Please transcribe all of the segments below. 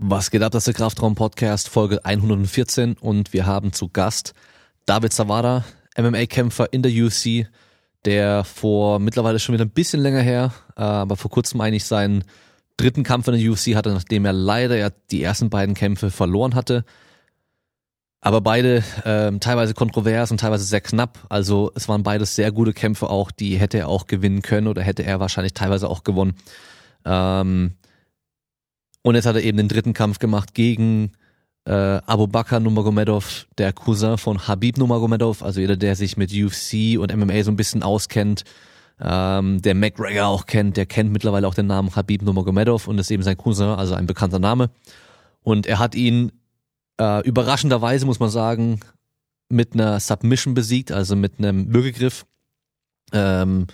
Was geht ab, das ist der Kraftraum-Podcast, Folge 114 und wir haben zu Gast David Zawada, MMA-Kämpfer in der UFC, der vor mittlerweile schon wieder ein bisschen länger her, äh, aber vor kurzem eigentlich seinen dritten Kampf in der UFC hatte, nachdem er leider ja die ersten beiden Kämpfe verloren hatte. Aber beide ähm, teilweise kontrovers und teilweise sehr knapp. Also es waren beides sehr gute Kämpfe auch, die hätte er auch gewinnen können oder hätte er wahrscheinlich teilweise auch gewonnen. Ähm, und jetzt hat er eben den dritten Kampf gemacht gegen äh, Abu Bakr Nurmagomedov, der Cousin von Habib Nurmagomedov, also jeder, der sich mit UFC und MMA so ein bisschen auskennt, ähm, der McGregor auch kennt, der kennt mittlerweile auch den Namen Habib Nurmagomedov und ist eben sein Cousin, also ein bekannter Name. Und er hat ihn äh, überraschenderweise, muss man sagen, mit einer Submission besiegt, also mit einem Würgegriff. Ähm,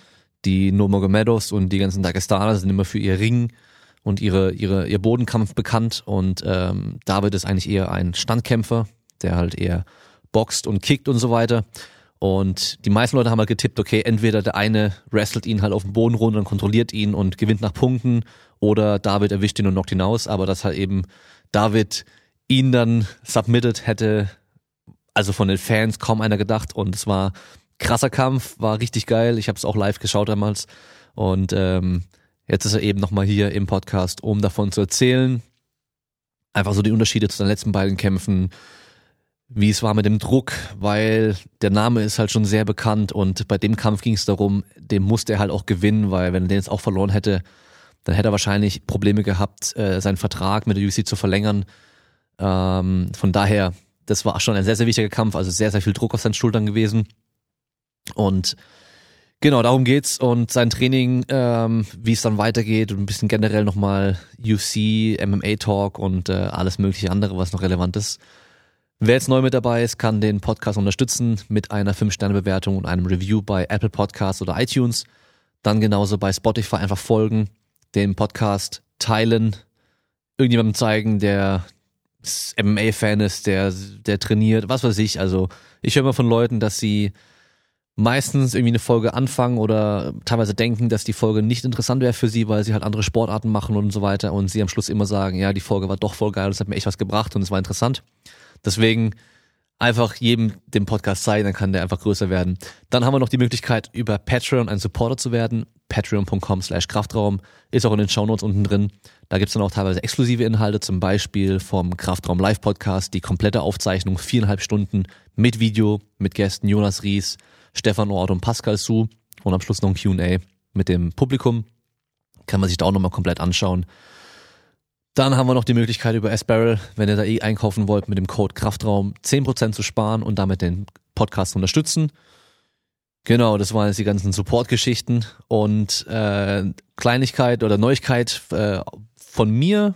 die Nurmagomedovs und die ganzen Dagestaner sind immer für ihr Ringen und ihre, ihre, ihr Bodenkampf bekannt und ähm, David ist eigentlich eher ein Standkämpfer, der halt eher boxt und kickt und so weiter. Und die meisten Leute haben halt getippt, okay, entweder der eine wrestelt ihn halt auf den Boden runter und kontrolliert ihn und gewinnt nach Punkten oder David erwischt ihn und knockt ihn aus, aber dass halt eben David ihn dann submitted hätte, also von den Fans kaum einer gedacht und es war krasser Kampf, war richtig geil. Ich habe es auch live geschaut damals und ähm, Jetzt ist er eben nochmal hier im Podcast, um davon zu erzählen. Einfach so die Unterschiede zu den letzten beiden Kämpfen, wie es war mit dem Druck, weil der Name ist halt schon sehr bekannt und bei dem Kampf ging es darum, den musste er halt auch gewinnen, weil wenn er den jetzt auch verloren hätte, dann hätte er wahrscheinlich Probleme gehabt, äh, seinen Vertrag mit der UFC zu verlängern. Ähm, von daher, das war schon ein sehr, sehr wichtiger Kampf, also sehr, sehr viel Druck auf seinen Schultern gewesen. Und Genau, darum geht's und sein Training, ähm, wie es dann weitergeht und ein bisschen generell nochmal UFC, MMA Talk und äh, alles mögliche andere, was noch relevant ist. Wer jetzt neu mit dabei ist, kann den Podcast unterstützen mit einer 5-Sterne-Bewertung und einem Review bei Apple Podcasts oder iTunes. Dann genauso bei Spotify einfach folgen, den Podcast teilen, irgendjemandem zeigen, der MMA-Fan ist, der, der trainiert, was weiß ich. Also ich höre immer von Leuten, dass sie meistens irgendwie eine Folge anfangen oder teilweise denken, dass die Folge nicht interessant wäre für sie, weil sie halt andere Sportarten machen und so weiter und sie am Schluss immer sagen, ja, die Folge war doch voll geil, das hat mir echt was gebracht und es war interessant. Deswegen einfach jedem den Podcast zeigen, dann kann der einfach größer werden. Dann haben wir noch die Möglichkeit, über Patreon ein Supporter zu werden. Patreon.com slash Kraftraum ist auch in den Shownotes unten drin. Da gibt's dann auch teilweise exklusive Inhalte, zum Beispiel vom Kraftraum Live Podcast, die komplette Aufzeichnung, viereinhalb Stunden mit Video, mit Gästen Jonas Ries, Stefan Ort und Pascal Su und am Schluss noch ein Q&A mit dem Publikum. Kann man sich da auch nochmal komplett anschauen. Dann haben wir noch die Möglichkeit über S-Barrel, wenn ihr da eh einkaufen wollt, mit dem Code Kraftraum 10% zu sparen und damit den Podcast unterstützen. Genau, das waren jetzt die ganzen Support-Geschichten und äh, Kleinigkeit oder Neuigkeit äh, von mir.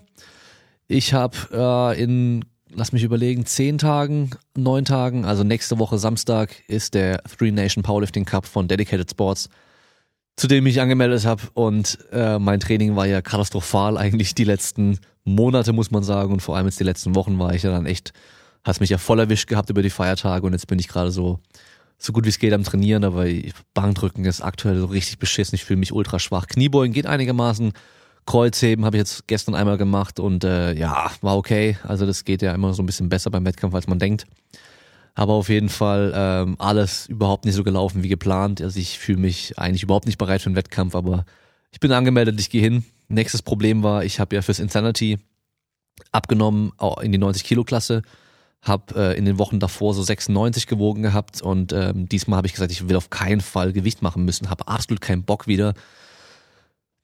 Ich habe äh, in lass mich überlegen, zehn Tagen, neun Tagen, also nächste Woche Samstag ist der Three Nation Powerlifting Cup von Dedicated Sports, zu dem ich angemeldet habe und äh, mein Training war ja katastrophal eigentlich die letzten Monate, muss man sagen, und vor allem jetzt die letzten Wochen war ich ja dann echt, hast mich ja voll erwischt gehabt über die Feiertage und jetzt bin ich gerade so so gut wie es geht am Trainieren, aber Bankdrücken ist aktuell so richtig beschissen, ich fühle mich ultra schwach. Kniebeugen geht einigermaßen, Kreuzheben habe ich jetzt gestern einmal gemacht und äh, ja, war okay. Also das geht ja immer so ein bisschen besser beim Wettkampf, als man denkt. Aber auf jeden Fall ähm, alles überhaupt nicht so gelaufen wie geplant. Also ich fühle mich eigentlich überhaupt nicht bereit für einen Wettkampf, aber ich bin angemeldet, ich gehe hin. Nächstes Problem war, ich habe ja fürs Insanity abgenommen in die 90 Kilo Klasse, habe äh, in den Wochen davor so 96 gewogen gehabt und ähm, diesmal habe ich gesagt, ich will auf keinen Fall Gewicht machen müssen, habe absolut keinen Bock wieder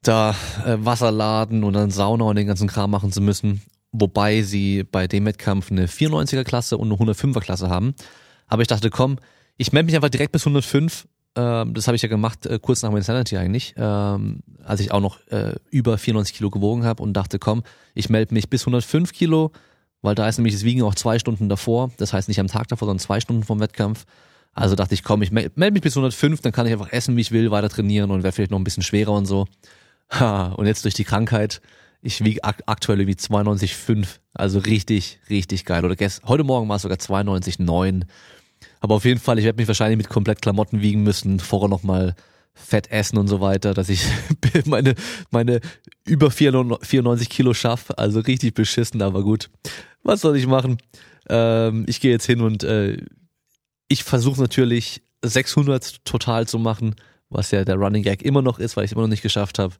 da äh, Wasser laden und dann Sauna und den ganzen Kram machen zu müssen. Wobei sie bei dem Wettkampf eine 94er Klasse und eine 105er Klasse haben. Aber ich dachte, komm, ich melde mich einfach direkt bis 105. Ähm, das habe ich ja gemacht, äh, kurz nach meinem Insanity eigentlich, ähm, als ich auch noch äh, über 94 Kilo gewogen habe und dachte, komm, ich melde mich bis 105 Kilo, weil da ist nämlich das Wiegen auch zwei Stunden davor. Das heißt nicht am Tag davor, sondern zwei Stunden vom Wettkampf. Also dachte ich, komm, ich melde mich bis 105, dann kann ich einfach essen, wie ich will, weiter trainieren und werde vielleicht noch ein bisschen schwerer und so. Ha, und jetzt durch die Krankheit, ich wiege ak aktuell irgendwie 92,5. Also richtig, richtig geil. Oder gest heute Morgen war es sogar 92,9. Aber auf jeden Fall, ich werde mich wahrscheinlich mit komplett Klamotten wiegen müssen, vorher nochmal Fett essen und so weiter, dass ich meine, meine über 94 Kilo schaffe. Also richtig beschissen, aber gut. Was soll ich machen? Ähm, ich gehe jetzt hin und äh, ich versuche natürlich 600 total zu machen, was ja der Running Gag immer noch ist, weil ich es immer noch nicht geschafft habe.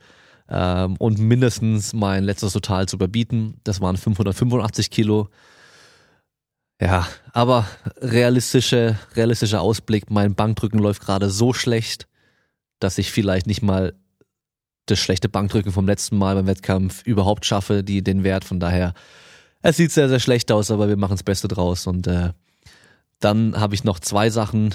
Ähm, und mindestens mein letztes Total zu überbieten. Das waren 585 Kilo. Ja, aber realistische, realistischer Ausblick, mein Bankdrücken läuft gerade so schlecht, dass ich vielleicht nicht mal das schlechte Bankdrücken vom letzten Mal beim Wettkampf überhaupt schaffe, die den Wert. Von daher, es sieht sehr, sehr schlecht aus, aber wir machen das Beste draus. Und äh, dann habe ich noch zwei Sachen,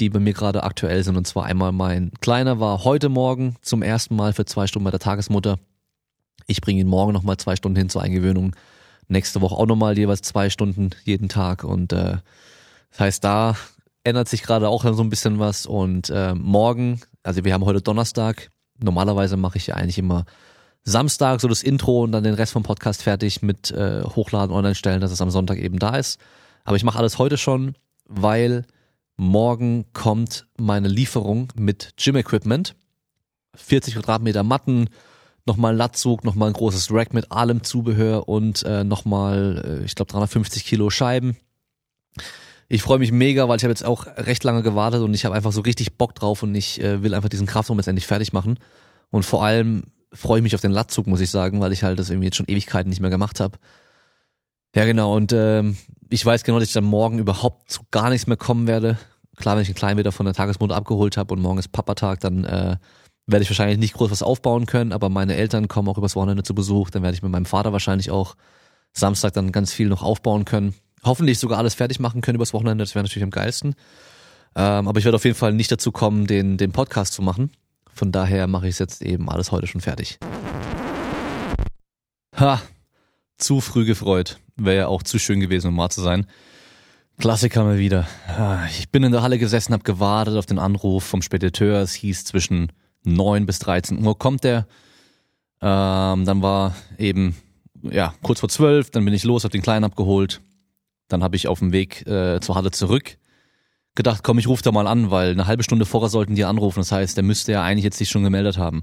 die bei mir gerade aktuell sind. Und zwar einmal mein Kleiner war heute Morgen zum ersten Mal für zwei Stunden bei der Tagesmutter. Ich bringe ihn morgen nochmal zwei Stunden hin zur Eingewöhnung. Nächste Woche auch nochmal jeweils zwei Stunden jeden Tag. Und äh, das heißt, da ändert sich gerade auch so ein bisschen was. Und äh, morgen also wir haben heute Donnerstag. Normalerweise mache ich ja eigentlich immer Samstag so das Intro und dann den Rest vom Podcast fertig mit äh, Hochladen, online stellen, dass es am Sonntag eben da ist. Aber ich mache alles heute schon, weil morgen kommt meine Lieferung mit Gym-Equipment. 40 Quadratmeter Matten, nochmal ein Latzug, nochmal ein großes Rack mit allem Zubehör und äh, nochmal, äh, ich glaube, 350 Kilo Scheiben. Ich freue mich mega, weil ich habe jetzt auch recht lange gewartet und ich habe einfach so richtig Bock drauf und ich äh, will einfach diesen Kraftraum jetzt endlich fertig machen. Und vor allem freue ich mich auf den Latzug, muss ich sagen, weil ich halt das irgendwie jetzt schon Ewigkeiten nicht mehr gemacht habe. Ja, genau. Und ähm, ich weiß genau, dass ich dann morgen überhaupt zu gar nichts mehr kommen werde. Klar, wenn ich einen kleinen wieder von der Tagesmutter abgeholt habe und morgen ist Papatag, dann äh, werde ich wahrscheinlich nicht groß was aufbauen können, aber meine Eltern kommen auch übers Wochenende zu Besuch. Dann werde ich mit meinem Vater wahrscheinlich auch Samstag dann ganz viel noch aufbauen können hoffentlich sogar alles fertig machen können übers Wochenende. Das wäre natürlich am geilsten. Ähm, aber ich werde auf jeden Fall nicht dazu kommen, den, den Podcast zu machen. Von daher mache ich es jetzt eben alles heute schon fertig. Ha, zu früh gefreut. Wäre ja auch zu schön gewesen, um wahr zu sein. Klassiker mal wieder. Ich bin in der Halle gesessen, habe gewartet auf den Anruf vom Spediteur. Es hieß zwischen 9 bis 13 Uhr kommt der. Ähm, dann war eben ja kurz vor 12, dann bin ich los, habe den Kleinen abgeholt, dann habe ich auf dem Weg äh, zur Halle zurück gedacht, komm, ich rufe da mal an, weil eine halbe Stunde vorher sollten die anrufen. Das heißt, der müsste ja eigentlich jetzt sich schon gemeldet haben.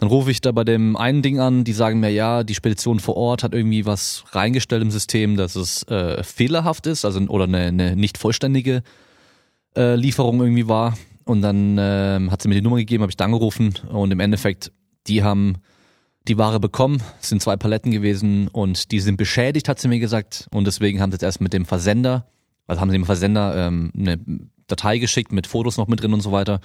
Dann rufe ich da bei dem einen Ding an, die sagen mir, ja, die Spedition vor Ort hat irgendwie was reingestellt im System, dass es äh, fehlerhaft ist, also oder eine, eine nicht vollständige äh, Lieferung irgendwie war. Und dann äh, hat sie mir die Nummer gegeben, habe ich da angerufen und im Endeffekt, die haben die Ware bekommen. Es sind zwei Paletten gewesen und die sind beschädigt, hat sie mir gesagt. Und deswegen haben sie jetzt erst mit dem Versender, also haben sie dem Versender ähm, eine Datei geschickt mit Fotos noch mit drin und so weiter,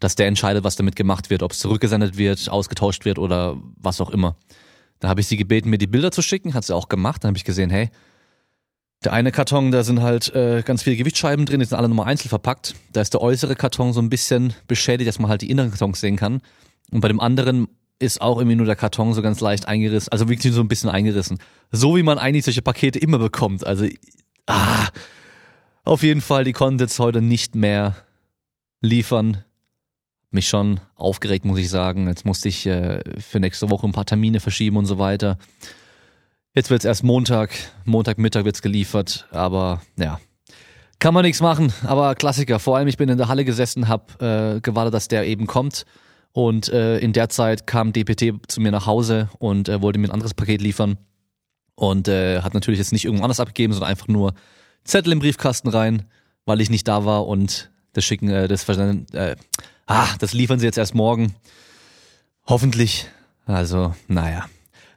dass der entscheidet, was damit gemacht wird, ob es zurückgesendet wird, ausgetauscht wird oder was auch immer. Da habe ich sie gebeten, mir die Bilder zu schicken, hat sie auch gemacht. Dann habe ich gesehen, hey, der eine Karton, da sind halt äh, ganz viele Gewichtsscheiben drin, die sind alle nochmal einzeln verpackt. Da ist der äußere Karton so ein bisschen beschädigt, dass man halt die inneren Kartons sehen kann. Und bei dem anderen ist auch irgendwie nur der Karton so ganz leicht eingerissen, also wirklich so ein bisschen eingerissen. So wie man eigentlich solche Pakete immer bekommt. Also, ah, auf jeden Fall, die konnten jetzt heute nicht mehr liefern. Mich schon aufgeregt, muss ich sagen. Jetzt musste ich äh, für nächste Woche ein paar Termine verschieben und so weiter. Jetzt wird's erst Montag, Montagmittag wird's geliefert, aber ja, kann man nichts machen. Aber Klassiker. Vor allem, ich bin in der Halle gesessen, hab äh, gewartet, dass der eben kommt und äh, in der Zeit kam DPT zu mir nach Hause und äh, wollte mir ein anderes Paket liefern. Und äh, hat natürlich jetzt nicht irgendwo anders abgegeben, sondern einfach nur Zettel im Briefkasten rein, weil ich nicht da war und das schicken, äh, das äh, ah, das liefern sie jetzt erst morgen. Hoffentlich. Also, naja.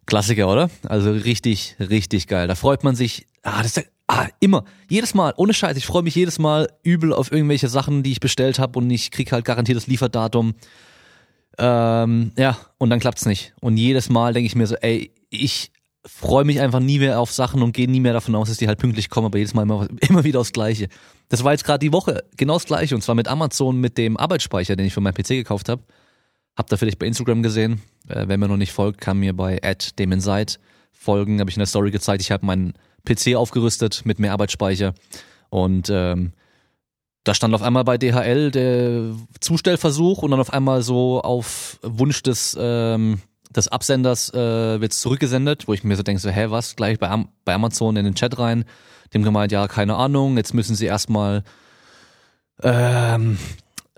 Klassiker, oder? Also richtig, richtig geil. Da freut man sich. Ah, das ist ah, immer, jedes Mal, ohne Scheiß. Ich freue mich jedes Mal übel auf irgendwelche Sachen, die ich bestellt habe und ich krieg halt garantiert das Lieferdatum. Ähm, ja, und dann klappt's nicht. Und jedes Mal denke ich mir so, ey, ich freue mich einfach nie mehr auf Sachen und gehe nie mehr davon aus, dass die halt pünktlich kommen, aber jedes Mal immer, immer wieder aufs Gleiche. Das war jetzt gerade die Woche genau das Gleiche und zwar mit Amazon mit dem Arbeitsspeicher, den ich für meinen PC gekauft habe. Habt ihr vielleicht bei Instagram gesehen. Äh, wer mir noch nicht folgt, kann mir bei @demonside folgen. Habe ich in der Story gezeigt. Ich habe meinen PC aufgerüstet mit mehr Arbeitsspeicher und ähm, da stand auf einmal bei DHL der Zustellversuch und dann auf einmal so auf Wunsch des, ähm, des Absenders äh, wird zurückgesendet, wo ich mir so denke, so, hä, was? Gleich bei, Am bei Amazon in den Chat rein. Dem gemeint, ja, keine Ahnung, jetzt müssen sie erstmal ähm,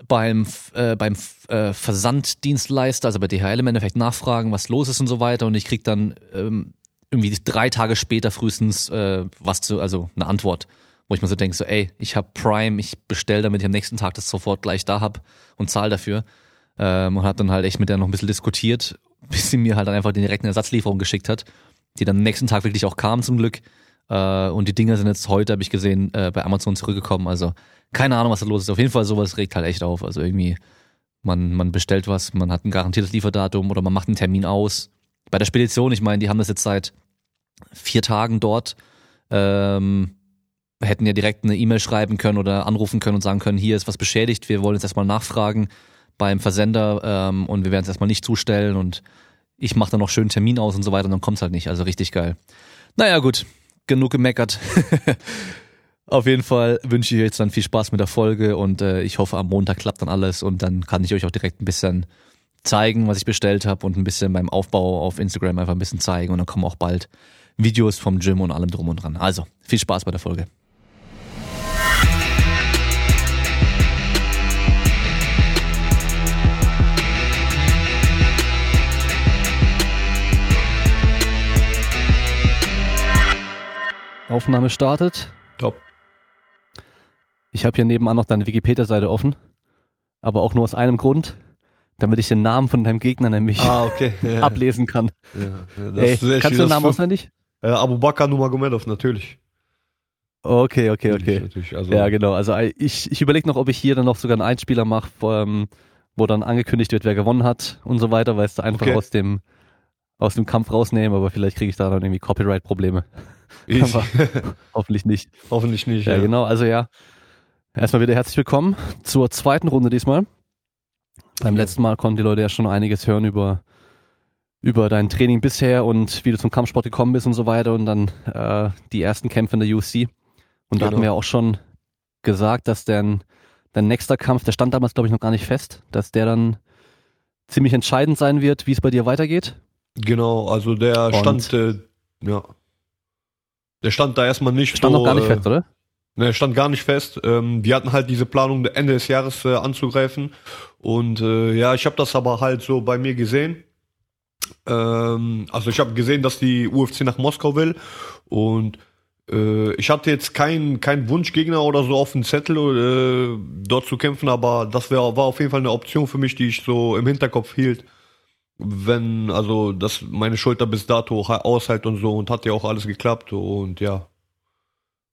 beim, äh, beim äh, Versanddienstleister, also bei DHL im Endeffekt nachfragen, was los ist und so weiter. Und ich krieg dann ähm, irgendwie drei Tage später frühestens äh, was zu, also eine Antwort, wo ich mir so denke, so, ey, ich habe Prime, ich bestell, damit ich am nächsten Tag das sofort gleich da hab und zahl dafür. Ähm, und hab dann halt echt mit der noch ein bisschen diskutiert, bis sie mir halt dann einfach den direkten Ersatzlieferung geschickt hat, die dann am nächsten Tag wirklich auch kam zum Glück. Äh, und die Dinger sind jetzt heute, habe ich gesehen, äh, bei Amazon zurückgekommen. Also keine Ahnung, was da los ist. Auf jeden Fall sowas regt halt echt auf. Also irgendwie, man, man bestellt was, man hat ein garantiertes Lieferdatum oder man macht einen Termin aus. Bei der Spedition, ich meine, die haben das jetzt seit vier Tagen dort. Ähm, hätten ja direkt eine E-Mail schreiben können oder anrufen können und sagen können, hier ist was beschädigt, wir wollen jetzt erstmal nachfragen beim Versender ähm, und wir werden es erstmal nicht zustellen und ich mache dann noch schön Termin aus und so weiter und dann kommt's halt nicht. Also richtig geil. Naja, gut, genug gemeckert. Auf jeden Fall wünsche ich euch jetzt dann viel Spaß mit der Folge und äh, ich hoffe, am Montag klappt dann alles und dann kann ich euch auch direkt ein bisschen zeigen, was ich bestellt habe und ein bisschen beim Aufbau auf Instagram einfach ein bisschen zeigen und dann kommen auch bald Videos vom Gym und allem drum und dran. Also, viel Spaß bei der Folge. Aufnahme startet. Top. Ich habe hier nebenan noch deine Wikipedia-Seite offen, aber auch nur aus einem Grund, damit ich den Namen von deinem Gegner nämlich ah, okay. ja. ablesen kann. Ja, Ey, kannst du den Namen auswendig? Äh, Abu Bakr Nurmagomedov, natürlich. Okay, okay, okay. Natürlich, also ja, genau. Also äh, ich, ich überlege noch, ob ich hier dann noch sogar einen Einspieler mache, ähm, wo dann angekündigt wird, wer gewonnen hat und so weiter, weil es einfach okay. aus dem aus dem Kampf rausnehmen, aber vielleicht kriege ich da dann irgendwie Copyright-Probleme. hoffentlich nicht. Hoffentlich nicht. Ja, ja, genau. Also ja, erstmal wieder herzlich willkommen zur zweiten Runde diesmal. Beim letzten Mal konnten die Leute ja schon einiges hören über über dein Training bisher und wie du zum Kampfsport gekommen bist und so weiter und dann äh, die ersten Kämpfe in der UFC. Und da genau. hatten wir auch schon gesagt, dass dein, dein nächster Kampf, der stand damals glaube ich noch gar nicht fest, dass der dann ziemlich entscheidend sein wird, wie es bei dir weitergeht. Genau, also der Und stand, äh, ja. Der stand da erstmal nicht. Stand so, noch gar nicht äh, fest, oder? Ne, stand gar nicht fest. Ähm, wir hatten halt diese Planung, Ende des Jahres äh, anzugreifen. Und äh, ja, ich habe das aber halt so bei mir gesehen. Ähm, also ich habe gesehen, dass die UFC nach Moskau will. Und äh, ich hatte jetzt keinen kein Wunschgegner oder so auf dem Zettel, äh, dort zu kämpfen, aber das wär, war auf jeden Fall eine Option für mich, die ich so im Hinterkopf hielt wenn, also, dass meine Schulter bis dato aushält und so und hat ja auch alles geklappt und ja,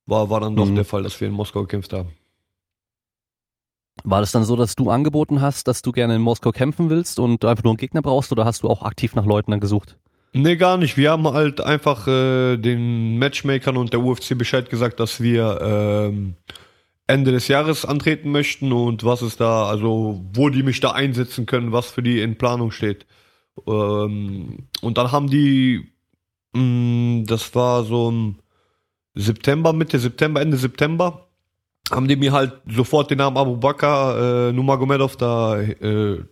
war, war dann doch mhm. der Fall, dass wir in Moskau gekämpft haben. War das dann so, dass du angeboten hast, dass du gerne in Moskau kämpfen willst und einfach nur einen Gegner brauchst oder hast du auch aktiv nach Leuten dann gesucht? Nee, gar nicht. Wir haben halt einfach äh, den Matchmakern und der UFC Bescheid gesagt, dass wir ähm, Ende des Jahres antreten möchten und was ist da, also wo die mich da einsetzen können, was für die in Planung steht. Ähm, und dann haben die, mh, mm, das war so im September, Mitte September, Ende September, haben die mir halt sofort den Namen Abu Bakr äh, Nurmagomedov da äh,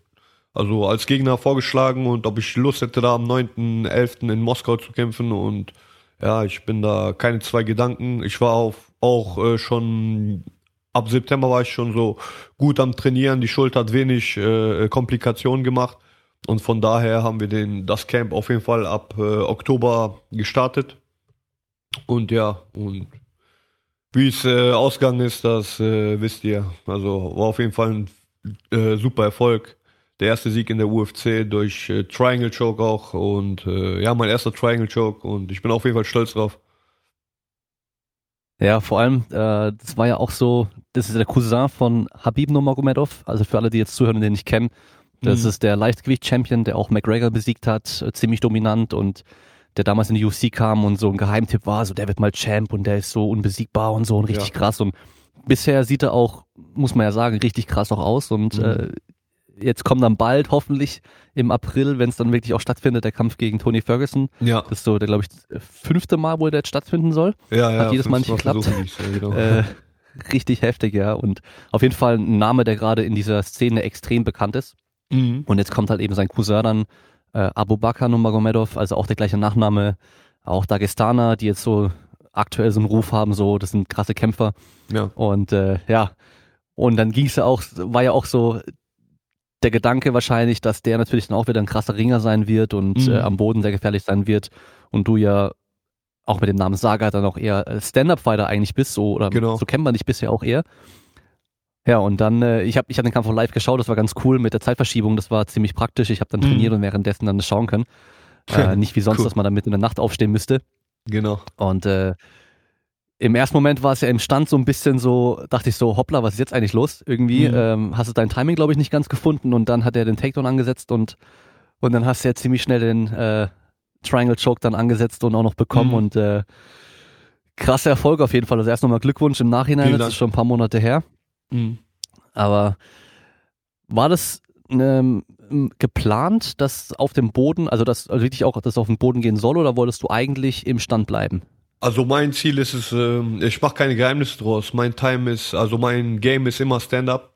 also als Gegner vorgeschlagen und ob ich Lust hätte, da am 9.11. in Moskau zu kämpfen und ja, ich bin da keine zwei Gedanken. Ich war auf, auch äh, schon ab September war ich schon so gut am Trainieren. Die Schulter hat wenig äh, Komplikationen gemacht. Und von daher haben wir den, das Camp auf jeden Fall ab äh, Oktober gestartet. Und ja, und wie es äh, ausgegangen ist, das äh, wisst ihr. Also war auf jeden Fall ein äh, super Erfolg. Der erste Sieg in der UFC durch äh, Triangle Choke auch. Und äh, ja, mein erster Triangle Choke. Und ich bin auf jeden Fall stolz drauf. Ja, vor allem, äh, das war ja auch so, das ist der Cousin von Habib Nurmagomedov. Also für alle, die jetzt zuhören und den nicht kennen, das mhm. ist der Leichtgewicht-Champion, der auch McGregor besiegt hat, äh, ziemlich dominant und der damals in die UFC kam und so ein Geheimtipp war, so der wird mal Champ und der ist so unbesiegbar und so und richtig ja. krass. Und bisher sieht er auch, muss man ja sagen, richtig krass auch aus. Und mhm. äh, jetzt kommt dann bald, hoffentlich im April, wenn es dann wirklich auch stattfindet, der Kampf gegen Tony Ferguson. Ja. Das ist so der, glaube ich, fünfte Mal, wo der jetzt stattfinden soll. Ja, ja. Hat jedes Mal nicht geklappt. Nicht, ja, genau. äh, richtig heftig, ja. Und auf jeden Fall ein Name, der gerade in dieser Szene extrem bekannt ist. Mhm. Und jetzt kommt halt eben sein Cousin dann, äh, Abu Bakr Nurmagomedov, also auch der gleiche Nachname, auch Dagestaner, die jetzt so aktuell so einen Ruf haben, so, das sind krasse Kämpfer. Ja. Und äh, ja, Und dann ging es ja auch, war ja auch so der Gedanke wahrscheinlich, dass der natürlich dann auch wieder ein krasser Ringer sein wird und mhm. äh, am Boden sehr gefährlich sein wird. Und du ja auch mit dem Namen Saga dann auch eher Stand-Up-Fighter eigentlich bist, so oder genau. so kennt man dich bisher auch eher. Ja, und dann, äh, ich habe ich hab den Kampf auch live geschaut, das war ganz cool mit der Zeitverschiebung, das war ziemlich praktisch. Ich habe dann mhm. trainiert und währenddessen dann schauen können. Äh, nicht wie sonst, cool. dass man dann mit in der Nacht aufstehen müsste. Genau. Und äh, im ersten Moment war es ja im Stand so ein bisschen so, dachte ich so, hoppla, was ist jetzt eigentlich los? Irgendwie mhm. ähm, hast du dein Timing, glaube ich, nicht ganz gefunden und dann hat er den Takedown angesetzt und, und dann hast du ja ziemlich schnell den äh, Triangle Choke dann angesetzt und auch noch bekommen mhm. und äh, krasser Erfolg auf jeden Fall. Also erst nochmal Glückwunsch im Nachhinein, Vielen das Dank. ist schon ein paar Monate her. Mhm. Aber war das ähm, geplant, dass auf dem Boden, also dass also wirklich auch, dass auf den Boden gehen soll oder wolltest du eigentlich im Stand bleiben? Also mein Ziel ist es, äh, ich mache keine Geheimnisse draus. Mein Time ist, also mein Game ist immer Stand-up.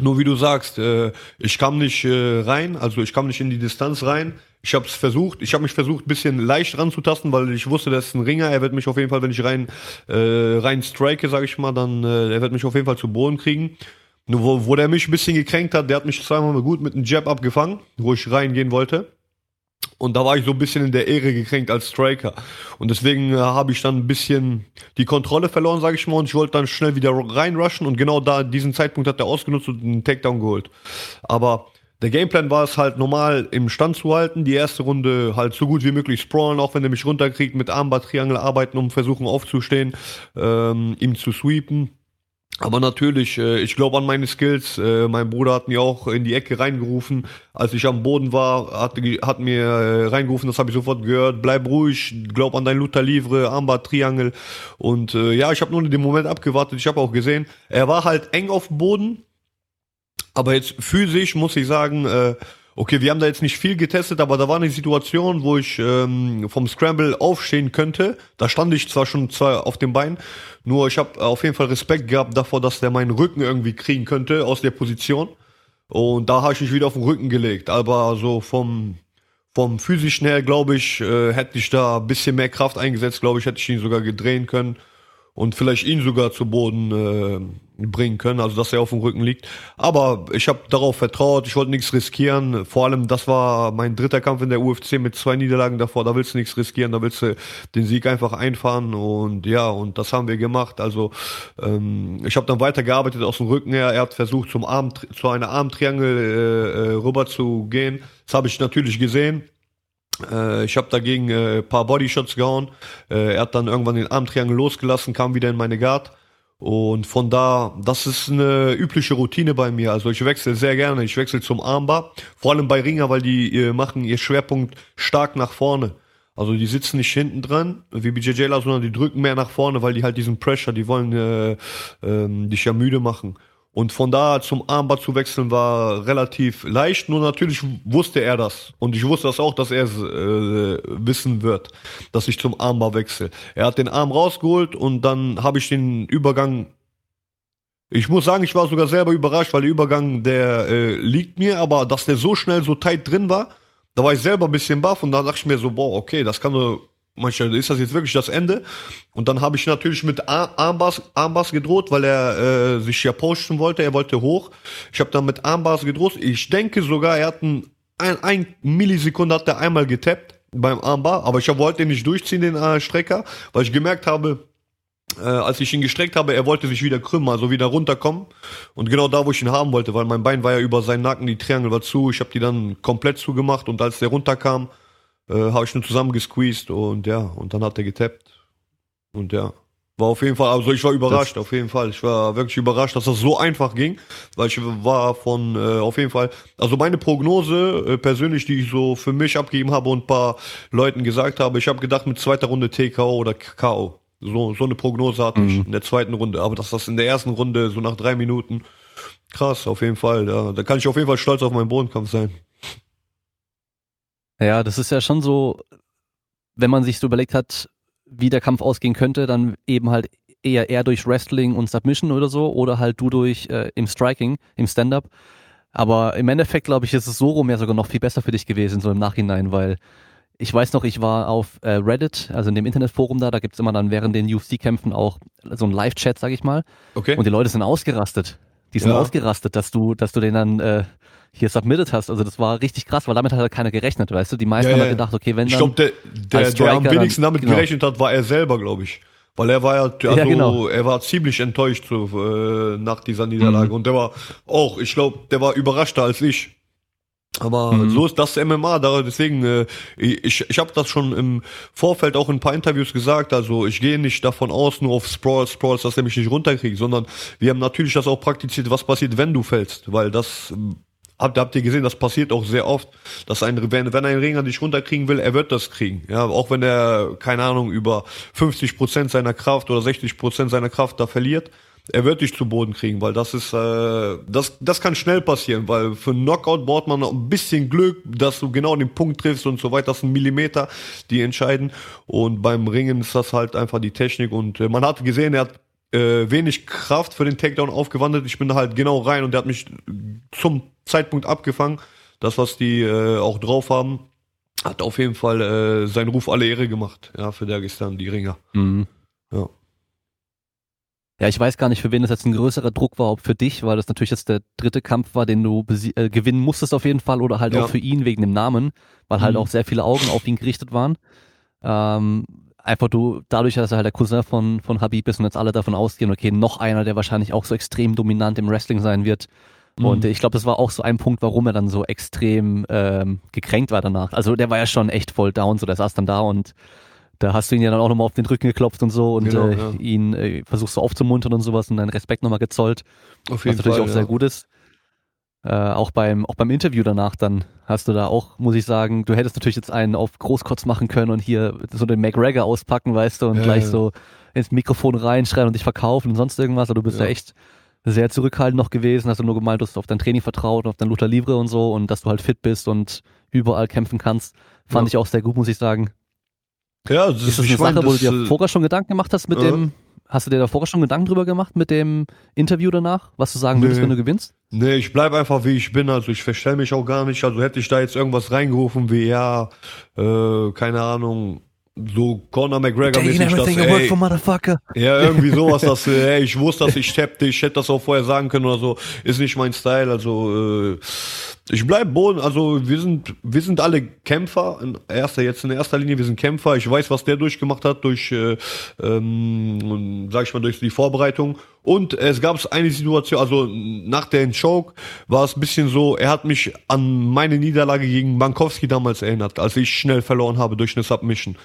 Nur wie du sagst, äh, ich kam nicht äh, rein, also ich kam nicht in die Distanz rein. Ich habe es versucht, ich habe mich versucht, bisschen leicht ranzutasten, weil ich wusste, das ist ein Ringer. Er wird mich auf jeden Fall, wenn ich rein äh, rein strike, sage ich mal, dann äh, er wird mich auf jeden Fall zu Boden kriegen. Nur wo, wo der mich ein bisschen gekränkt hat, der hat mich zweimal gut mit einem Jab abgefangen, wo ich reingehen wollte. Und da war ich so ein bisschen in der Ehre gekränkt als Striker. Und deswegen äh, habe ich dann ein bisschen die Kontrolle verloren, sage ich mal, und ich wollte dann schnell wieder reinrushen. Und genau da, diesen Zeitpunkt hat er ausgenutzt und einen Takedown geholt. Aber der Gameplan war es halt normal im Stand zu halten, die erste Runde halt so gut wie möglich sprawlen, auch wenn er mich runterkriegt, mit Armbar Triangle arbeiten, um versuchen aufzustehen, ähm, ihm zu sweepen aber natürlich, äh, ich glaube an meine Skills. Äh, mein Bruder hat mir auch in die Ecke reingerufen. Als ich am Boden war, hat, hat mir äh, reingerufen, das habe ich sofort gehört. Bleib ruhig, glaub an dein Luther Livre, Armbar, Triangel. Und äh, ja, ich habe nur in dem Moment abgewartet. Ich habe auch gesehen, er war halt eng auf dem Boden. Aber jetzt physisch muss ich sagen, äh, okay, wir haben da jetzt nicht viel getestet, aber da war eine Situation, wo ich ähm, vom Scramble aufstehen könnte. Da stand ich zwar schon zwar auf dem Bein, nur ich habe auf jeden Fall Respekt gehabt davor, dass der meinen Rücken irgendwie kriegen könnte aus der Position. Und da habe ich mich wieder auf den Rücken gelegt. Aber so vom vom physischen her, glaube ich, äh, hätte ich da ein bisschen mehr Kraft eingesetzt. Glaube ich, hätte ich ihn sogar gedrehen können und vielleicht ihn sogar zu Boden äh, bringen können, also dass er auf dem Rücken liegt. Aber ich habe darauf vertraut, ich wollte nichts riskieren. Vor allem, das war mein dritter Kampf in der UFC mit zwei Niederlagen davor. Da willst du nichts riskieren, da willst du den Sieg einfach einfahren und ja, und das haben wir gemacht. Also ähm, ich habe dann weitergearbeitet aus dem Rücken her. Er hat versucht, zum Arm, zu einer Armtriangel äh, äh, rüber zu gehen. Das habe ich natürlich gesehen ich habe dagegen äh, paar Bodyshots gehauen. Äh, er hat dann irgendwann den Armtriangel losgelassen, kam wieder in meine Guard. Und von da, das ist eine übliche Routine bei mir. Also ich wechsle sehr gerne. Ich wechsle zum Armbar. Vor allem bei Ringer, weil die äh, machen ihr Schwerpunkt stark nach vorne. Also die sitzen nicht hinten dran, wie BJJler, sondern die drücken mehr nach vorne, weil die halt diesen Pressure, die wollen äh, äh, dich ja müde machen. Und von da zum Armband zu wechseln war relativ leicht, nur natürlich wusste er das. Und ich wusste das auch, dass er es äh, wissen wird, dass ich zum Armbar wechsle. Er hat den Arm rausgeholt und dann habe ich den Übergang. Ich muss sagen, ich war sogar selber überrascht, weil der Übergang, der äh, liegt mir, aber dass der so schnell so tight drin war, da war ich selber ein bisschen baff und da dachte ich mir so, boah, okay, das kann so manchmal ist das jetzt wirklich das Ende. Und dann habe ich natürlich mit Armbars, Armbars gedroht, weil er äh, sich ja posten wollte. Er wollte hoch. Ich habe dann mit Armbars gedroht. Ich denke sogar, er hat ein, ein, ein Millisekunde hat er einmal getappt beim Armbar, aber ich wollte ihn nicht durchziehen, den äh, Strecker, weil ich gemerkt habe, äh, als ich ihn gestreckt habe, er wollte sich wieder krümmen, also wieder runterkommen. Und genau da, wo ich ihn haben wollte, weil mein Bein war ja über seinen Nacken, die Triangel war zu, ich habe die dann komplett zugemacht und als der runterkam, äh, habe ich nur zusammen gesqueezed und ja, und dann hat er getappt. Und ja, war auf jeden Fall, also ich war überrascht, das auf jeden Fall. Ich war wirklich überrascht, dass das so einfach ging, weil ich war von, äh, auf jeden Fall, also meine Prognose äh, persönlich, die ich so für mich abgegeben habe und ein paar Leuten gesagt habe, ich habe gedacht mit zweiter Runde TKO oder KO. So, so eine Prognose hatte mhm. ich in der zweiten Runde. Aber dass das in der ersten Runde so nach drei Minuten, krass, auf jeden Fall. Da, da kann ich auf jeden Fall stolz auf meinen Bodenkampf sein. Ja, das ist ja schon so, wenn man sich so überlegt hat, wie der Kampf ausgehen könnte, dann eben halt eher eher durch Wrestling und Submission oder so oder halt du durch äh, im Striking, im Stand-up. Aber im Endeffekt glaube ich, ist es so rum ja sogar noch viel besser für dich gewesen, so im Nachhinein, weil ich weiß noch, ich war auf äh, Reddit, also in dem Internetforum da, da gibt's immer dann während den UFC-Kämpfen auch so ein Live-Chat, sag ich mal. Okay. Und die Leute sind ausgerastet. Die sind ja. ausgerastet, dass du, dass du den dann äh, hier submitted hast. Also das war richtig krass, weil damit hat halt keiner gerechnet, weißt du? Die meisten ja, haben halt gedacht, okay, wenn dann. Ich glaube, der, der, der am wenigsten damit genau. gerechnet hat, war er selber, glaube ich. Weil er war ja, also, ja, genau. er war ziemlich enttäuscht so, äh, nach dieser Niederlage. Mhm. Und der war auch, ich glaube, der war überraschter als ich. Aber mhm. so ist das MMA, da deswegen äh, ich ich habe das schon im Vorfeld auch in ein paar Interviews gesagt, also ich gehe nicht davon aus nur auf Sprawls, Sprawls, dass er mich nicht runterkriegt, sondern wir haben natürlich das auch praktiziert, was passiert, wenn du fällst, weil das Habt, habt ihr gesehen, das passiert auch sehr oft, dass ein, wenn, wenn ein Ringer dich runterkriegen will, er wird das kriegen. Ja, auch wenn er, keine Ahnung, über 50 Prozent seiner Kraft oder 60 Prozent seiner Kraft da verliert, er wird dich zu Boden kriegen, weil das ist, äh, das, das kann schnell passieren, weil für einen Knockout braucht man noch ein bisschen Glück, dass du genau den Punkt triffst und so weiter. Das sind Millimeter, die entscheiden. Und beim Ringen ist das halt einfach die Technik. Und äh, man hat gesehen, er hat äh, wenig Kraft für den Takedown aufgewandelt. Ich bin da halt genau rein und der hat mich zum Zeitpunkt abgefangen. Das, was die äh, auch drauf haben, hat auf jeden Fall äh, seinen Ruf alle Ehre gemacht, ja, für Dagestan, die Ringer. Mhm. Ja. Ja, ich weiß gar nicht, für wen das jetzt ein größerer Druck war, ob für dich, weil das natürlich jetzt der dritte Kampf war, den du äh, gewinnen musstest auf jeden Fall, oder halt ja. auch für ihn wegen dem Namen, weil halt mhm. auch sehr viele Augen auf ihn gerichtet waren. Ähm, einfach du, dadurch, dass er halt der Cousin von, von Habib ist und jetzt alle davon ausgehen, okay, noch einer, der wahrscheinlich auch so extrem dominant im Wrestling sein wird. Mhm. Und ich glaube, das war auch so ein Punkt, warum er dann so extrem ähm, gekränkt war danach. Also der war ja schon echt voll down, so der saß dann da und da hast du ihn ja dann auch nochmal auf den Rücken geklopft und so und genau, äh, ja. ihn äh, versuchst du aufzumuntern und sowas und deinen Respekt nochmal gezollt. Auf jeden was natürlich Fall, auch ja. sehr gut ist. Äh, auch beim auch beim Interview danach dann hast du da auch, muss ich sagen, du hättest natürlich jetzt einen auf Großkotz machen können und hier so den McGregor auspacken, weißt du, und ja, gleich so ins Mikrofon reinschreien und dich verkaufen und sonst irgendwas. Aber du bist ja, echt sehr zurückhaltend noch gewesen, hast du nur gemeint, du hast auf dein Training vertraut, auf dein Luther Livre und so und dass du halt fit bist und überall kämpfen kannst. Fand ich auch sehr gut, muss ich sagen. Ja, das ist das eine Sache, wo du dir äh, vorher schon Gedanken gemacht hast mit äh, dem, hast du dir da vorher schon Gedanken drüber gemacht mit dem Interview danach, was du sagen würdest, nee. wenn du gewinnst? Nee, ich bleib einfach wie ich bin, also ich verstell mich auch gar nicht, also hätte ich da jetzt irgendwas reingerufen wie, ja, äh, keine Ahnung, so Conor McGregor mäßig das, ey, ja irgendwie sowas, dass ey, ich wusste, dass ich tappte, ich hätte das auch vorher sagen können oder so, ist nicht mein Style, also äh, ich bleib Boden, also wir sind wir sind alle Kämpfer, in erster jetzt in erster Linie, wir sind Kämpfer. Ich weiß, was der durchgemacht hat durch äh, ähm, sag ich mal durch die Vorbereitung und es gab eine Situation, also nach der Choke war es ein bisschen so, er hat mich an meine Niederlage gegen Bankowski damals erinnert, als ich schnell verloren habe durch eine Submission.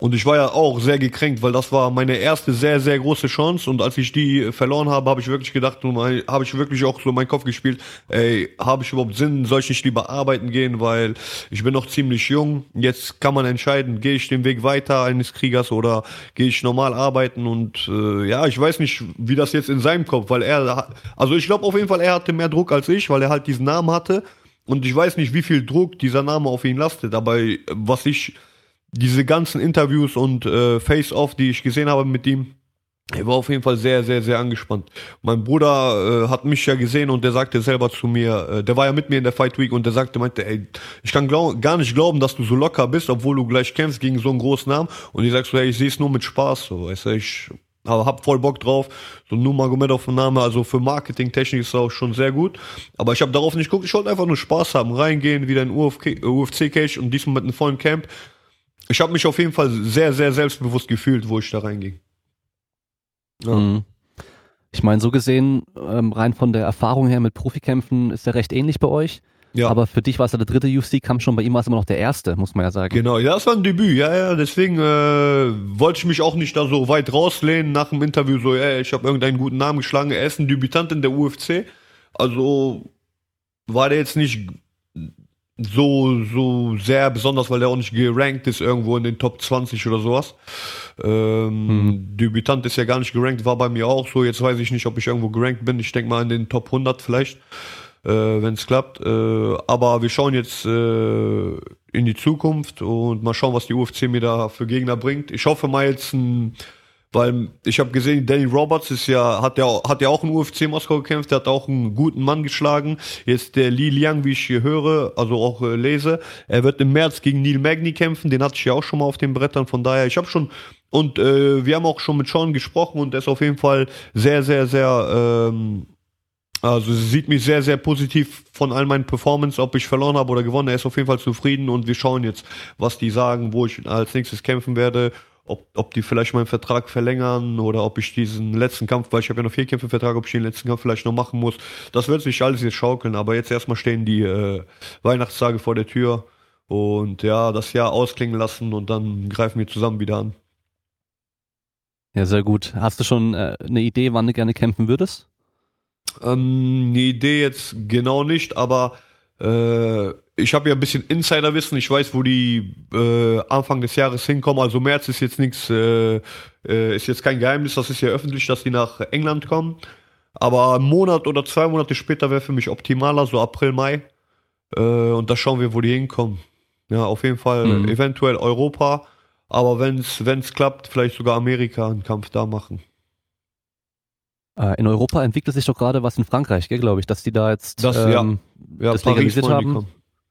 Und ich war ja auch sehr gekränkt, weil das war meine erste sehr, sehr große Chance. Und als ich die verloren habe, habe ich wirklich gedacht, habe ich wirklich auch so meinen Kopf gespielt, ey, habe ich überhaupt Sinn, soll ich nicht lieber arbeiten gehen, weil ich bin noch ziemlich jung. Jetzt kann man entscheiden, gehe ich den Weg weiter eines Kriegers oder gehe ich normal arbeiten. Und äh, ja, ich weiß nicht, wie das jetzt in seinem Kopf, weil er, also ich glaube auf jeden Fall, er hatte mehr Druck als ich, weil er halt diesen Namen hatte. Und ich weiß nicht, wie viel Druck dieser Name auf ihn lastet. Aber was ich diese ganzen Interviews und äh, Face-Off, die ich gesehen habe mit ihm, er war auf jeden Fall sehr, sehr, sehr angespannt. Mein Bruder äh, hat mich ja gesehen und der sagte selber zu mir, äh, der war ja mit mir in der Fight Week und der sagte, meinte, ey, ich kann glaub, gar nicht glauben, dass du so locker bist, obwohl du gleich kämpfst gegen so einen großen Namen. Und ich sagst so, hey, ich sehe es nur mit Spaß, so, weißt du, ich aber hab voll Bock drauf. So nur Magomedov Name, also für Marketingtechnik ist auch schon sehr gut. Aber ich habe darauf nicht geguckt, ich wollte einfach nur Spaß haben, reingehen, wieder in UFC-Cage und diesmal mit einem vollen Camp ich habe mich auf jeden Fall sehr, sehr selbstbewusst gefühlt, wo ich da reinging. Ja. Mhm. Ich meine, so gesehen, ähm, rein von der Erfahrung her mit Profikämpfen ist er recht ähnlich bei euch. Ja. Aber für dich war es ja der dritte UFC-Kampf schon, bei ihm war es immer noch der erste, muss man ja sagen. Genau, ja, das war ein Debüt, ja, ja, deswegen äh, wollte ich mich auch nicht da so weit rauslehnen nach dem Interview, so, ey, ich habe irgendeinen guten Namen geschlagen, er ist ein Debütant in der UFC, also war der jetzt nicht so, so sehr besonders, weil der auch nicht gerankt ist irgendwo in den Top 20 oder sowas. Ähm, hm. Debütant ist ja gar nicht gerankt, war bei mir auch so. Jetzt weiß ich nicht, ob ich irgendwo gerankt bin. Ich denke mal in den Top 100 vielleicht, äh, wenn es klappt. Äh, aber wir schauen jetzt äh, in die Zukunft und mal schauen, was die UFC mir da für Gegner bringt. Ich hoffe mal jetzt ein weil ich habe gesehen, Danny Roberts ist ja, hat ja, hat ja auch in UFC Moskau gekämpft, der hat auch einen guten Mann geschlagen. Jetzt der Li Liang, wie ich hier höre, also auch äh, lese, er wird im März gegen Neil Magny kämpfen, den hatte ich ja auch schon mal auf den Brettern, von daher, ich habe schon und äh, wir haben auch schon mit Sean gesprochen und er ist auf jeden Fall sehr, sehr, sehr ähm, Also sie sieht mich sehr, sehr positiv von all meinen Performance, ob ich verloren habe oder gewonnen. Er ist auf jeden Fall zufrieden und wir schauen jetzt, was die sagen, wo ich als nächstes kämpfen werde, ob, ob die vielleicht meinen Vertrag verlängern oder ob ich diesen letzten Kampf, weil ich habe ja noch vier Kämpfe Vertrag, ob ich den letzten Kampf vielleicht noch machen muss. Das wird sich alles jetzt schaukeln, aber jetzt erstmal stehen die äh, Weihnachtstage vor der Tür und ja, das Jahr ausklingen lassen und dann greifen wir zusammen wieder an. Ja, sehr gut. Hast du schon äh, eine Idee, wann du gerne kämpfen würdest? Ähm, eine Idee jetzt genau nicht, aber äh, ich habe ja ein bisschen Insiderwissen. Ich weiß, wo die äh, Anfang des Jahres hinkommen. Also März ist jetzt nichts, äh, äh, ist jetzt kein Geheimnis. Das ist ja öffentlich, dass die nach England kommen. Aber ein Monat oder zwei Monate später wäre für mich optimaler, so April, Mai. Äh, und da schauen wir, wo die hinkommen. Ja, auf jeden Fall mhm. eventuell Europa. Aber wenn es klappt, vielleicht sogar Amerika einen Kampf da machen. Äh, in Europa entwickelt sich doch gerade was in Frankreich, glaube ich, dass die da jetzt das, ähm, ja, ja, das Paris legalisiert haben.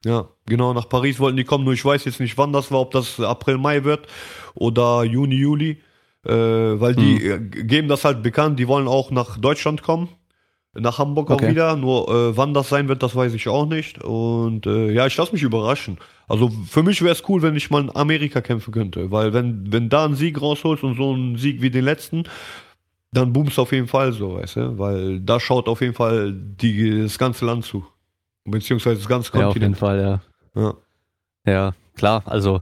Ja, genau, nach Paris wollten die kommen, nur ich weiß jetzt nicht, wann das war, ob das April, Mai wird oder Juni, Juli, äh, weil die hm. geben das halt bekannt, die wollen auch nach Deutschland kommen, nach Hamburg okay. auch wieder, nur äh, wann das sein wird, das weiß ich auch nicht und äh, ja, ich lasse mich überraschen. Also für mich wäre es cool, wenn ich mal in Amerika kämpfen könnte, weil wenn, wenn da einen Sieg rausholst und so einen Sieg wie den letzten, dann boomst auf jeden Fall so, weißt du? Weil da schaut auf jeden Fall die, das ganze Land zu. Beziehungsweise das ganze Kontinent. Ja, auf jeden Fall, ja. Ja, ja klar. Also,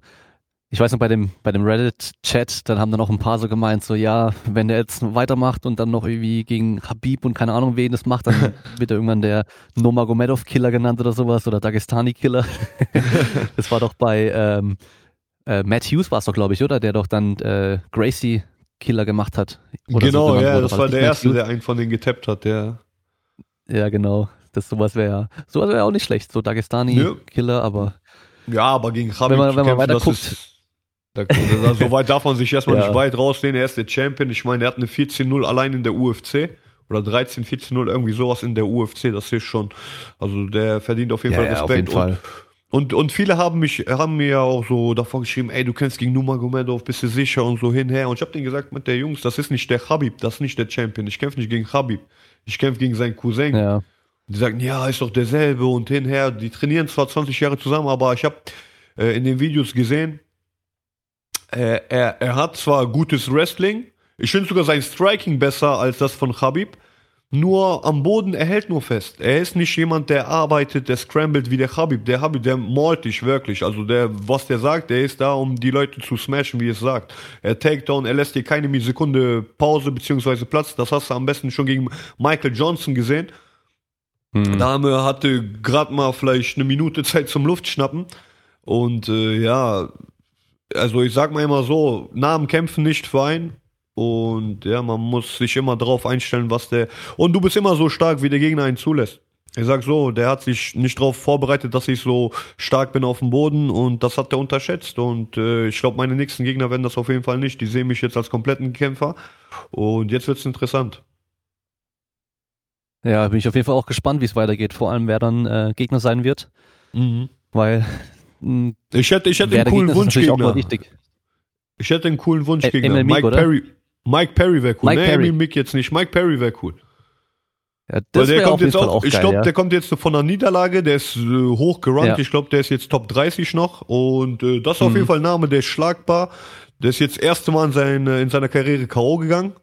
ich weiß noch, bei dem, bei dem Reddit-Chat, dann haben dann auch ein paar so gemeint, so, ja, wenn der jetzt weitermacht und dann noch irgendwie gegen Habib und keine Ahnung wen das macht, dann wird er irgendwann der Nomagomedov-Killer genannt oder sowas oder Dagestani-Killer. das war doch bei ähm, äh, Matt Hughes war es doch, glaube ich, oder? Der doch dann äh, Gracie Killer gemacht hat. genau, so ja, das war der erste, der einen von denen getappt hat, der. Ja, genau. Das sowas wäre ja, sowas wäre auch nicht schlecht, so Dagestani-Killer, aber. Ja, aber gegen Khabib wenn man, wenn man weiter guckt. da, so weit darf man sich erstmal ja. nicht weit rausnehmen. Er ist der Champion. Ich meine, er hat eine 14-0 allein in der UFC. Oder 13, 14-0, irgendwie sowas in der UFC. Das ist schon, also der verdient auf jeden ja, Fall Respekt. Ja, auf jeden Fall. Und, und viele haben mich, haben mir ja auch so davor geschrieben, ey, du kämpfst gegen Nurmagomedov, bist du sicher und so hinher. Und ich habe denen gesagt, mit der Jungs, das ist nicht der Habib, das ist nicht der Champion. Ich kämpfe nicht gegen Habib. Ich kämpfe gegen seinen Cousin. Ja. Die sagen, ja, ist doch derselbe und hinher. Die trainieren zwar 20 Jahre zusammen, aber ich habe äh, in den Videos gesehen, äh, er, er hat zwar gutes Wrestling, ich finde sogar sein Striking besser als das von Habib, nur am Boden, er hält nur fest. Er ist nicht jemand, der arbeitet, der scrambled wie der Habib. Der Habib, der malt dich wirklich. Also der, was der sagt, der ist da, um die Leute zu smashen, wie es sagt. Er Takedown, er lässt dir keine Sekunde Pause beziehungsweise Platz. Das hast du am besten schon gegen Michael Johnson gesehen. Mhm. Dame hatte gerade mal vielleicht eine Minute Zeit zum Luftschnappen. Und äh, ja, also ich sag mal immer so, Namen kämpfen nicht für einen. Und ja, man muss sich immer darauf einstellen, was der. Und du bist immer so stark, wie der Gegner einen zulässt. Ich sag so, der hat sich nicht darauf vorbereitet, dass ich so stark bin auf dem Boden und das hat er unterschätzt. Und äh, ich glaube, meine nächsten Gegner werden das auf jeden Fall nicht. Die sehen mich jetzt als kompletten Kämpfer. Und jetzt wird's interessant. Ja, bin ich auf jeden Fall auch gespannt, wie es weitergeht. Vor allem, wer dann äh, Gegner sein wird. Mhm. Weil mh, ich hätte, ich hätte einen coolen Wunschgegner. Ich hätte einen coolen Wunschgegner. Mike oder? Perry. Mike Perry wäre cool. Mike nee, Perry. Mick jetzt nicht. Mike Perry wäre cool. Ja, das Weil der kommt jetzt auch, auch, ich glaube, ja. der kommt jetzt von der Niederlage, der ist äh, hoch gerankt, ja. ich glaube, der ist jetzt Top 30 noch und äh, das ist mhm. auf jeden Fall ein Name, der ist schlagbar. Der ist jetzt das erste Mal in, seine, in seiner Karriere K.O. gegangen.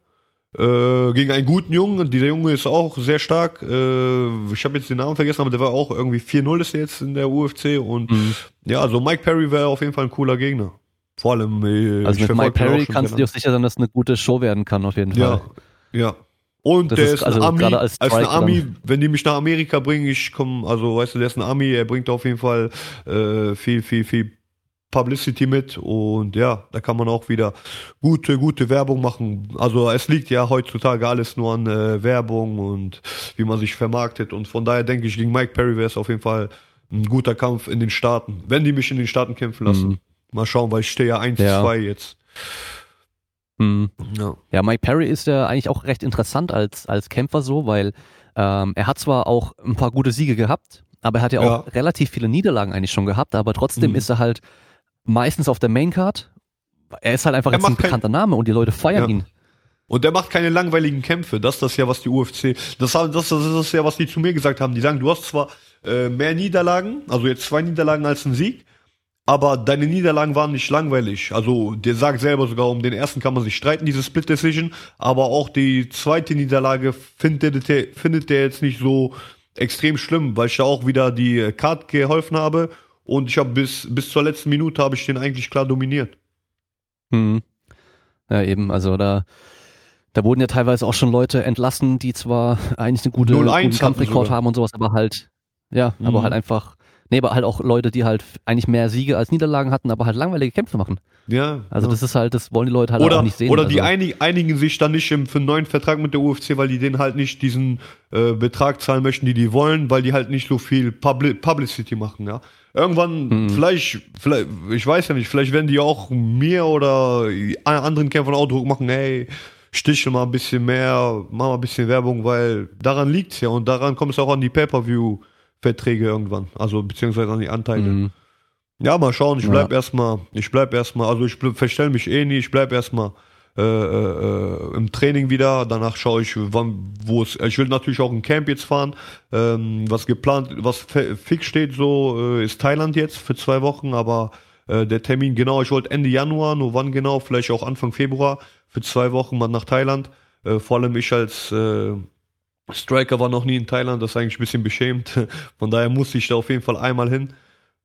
Äh, gegen einen guten Jungen. Dieser Junge ist auch sehr stark. Äh, ich habe jetzt den Namen vergessen, aber der war auch irgendwie 4-0 ist jetzt in der UFC. Und mhm. ja, also Mike Perry wäre auf jeden Fall ein cooler Gegner. Vor allem. Äh, also mit Mike Perry kannst du dir auch sicher sein, dass es eine gute Show werden kann, auf jeden Fall. Ja, ja. Und das der ist, ist also ein Ami, als, als ein Ami, wenn die mich nach Amerika bringen, ich komme, also weißt du, der ist ein Ami, er bringt auf jeden Fall äh, viel, viel, viel Publicity mit und ja, da kann man auch wieder gute, gute Werbung machen. Also es liegt ja heutzutage alles nur an äh, Werbung und wie man sich vermarktet und von daher denke ich, gegen Mike Perry wäre es auf jeden Fall ein guter Kampf in den Staaten, wenn die mich in den Staaten kämpfen lassen. Mhm. Mal schauen, weil ich stehe ja 1-2 ja. jetzt. Mhm. Ja. ja, Mike Perry ist ja eigentlich auch recht interessant als, als Kämpfer so, weil ähm, er hat zwar auch ein paar gute Siege gehabt, aber er hat ja, ja. auch relativ viele Niederlagen eigentlich schon gehabt, aber trotzdem mhm. ist er halt meistens auf der Maincard. Er ist halt einfach jetzt ein bekannter Name und die Leute feiern ja. ihn. Und der macht keine langweiligen Kämpfe. Das ist das ja, was die UFC, das, das, das ist das ja, was die zu mir gesagt haben. Die sagen, du hast zwar äh, mehr Niederlagen, also jetzt zwei Niederlagen als ein Sieg, aber deine Niederlagen waren nicht langweilig. Also der sagt selber sogar, um den ersten kann man sich streiten, diese Split Decision, aber auch die zweite Niederlage findet der, findet der jetzt nicht so extrem schlimm, weil ich da auch wieder die Card geholfen habe und ich habe bis, bis zur letzten Minute habe ich den eigentlich klar dominiert. Hm. Ja, eben, also da, da wurden ja teilweise auch schon Leute entlassen, die zwar eigentlich eine gute, guten Kampfrekord haben und sowas, aber halt, ja, mhm. aber halt einfach, nee, aber halt auch Leute, die halt eigentlich mehr Siege als Niederlagen hatten, aber halt langweilige Kämpfe machen. Ja. Also ja. das ist halt, das wollen die Leute halt oder, auch nicht sehen. Oder also. die einig, einigen sich dann nicht im, für einen neuen Vertrag mit der UFC, weil die denen halt nicht diesen äh, Betrag zahlen möchten, die die wollen, weil die halt nicht so viel Publi Publicity machen, ja. Irgendwann, mhm. vielleicht, vielleicht, ich weiß ja nicht, vielleicht werden die auch mir oder anderen Kämpfern auch Druck machen, hey, stichel mal ein bisschen mehr, mach mal ein bisschen Werbung, weil daran liegt's ja und daran kommt es auch an die Pay-Per-View-Verträge irgendwann, also beziehungsweise an die Anteile. Mhm. Ja, mal schauen, ich bleib ja. erstmal, ich bleib erstmal, also ich verstell mich eh nie, ich bleib erstmal äh, äh, im Training wieder. Danach schaue ich, wann, wo es. Ich will natürlich auch ein Camp jetzt fahren. Ähm, was geplant, was fix steht, so äh, ist Thailand jetzt für zwei Wochen, aber äh, der Termin genau, ich wollte Ende Januar, nur wann genau, vielleicht auch Anfang Februar für zwei Wochen mal nach Thailand. Äh, vor allem ich als Striker war noch nie in Thailand, das ist eigentlich ein bisschen beschämt. Von daher musste ich da auf jeden Fall einmal hin.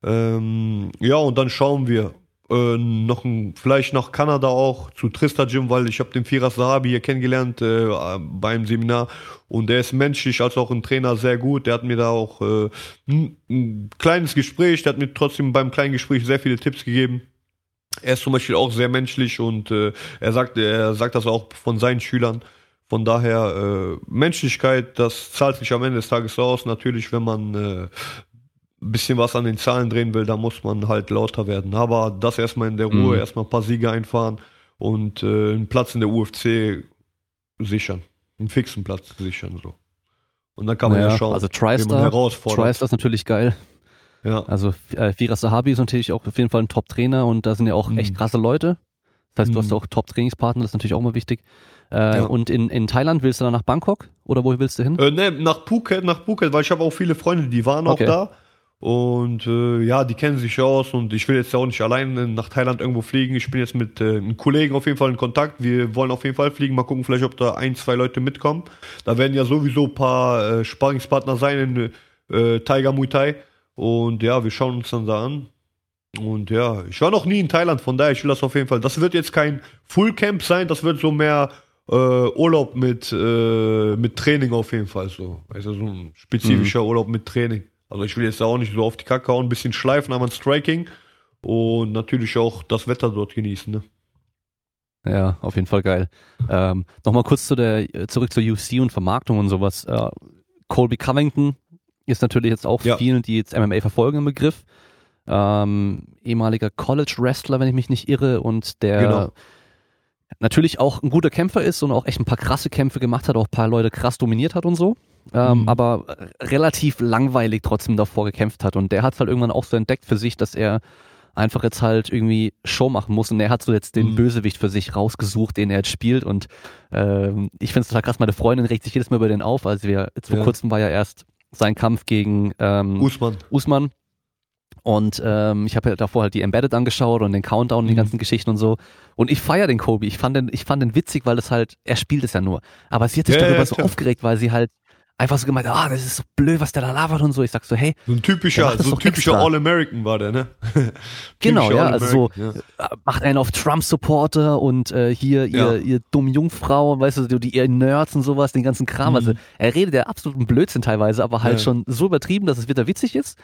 Ähm, ja, und dann schauen wir äh, noch ein, vielleicht nach Kanada auch zu Trista Gym, weil ich habe den Firas Sahabi hier kennengelernt äh, beim Seminar und der ist menschlich als auch ein Trainer sehr gut. Der hat mir da auch äh, ein, ein kleines Gespräch, der hat mir trotzdem beim kleinen Gespräch sehr viele Tipps gegeben. Er ist zum Beispiel auch sehr menschlich und äh, er sagt, er sagt das auch von seinen Schülern. Von daher, äh, Menschlichkeit, das zahlt sich am Ende des Tages aus. Natürlich, wenn man äh, bisschen was an den Zahlen drehen will, da muss man halt lauter werden. Aber das erstmal in der Ruhe, mhm. erstmal ein paar Siege einfahren und äh, einen Platz in der UFC sichern. Einen fixen Platz sichern, so. Und dann kann man naja, ja schauen, also TriStar, TriStar ist natürlich geil. Ja. Also äh, Firas Sahabi ist natürlich auch auf jeden Fall ein Top-Trainer und da sind ja auch mhm. echt krasse Leute. Das heißt, du hast mhm. auch Top-Trainingspartner, das ist natürlich auch mal wichtig. Äh, ja. Und in, in Thailand willst du dann nach Bangkok oder wo willst du hin? Äh, ne, nach Phuket, nach Phuket, weil ich habe auch viele Freunde, die waren okay. auch da. Und äh, ja, die kennen sich aus und ich will jetzt auch nicht allein nach Thailand irgendwo fliegen. Ich bin jetzt mit äh, einem Kollegen auf jeden Fall in Kontakt. Wir wollen auf jeden Fall fliegen. Mal gucken, vielleicht ob da ein, zwei Leute mitkommen. Da werden ja sowieso ein paar äh, Sparringspartner sein in äh, Tiger Muay Thai. Und ja, wir schauen uns dann da an. Und ja, ich war noch nie in Thailand, von daher ich will das auf jeden Fall. Das wird jetzt kein Fullcamp sein, das wird so mehr äh, Urlaub mit, äh, mit Training auf jeden Fall. So. Also so ein spezifischer mhm. Urlaub mit Training. Also ich will jetzt auch nicht so auf die Kacke hauen, ein bisschen schleifen, aber ein Striking und natürlich auch das Wetter dort genießen. Ne? Ja, auf jeden Fall geil. Ähm, Nochmal kurz zu der, zurück zur UC und Vermarktung und sowas. Äh, Colby Covington ist natürlich jetzt auch ja. vielen, die jetzt MMA verfolgen im Begriff. Ähm, ehemaliger College-Wrestler, wenn ich mich nicht irre, und der genau. natürlich auch ein guter Kämpfer ist und auch echt ein paar krasse Kämpfe gemacht hat, auch ein paar Leute krass dominiert hat und so ähm, mhm. aber relativ langweilig trotzdem davor gekämpft hat. Und der hat halt irgendwann auch so entdeckt für sich, dass er einfach jetzt halt irgendwie Show machen muss und er hat so jetzt den mhm. Bösewicht für sich rausgesucht, den er jetzt spielt und ähm, ich finde es total krass, meine Freundin regt sich jedes Mal über den auf, also wir, jetzt vor ja. kurzem war ja erst sein Kampf gegen ähm, Usman. Usman und ähm, ich habe ja davor halt die Embedded angeschaut und den Countdown und die mhm. ganzen Geschichten und so. Und ich feiere den Kobe. Ich fand den, ich fand den witzig, weil das halt, er spielt es ja nur. Aber sie hat sich ja, darüber ja, so aufgeregt, weil sie halt einfach so gemeint, ah, das ist so blöd, was der da labert und so. Ich sag so, hey. So ein typischer, so ein typischer All-American war der, ne? genau, ja, also so, ja. Äh, macht einen auf Trump-Supporter und äh, hier ihr, ja. ihr dumme Jungfrau, weißt du, die ihr Nerds und sowas, den ganzen Kram. Also, mhm. Also er redet ja absoluten Blödsinn teilweise, aber halt ja. schon so übertrieben, dass es wieder witzig ist.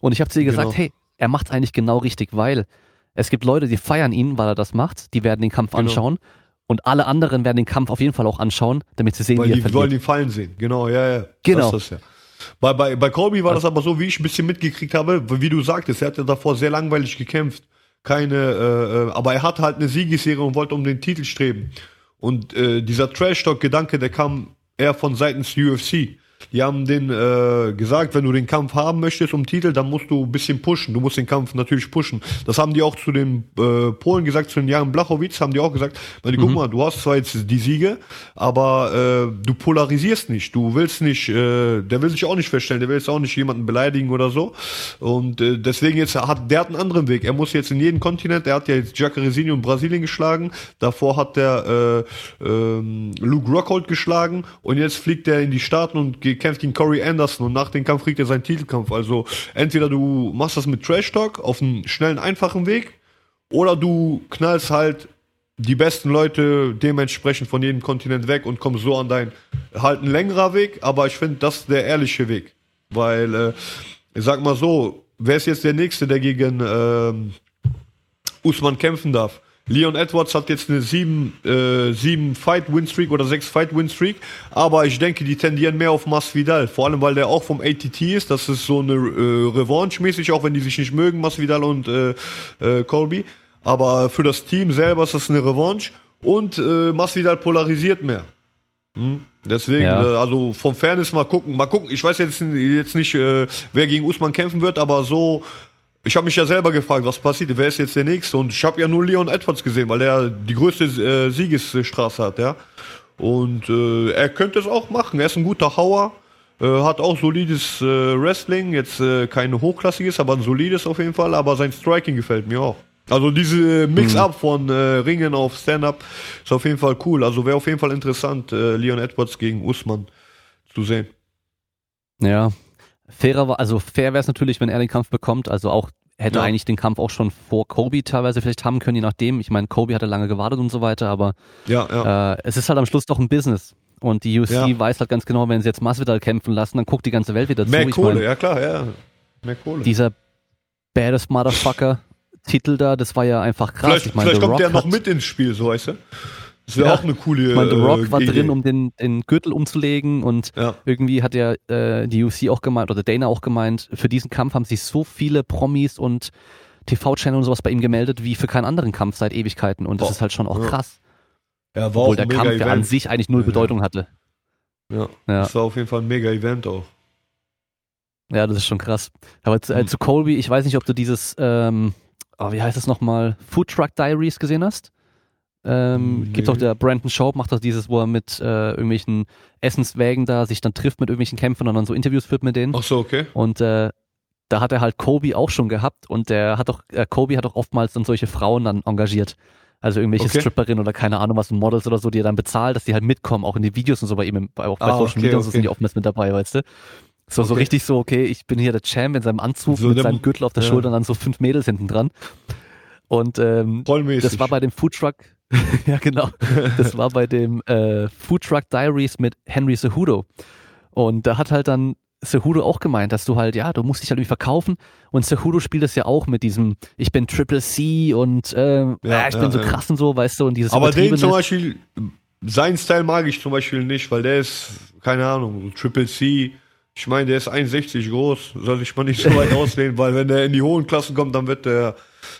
Und ich habe zu ihr gesagt, genau. hey, er macht eigentlich genau richtig, weil es gibt Leute, die feiern ihn, weil er das macht, die werden den Kampf genau. anschauen und alle anderen werden den Kampf auf jeden Fall auch anschauen, damit sie sehen, Weil wie er die verliert. wollen ihn fallen sehen. Genau, ja, ja. Genau. Das ist das, ja. Bei, bei, bei Kobe war das aber so, wie ich ein bisschen mitgekriegt habe, wie du sagtest, er hatte davor sehr langweilig gekämpft. Keine, äh, äh, aber er hatte halt eine Siegesserie und wollte um den Titel streben. Und äh, dieser Trash-Talk-Gedanke, der kam eher von seitens UFC. Die haben den äh, gesagt, wenn du den Kampf haben möchtest um Titel, dann musst du ein bisschen pushen. Du musst den Kampf natürlich pushen. Das haben die auch zu den äh, Polen gesagt, zu den Jahren Blachowitz haben die auch gesagt, weil die, mhm. guck mal, du hast zwar jetzt die Siege, aber äh, du polarisierst nicht. Du willst nicht, äh, der will sich auch nicht feststellen, der will jetzt auch nicht jemanden beleidigen oder so. Und äh, deswegen jetzt hat der hat einen anderen Weg. Er muss jetzt in jeden Kontinent, er hat ja jetzt Jacarezinho in Brasilien geschlagen, davor hat der äh, äh, Luke Rockhold geschlagen und jetzt fliegt er in die Staaten und geht kämpft gegen Corey Anderson und nach dem Kampf kriegt er seinen Titelkampf. Also entweder du machst das mit Trash Talk auf einen schnellen, einfachen Weg oder du knallst halt die besten Leute dementsprechend von jedem Kontinent weg und kommst so an dein halt ein längerer Weg, aber ich finde das der ehrliche Weg, weil äh, ich sag mal so, wer ist jetzt der nächste, der gegen ähm, Usman kämpfen darf? Leon Edwards hat jetzt eine sieben, äh, sieben Fight-Win-Streak oder sechs Fight-Win-Streak, aber ich denke, die tendieren mehr auf Masvidal, vor allem weil der auch vom ATT ist, das ist so eine äh, Revanche-mäßig, auch wenn die sich nicht mögen, Masvidal und äh, äh, Colby, aber für das Team selber ist das eine Revanche und äh, Masvidal polarisiert mehr. Hm? Deswegen, ja. äh, also vom Fairness mal gucken, mal gucken. Ich weiß jetzt, jetzt nicht, äh, wer gegen Usman kämpfen wird, aber so ich habe mich ja selber gefragt, was passiert, wer ist jetzt der Nächste? Und ich habe ja nur Leon Edwards gesehen, weil er die größte äh, Siegesstraße hat, ja. Und äh, er könnte es auch machen. Er ist ein guter Hauer, äh, hat auch solides äh, Wrestling, jetzt äh, kein hochklassiges, aber ein solides auf jeden Fall. Aber sein Striking gefällt mir auch. Also diese Mix-up mhm. von äh, Ringen auf Stand-up ist auf jeden Fall cool. Also wäre auf jeden Fall interessant, äh, Leon Edwards gegen Usman zu sehen. Ja, Fairer war, also fair wäre es natürlich, wenn er den Kampf bekommt. Also auch hätte ja. eigentlich den Kampf auch schon vor Kobe teilweise vielleicht haben können, je nachdem. Ich meine, Kobe hatte lange gewartet und so weiter, aber ja, ja. Äh, es ist halt am Schluss doch ein Business. Und die UFC ja. weiß halt ganz genau, wenn sie jetzt Masvidal kämpfen lassen, dann guckt die ganze Welt wieder Mehr zu. Mehr Kohle, mein, ja klar, ja. Mehr Kohle. Dieser baddest Motherfucker Titel da, das war ja einfach krass. Vielleicht, ich mein, vielleicht kommt der noch mit ins Spiel, so weißt du? Das wäre ja. auch eine coole. Ich meine, The Rock äh, war drin, um den, den Gürtel umzulegen und ja. irgendwie hat ja äh, die UFC auch gemeint oder Dana auch gemeint, für diesen Kampf haben sich so viele Promis und TV-Channel und sowas bei ihm gemeldet wie für keinen anderen Kampf seit Ewigkeiten und das oh. ist halt schon auch krass. Ja, war Obwohl der Kampf ja an sich eigentlich null Bedeutung hatte. Ja, ja, das war auf jeden Fall ein mega Event auch. Ja, das ist schon krass. Aber zu, äh, hm. zu Colby, ich weiß nicht, ob du dieses, ähm, oh, wie heißt es nochmal, Food Truck Diaries gesehen hast? Ähm, nee. Gibt auch der Brandon Schaub, macht das dieses, wo er mit äh, irgendwelchen Essenswägen da sich dann trifft mit irgendwelchen Kämpfern und dann so Interviews führt mit denen. Ach so, okay. Und äh, da hat er halt Kobe auch schon gehabt und der hat doch, äh, Kobe hat auch oftmals dann solche Frauen dann engagiert. Also irgendwelche okay. Stripperinnen oder keine Ahnung was, Models oder so, die er dann bezahlt, dass die halt mitkommen, auch in die Videos und so bei ihm, auch bei ah, Social okay, Media und so sind die oftmals mit dabei, weißt du. So, okay. so richtig so, okay, ich bin hier der Champ in seinem Anzug so mit seinem Gürtel auf der ja. Schulter und dann so fünf Mädels hinten dran. Und ähm, das war bei dem Foodtruck, ja, genau. Das war bei dem äh, Food Truck Diaries mit Henry Cejudo. Und da hat halt dann Cejudo auch gemeint, dass du halt, ja, du musst dich halt irgendwie verkaufen. Und Cejudo spielt es ja auch mit diesem, ich bin Triple C und äh, ja, ja, ich bin ja, so krass und so, weißt du, und dieses Aber den zum Beispiel, sein Style mag ich zum Beispiel nicht, weil der ist, keine Ahnung, Triple C. Ich meine, der ist 61 groß, soll sich mal nicht so weit auslehnen, weil wenn der in die hohen Klassen kommt, dann wird der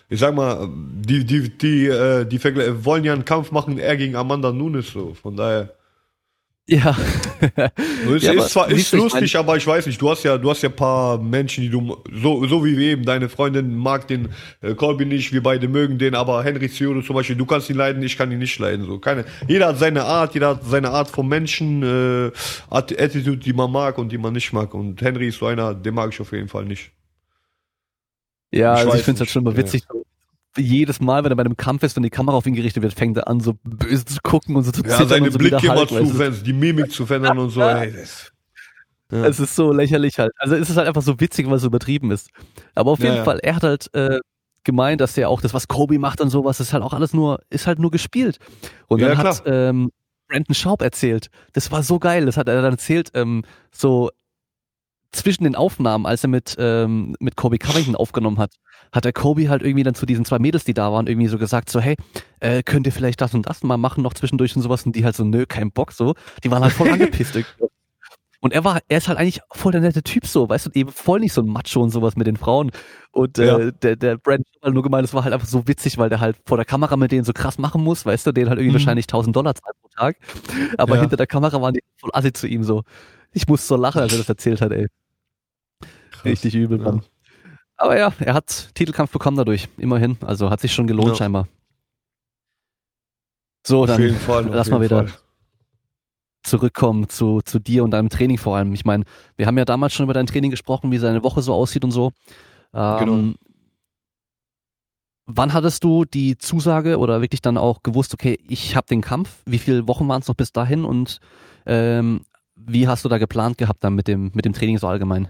ich sag mal, die, die, die, äh, die Vergle wollen ja einen Kampf machen, er gegen Amanda Nunes so. Von daher. Ja. es ja, ist zwar ist lustig, aber ich weiß nicht, du hast ja, du hast ja paar Menschen, die du, so, so wie wir eben, deine Freundin mag den äh, Colby nicht, wir beide mögen den, aber Henry Cejudo zum Beispiel, du kannst ihn leiden, ich kann ihn nicht leiden, so. Keine, jeder hat seine Art, jeder hat seine Art von Menschen, äh, Attitude, die man mag und die man nicht mag und Henry ist so einer, den mag ich auf jeden Fall nicht. Ja, ich, also ich finde es halt schon immer witzig. Ja. Jedes Mal, wenn er bei einem Kampf ist, wenn die Kamera auf ihn gerichtet wird, fängt er an, so böse zu gucken und so zu zittern. Ja, seine und so Blicke immer zu verändern, die Mimik zu verändern und so. Ey, das, ja. Es ist so lächerlich halt. Also es ist halt einfach so witzig, weil es so übertrieben ist. Aber auf jeden ja, Fall, er hat halt äh, gemeint, dass er auch das, was Kobe macht und sowas, ist halt auch alles nur, ist halt nur gespielt. Und dann hat ähm, Brandon Schaub erzählt, das war so geil, das hat er dann erzählt, ähm, so zwischen den Aufnahmen, als er mit, ähm, mit Kobe Covington aufgenommen hat, hat der Kobe halt irgendwie dann zu diesen zwei Mädels, die da waren, irgendwie so gesagt, so, hey, äh, könnt ihr vielleicht das und das mal machen noch zwischendurch und sowas und die halt so, nö, kein Bock so. Die waren halt voll angepisst. Und er war, er ist halt eigentlich voll der nette Typ so, weißt du, eben voll nicht so ein Macho und sowas mit den Frauen. Und äh, ja. der, der Brand hat halt nur gemeint, es war halt einfach so witzig, weil der halt vor der Kamera mit denen so krass machen muss, weißt du, den halt irgendwie mhm. wahrscheinlich 1000 Dollar zahlt pro Tag. Aber ja. hinter der Kamera waren die voll assi zu ihm so Ich muss so lachen, als er das erzählt hat, ey. Krass, Richtig übel, Mann. Ja. Aber ja, er hat Titelkampf bekommen dadurch, immerhin. Also hat sich schon gelohnt, ja. scheinbar. So, dann Fall, lass mal wieder Fall. zurückkommen zu, zu dir und deinem Training vor allem. Ich meine, wir haben ja damals schon über dein Training gesprochen, wie seine Woche so aussieht und so. Ähm, genau. Wann hattest du die Zusage oder wirklich dann auch gewusst, okay, ich habe den Kampf? Wie viele Wochen waren es noch bis dahin und ähm, wie hast du da geplant gehabt dann mit dem, mit dem Training so allgemein?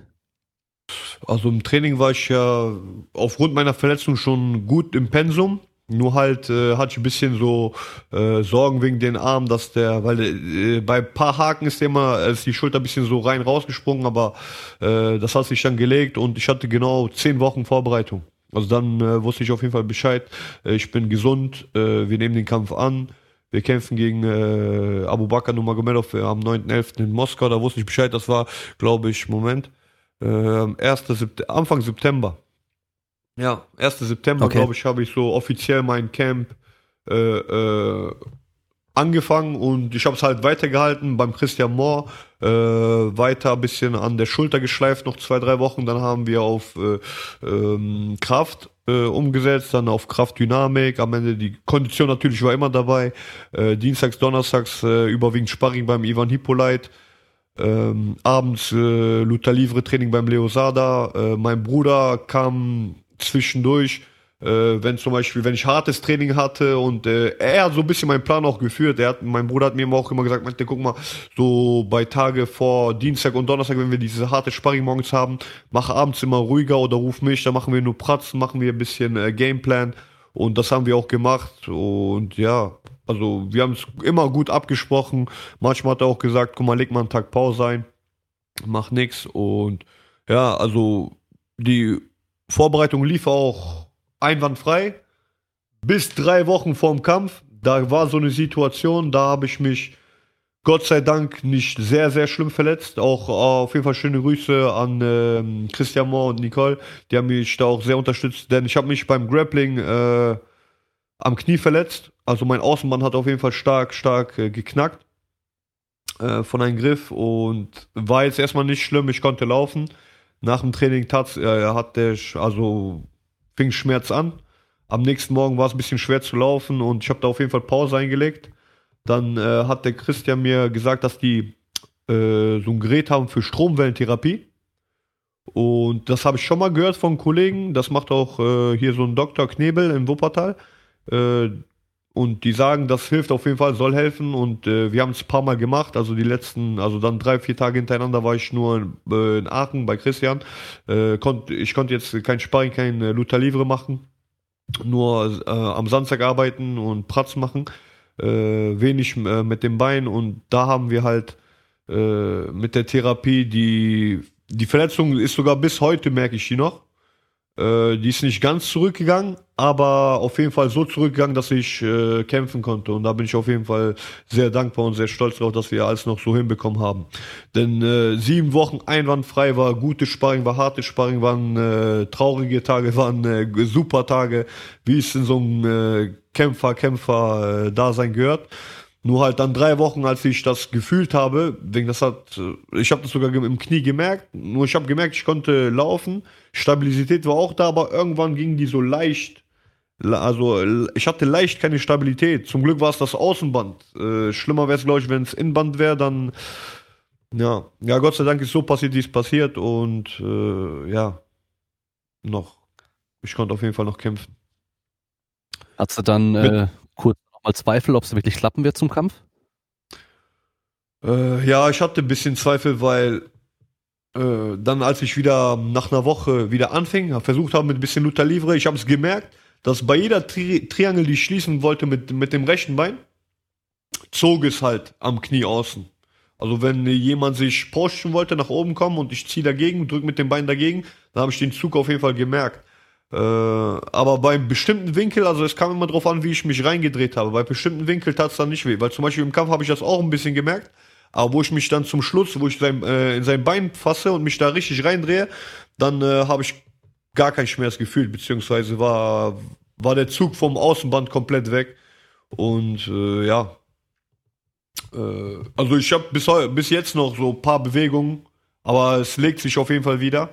Also im Training war ich ja aufgrund meiner Verletzung schon gut im Pensum. Nur halt äh, hatte ich ein bisschen so äh, Sorgen wegen den Arm, dass der, weil äh, bei paar Haken ist immer, ist die Schulter ein bisschen so rein rausgesprungen, aber äh, das hat sich dann gelegt und ich hatte genau zehn Wochen Vorbereitung. Also dann äh, wusste ich auf jeden Fall Bescheid. Äh, ich bin gesund, äh, wir nehmen den Kampf an. Wir kämpfen gegen äh, Abu Bakr Nurmagomedov am 9.11. in Moskau. Da wusste ich Bescheid. Das war, glaube ich, Moment, äh, 1. Sept Anfang September. Ja, 1. September, okay. glaube ich, habe ich so offiziell mein Camp äh, äh, angefangen und ich habe es halt weitergehalten beim Christian Moore, äh, weiter ein bisschen an der Schulter geschleift, noch zwei, drei Wochen, dann haben wir auf äh, ähm, Kraft äh, umgesetzt, dann auf Kraftdynamik, am Ende die Kondition natürlich war immer dabei, äh, dienstags, donnerstags äh, überwiegend Sparring beim Ivan Hippolyte, ähm, abends äh, Luta Livre Training beim Leo Sada, äh, mein Bruder kam zwischendurch, äh, wenn zum Beispiel, wenn ich hartes Training hatte und äh, er hat so ein bisschen meinen Plan auch geführt. Er hat, mein Bruder hat mir auch immer gesagt, meinte, guck mal, so bei Tage vor Dienstag und Donnerstag, wenn wir diese harte Sparring morgens haben, mach abends immer ruhiger oder ruf mich, dann machen wir nur Pratzen, machen wir ein bisschen äh, Gameplan. Und das haben wir auch gemacht. Und ja, also wir haben es immer gut abgesprochen. Manchmal hat er auch gesagt, guck mal, leg mal einen Tag Pause ein, mach nix und ja, also die Vorbereitung lief auch einwandfrei. Bis drei Wochen vorm Kampf, da war so eine Situation, da habe ich mich Gott sei Dank nicht sehr, sehr schlimm verletzt. Auch äh, auf jeden Fall schöne Grüße an äh, Christian Moore und Nicole. Die haben mich da auch sehr unterstützt, denn ich habe mich beim Grappling äh, am Knie verletzt. Also mein Außenband hat auf jeden Fall stark, stark äh, geknackt äh, von einem Griff und war jetzt erstmal nicht schlimm. Ich konnte laufen. Nach dem Training tat, äh, hat der, also fing Schmerz an. Am nächsten Morgen war es ein bisschen schwer zu laufen und ich habe da auf jeden Fall Pause eingelegt. Dann äh, hat der Christian mir gesagt, dass die äh, so ein Gerät haben für Stromwellentherapie. Und das habe ich schon mal gehört von Kollegen. Das macht auch äh, hier so ein Dr. Knebel in Wuppertal. Äh, und die sagen, das hilft auf jeden Fall, soll helfen. Und äh, wir haben es ein paar Mal gemacht. Also die letzten, also dann drei, vier Tage hintereinander war ich nur in, äh, in Aachen bei Christian. Äh, konnt, ich konnte jetzt kein Sparring, kein äh, Luther Livre machen. Nur äh, am Samstag arbeiten und Pratz machen. Äh, wenig mit dem Bein. Und da haben wir halt mit der Therapie die, die Verletzung ist sogar bis heute, merke ich die noch. Äh, die ist nicht ganz zurückgegangen, aber auf jeden Fall so zurückgegangen, dass ich äh, kämpfen konnte. Und da bin ich auf jeden Fall sehr dankbar und sehr stolz darauf, dass wir alles noch so hinbekommen haben. Denn äh, sieben Wochen einwandfrei war gute Sparring, war harte Sparring, waren äh, traurige Tage, waren äh, super Tage, wie es in so einem äh, Kämpfer, Kämpfer äh, gehört. Nur halt dann drei Wochen, als ich das gefühlt habe, wegen das hat, ich habe das sogar im Knie gemerkt. Nur ich habe gemerkt, ich konnte laufen, Stabilität war auch da, aber irgendwann ging die so leicht. Also ich hatte leicht keine Stabilität. Zum Glück war es das Außenband. Äh, schlimmer wäre es, glaube ich, wenn es Innenband wäre, dann ja, ja, Gott sei Dank ist so passiert, wie es passiert und äh, ja, noch. Ich konnte auf jeden Fall noch kämpfen. Hast du dann äh, kurz mal Zweifel, ob es wirklich klappen wird zum Kampf? Äh, ja, ich hatte ein bisschen Zweifel, weil äh, dann, als ich wieder nach einer Woche wieder anfing, versucht habe mit ein bisschen Luther Livre, ich habe es gemerkt, dass bei jeder Tri Triangel, die ich schließen wollte mit, mit dem rechten Bein, zog es halt am Knie außen. Also wenn jemand sich pushen wollte, nach oben kommen und ich ziehe dagegen, drücke mit dem Bein dagegen, dann habe ich den Zug auf jeden Fall gemerkt. Äh, aber beim bestimmten Winkel, also es kam immer drauf an, wie ich mich reingedreht habe. Bei bestimmten Winkel tat es dann nicht weh, weil zum Beispiel im Kampf habe ich das auch ein bisschen gemerkt. Aber wo ich mich dann zum Schluss, wo ich sein, äh, in sein Bein fasse und mich da richtig reindrehe, dann äh, habe ich gar keinen Schmerz gefühlt, beziehungsweise war, war der Zug vom Außenband komplett weg. Und äh, ja, Äh, also ich habe bis, bis jetzt noch so ein paar Bewegungen, aber es legt sich auf jeden Fall wieder.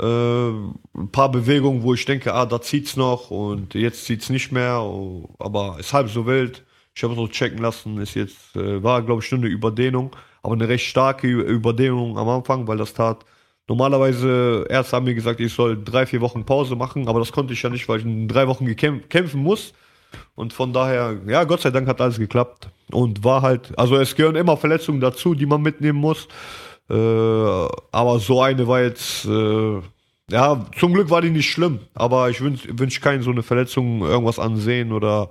Äh, ein paar Bewegungen, wo ich denke, ah, da zieht's noch und jetzt zieht's nicht mehr, oh, aber ist halb so wild. Ich habe es auch checken lassen, ist jetzt, äh, war glaube ich nur eine Überdehnung, aber eine recht starke Überdehnung am Anfang, weil das tat. Normalerweise, erst haben mir gesagt, ich soll drei, vier Wochen Pause machen, aber das konnte ich ja nicht, weil ich in drei Wochen kämpfen muss. Und von daher, ja, Gott sei Dank hat alles geklappt. Und war halt, also es gehören immer Verletzungen dazu, die man mitnehmen muss. Äh, aber so eine war jetzt, äh, ja, zum Glück war die nicht schlimm. Aber ich wünsche wünsch keinen so eine Verletzung, irgendwas ansehen oder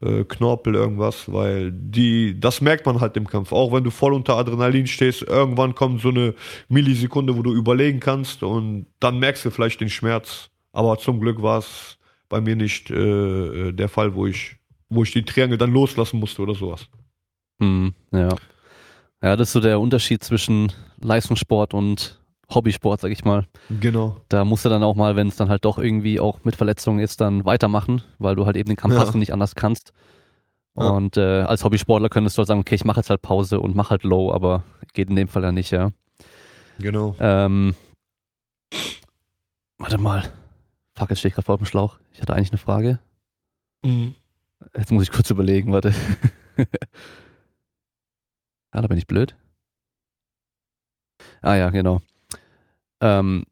äh, Knorpel, irgendwas, weil die, das merkt man halt im Kampf. Auch wenn du voll unter Adrenalin stehst, irgendwann kommt so eine Millisekunde, wo du überlegen kannst und dann merkst du vielleicht den Schmerz. Aber zum Glück war es bei mir nicht äh, der Fall, wo ich, wo ich die Triangel dann loslassen musste oder sowas. Hm, ja. Ja, das ist so der Unterschied zwischen Leistungssport und Hobbysport, sag ich mal. Genau. Da musst du dann auch mal, wenn es dann halt doch irgendwie auch mit Verletzungen ist, dann weitermachen, weil du halt eben den Kampf ja. hast und nicht anders kannst. Ja. Und äh, als Hobbysportler könntest du halt sagen, okay, ich mache jetzt halt Pause und mach halt Low, aber geht in dem Fall ja nicht, ja. Genau. Ähm, warte mal. Fuck, jetzt stehe ich gerade vor dem Schlauch. Ich hatte eigentlich eine Frage. Mhm. Jetzt muss ich kurz überlegen, warte. ah, da bin ich blöd. Ah ja, genau. Ähm,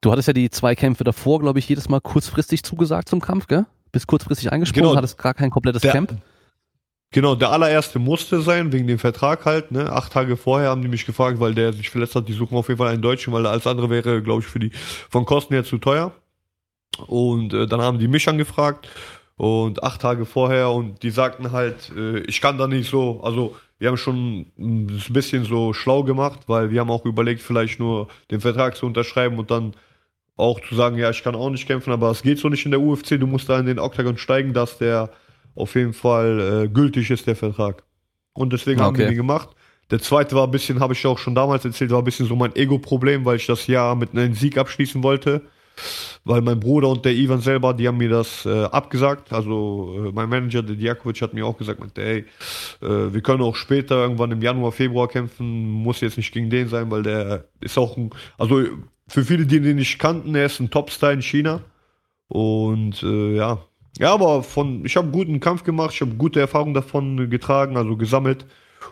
du hattest ja die zwei Kämpfe davor, glaube ich, jedes Mal kurzfristig zugesagt zum Kampf, gell? Bist kurzfristig eingesprungen, genau. hattest gar kein komplettes der, Camp. Genau, der allererste musste sein, wegen dem Vertrag halt, ne? Acht Tage vorher haben die mich gefragt, weil der sich verletzt hat, die suchen auf jeden Fall einen Deutschen, weil alles andere wäre, glaube ich, für die von Kosten her zu teuer. Und äh, dann haben die mich angefragt und acht Tage vorher und die sagten halt, äh, ich kann da nicht so, also wir haben schon ein bisschen so schlau gemacht, weil wir haben auch überlegt, vielleicht nur den Vertrag zu unterschreiben und dann auch zu sagen, ja, ich kann auch nicht kämpfen, aber es geht so nicht in der UFC, du musst da in den Oktagon steigen, dass der auf jeden Fall äh, gültig ist, der Vertrag. Und deswegen okay. haben wir den gemacht. Der zweite war ein bisschen, habe ich auch schon damals erzählt, war ein bisschen so mein Ego-Problem, weil ich das Jahr mit einem Sieg abschließen wollte weil mein Bruder und der Ivan selber, die haben mir das äh, abgesagt. Also äh, mein Manager, der Diakovic, hat mir auch gesagt, meinte, ey, äh, wir können auch später irgendwann im Januar, Februar kämpfen, muss jetzt nicht gegen den sein, weil der ist auch ein, also für viele, die den nicht kannten, er ist ein Topstar in China. Und äh, ja, ja, aber von, ich habe guten Kampf gemacht, ich habe gute Erfahrungen davon getragen, also gesammelt.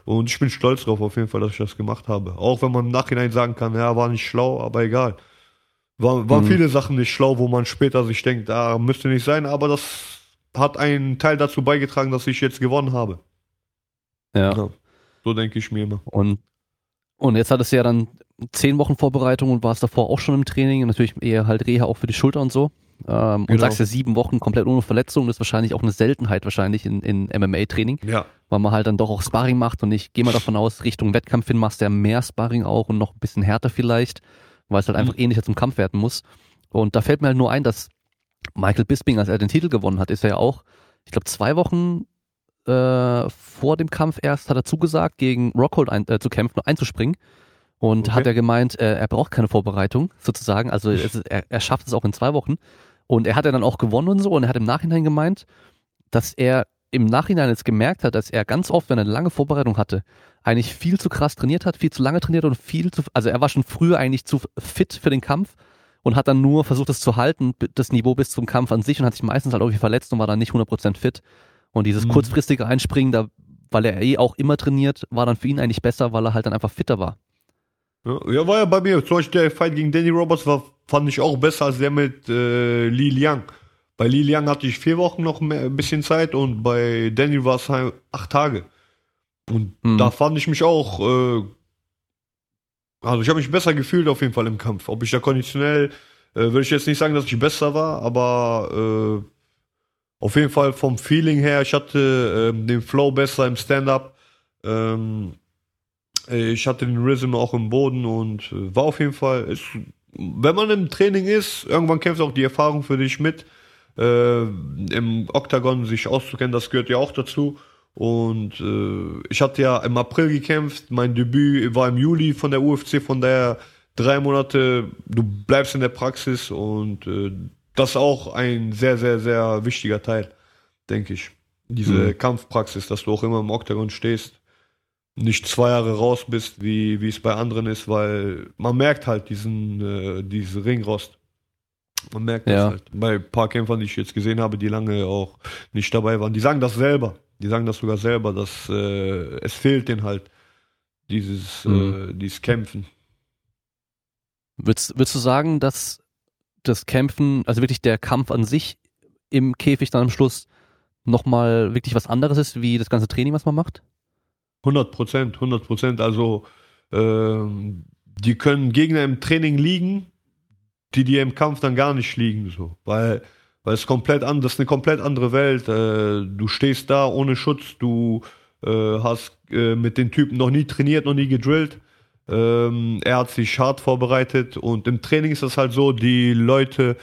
Und ich bin stolz drauf auf jeden Fall, dass ich das gemacht habe. Auch wenn man im Nachhinein sagen kann, ja, war nicht schlau, aber egal. War, waren mhm. viele Sachen nicht schlau, wo man später sich denkt, ah, müsste nicht sein, aber das hat einen Teil dazu beigetragen, dass ich jetzt gewonnen habe. Ja. ja so denke ich mir immer. Und, und jetzt hattest du ja dann zehn Wochen Vorbereitung und warst davor auch schon im Training, natürlich eher halt Reha auch für die Schulter und so. Ähm, genau. Und sagst ja sieben Wochen komplett ohne Verletzung, das ist wahrscheinlich auch eine Seltenheit wahrscheinlich in, in MMA-Training. Ja. Weil man halt dann doch auch Sparring macht und ich gehe mal davon aus, Richtung Wettkampf hin machst du ja mehr Sparring auch und noch ein bisschen härter vielleicht weil es halt einfach mhm. ähnlicher zum Kampf werden muss. Und da fällt mir halt nur ein, dass Michael Bisping, als er den Titel gewonnen hat, ist er ja auch, ich glaube, zwei Wochen äh, vor dem Kampf erst hat er zugesagt, gegen Rockhold ein, äh, zu kämpfen und einzuspringen. Und okay. hat er gemeint, äh, er braucht keine Vorbereitung, sozusagen. Also ist, er, er schafft es auch in zwei Wochen. Und er hat ja dann auch gewonnen und so. Und er hat im Nachhinein gemeint, dass er im Nachhinein jetzt gemerkt hat, dass er ganz oft, wenn er eine lange Vorbereitung hatte, eigentlich viel zu krass trainiert hat, viel zu lange trainiert und viel zu, also er war schon früher eigentlich zu fit für den Kampf und hat dann nur versucht, das zu halten, das Niveau bis zum Kampf an sich und hat sich meistens halt irgendwie verletzt und war dann nicht 100% fit. Und dieses mhm. kurzfristige Einspringen, da, weil er eh auch immer trainiert, war dann für ihn eigentlich besser, weil er halt dann einfach fitter war. Ja, war ja bei mir. Zum Beispiel der Fight gegen Danny Roberts war, fand ich auch besser als der mit äh, Li Liang. Bei Li Liang hatte ich vier Wochen noch mehr, ein bisschen Zeit und bei Danny war es halt acht Tage. Und mhm. da fand ich mich auch, äh, also ich habe mich besser gefühlt auf jeden Fall im Kampf. Ob ich da konditionell, äh, würde ich jetzt nicht sagen, dass ich besser war, aber äh, auf jeden Fall vom Feeling her, ich hatte äh, den Flow besser im Stand-up. Ähm, ich hatte den Rhythm auch im Boden und äh, war auf jeden Fall, ist, wenn man im Training ist, irgendwann kämpft auch die Erfahrung für dich mit. Äh, Im Oktagon sich auszukennen, das gehört ja auch dazu. Und äh, ich hatte ja im April gekämpft, mein Debüt war im Juli von der UFC, von daher drei Monate, du bleibst in der Praxis und äh, das ist auch ein sehr, sehr, sehr wichtiger Teil, denke ich. Diese mhm. Kampfpraxis, dass du auch immer im Oktagon stehst, nicht zwei Jahre raus bist, wie, wie es bei anderen ist, weil man merkt halt diesen, äh, diese Ringrost. Man merkt Ja. das halt. Bei ein paar Kämpfern, die ich jetzt gesehen habe, die lange auch nicht dabei waren, die sagen das selber. Die sagen das sogar selber, dass äh, es fehlt denen halt dieses, Mhm. äh, dieses Kämpfen. Würdest, würdest du sagen, dass das Kämpfen, also wirklich der Kampf an sich im Käfig dann am Schluss nochmal wirklich was anderes ist, wie das ganze Training, was man macht? 100 Prozent, 100 Prozent. Also ähm, die können Gegner im Training liegen, die dir im Kampf dann gar nicht liegen, so, weil weil es komplett an, das ist eine komplett andere Welt. Äh, du stehst da ohne Schutz, du äh, hast äh, mit den Typen noch nie trainiert, noch nie gedrillt. Ähm, er hat sich hart vorbereitet und im Training ist das halt so, die Leute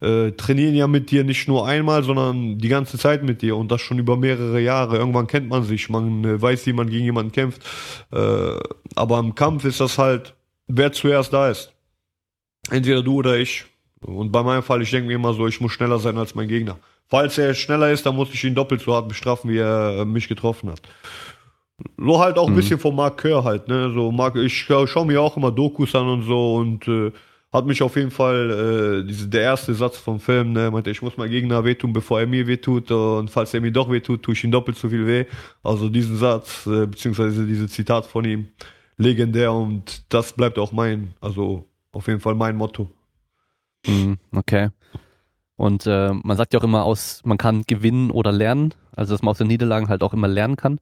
äh, trainieren ja mit dir nicht nur einmal, sondern die ganze Zeit mit dir und das schon über mehrere Jahre. Irgendwann kennt man sich, man äh, weiß, wie man gegen jemanden kämpft. Äh, aber im Kampf ist das halt, wer zuerst da ist. Entweder du oder ich. Und bei meinem Fall, ich denke mir immer so, ich muss schneller sein als mein Gegner. Falls er schneller ist, dann muss ich ihn doppelt so hart bestrafen, wie er äh, mich getroffen hat. So halt auch ein Mhm. bisschen vom Mark Kerr halt, ne? So Mark, ich scha schaue mir auch immer Dokus an und so und äh, hat mich auf jeden Fall, äh, diese, der erste Satz vom Film, ne, meinte, ich muss meinem Gegner wehtun, bevor er mir wehtut und falls er mir doch wehtut, tue ich ihm doppelt so viel weh. Also diesen Satz, äh, beziehungsweise diese Zitat von ihm, legendär und das bleibt auch mein, also auf jeden Fall mein Motto. Mhm, okay. Und äh, man sagt ja auch immer aus, man kann gewinnen oder lernen, also dass man aus den Niederlagen halt auch immer lernen kann.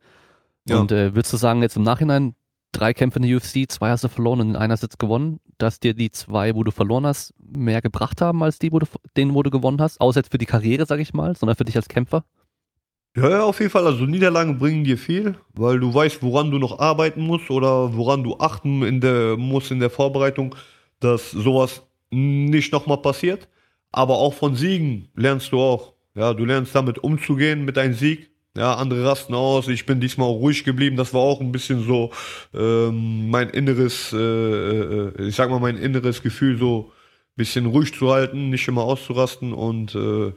Ja. Und äh, würdest du sagen, jetzt im Nachhinein, drei Kämpfe in der UFC, zwei hast du verloren und in einer hast du jetzt gewonnen, dass dir die zwei, wo du verloren hast, mehr gebracht haben als die, wo du, denen, wo du gewonnen hast? Außer jetzt für die Karriere, sag ich mal, sondern für dich als Kämpfer? Ja, ja, auf jeden Fall. Also Niederlagen bringen dir viel, weil du weißt, woran du noch arbeiten musst oder woran du achten in der, musst in der Vorbereitung, dass sowas nicht nochmal passiert. Aber auch von Siegen lernst du auch. Ja, du lernst damit umzugehen mit deinem Sieg. Ja, andere rasten aus. Ich bin diesmal auch ruhig geblieben. Das war auch ein bisschen so ähm, mein inneres, äh, äh, ich sag mal, mein inneres Gefühl, so ein bisschen ruhig zu halten, nicht immer auszurasten und äh,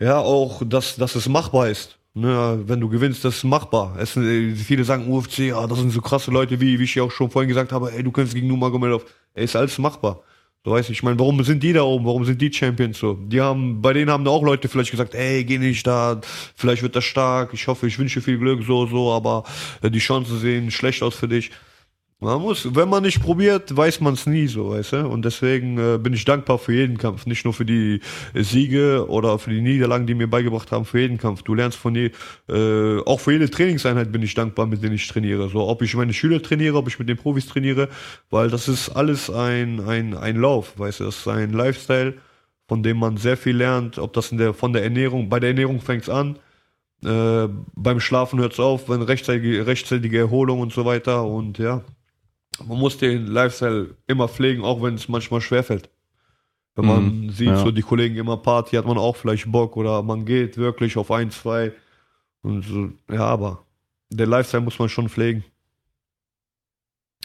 ja, auch, dass, dass es machbar ist. Ne, wenn du gewinnst, das ist machbar. Es, sind, äh, viele sagen UFC, ja, das sind so krasse Leute, wie, wie ich ja auch schon vorhin gesagt habe, ey, du kämpfst gegen Nurmagomedov. Ey, ist alles machbar. So weiß ich, ich meine, warum sind die da oben? Warum sind die Champions so? Die haben, bei denen haben da auch Leute vielleicht gesagt, ey, geh nicht da, vielleicht wird das stark, ich hoffe, ich wünsche viel Glück, so, so, aber äh, die Chancen sehen schlecht aus für dich. Man muss, wenn man nicht probiert, weiß man es nie so, weißt du? Und deswegen äh, bin ich dankbar für jeden Kampf, nicht nur für die äh, Siege oder für die Niederlagen, die mir beigebracht haben, für jeden Kampf. Du lernst von je, äh, auch für jede Trainingseinheit bin ich dankbar, mit denen ich trainiere. So, ob ich meine Schüler trainiere, ob ich mit den Profis trainiere, weil das ist alles ein ein ein Lauf, weißt du? Das ist ein Lifestyle, von dem man sehr viel lernt. Ob das in der von der Ernährung, bei der Ernährung fängt's an. Äh, beim Schlafen hört's auf, wenn rechtzeitige, rechtzeitige Erholung und so weiter und ja, man muss den Lifestyle immer pflegen, auch wenn es manchmal schwerfällt. Wenn man Mhm, sieht, ja. so die Kollegen immer Party, hat man auch vielleicht Bock oder man geht wirklich auf ein, zwei und so, ja, aber der Lifestyle muss man schon pflegen.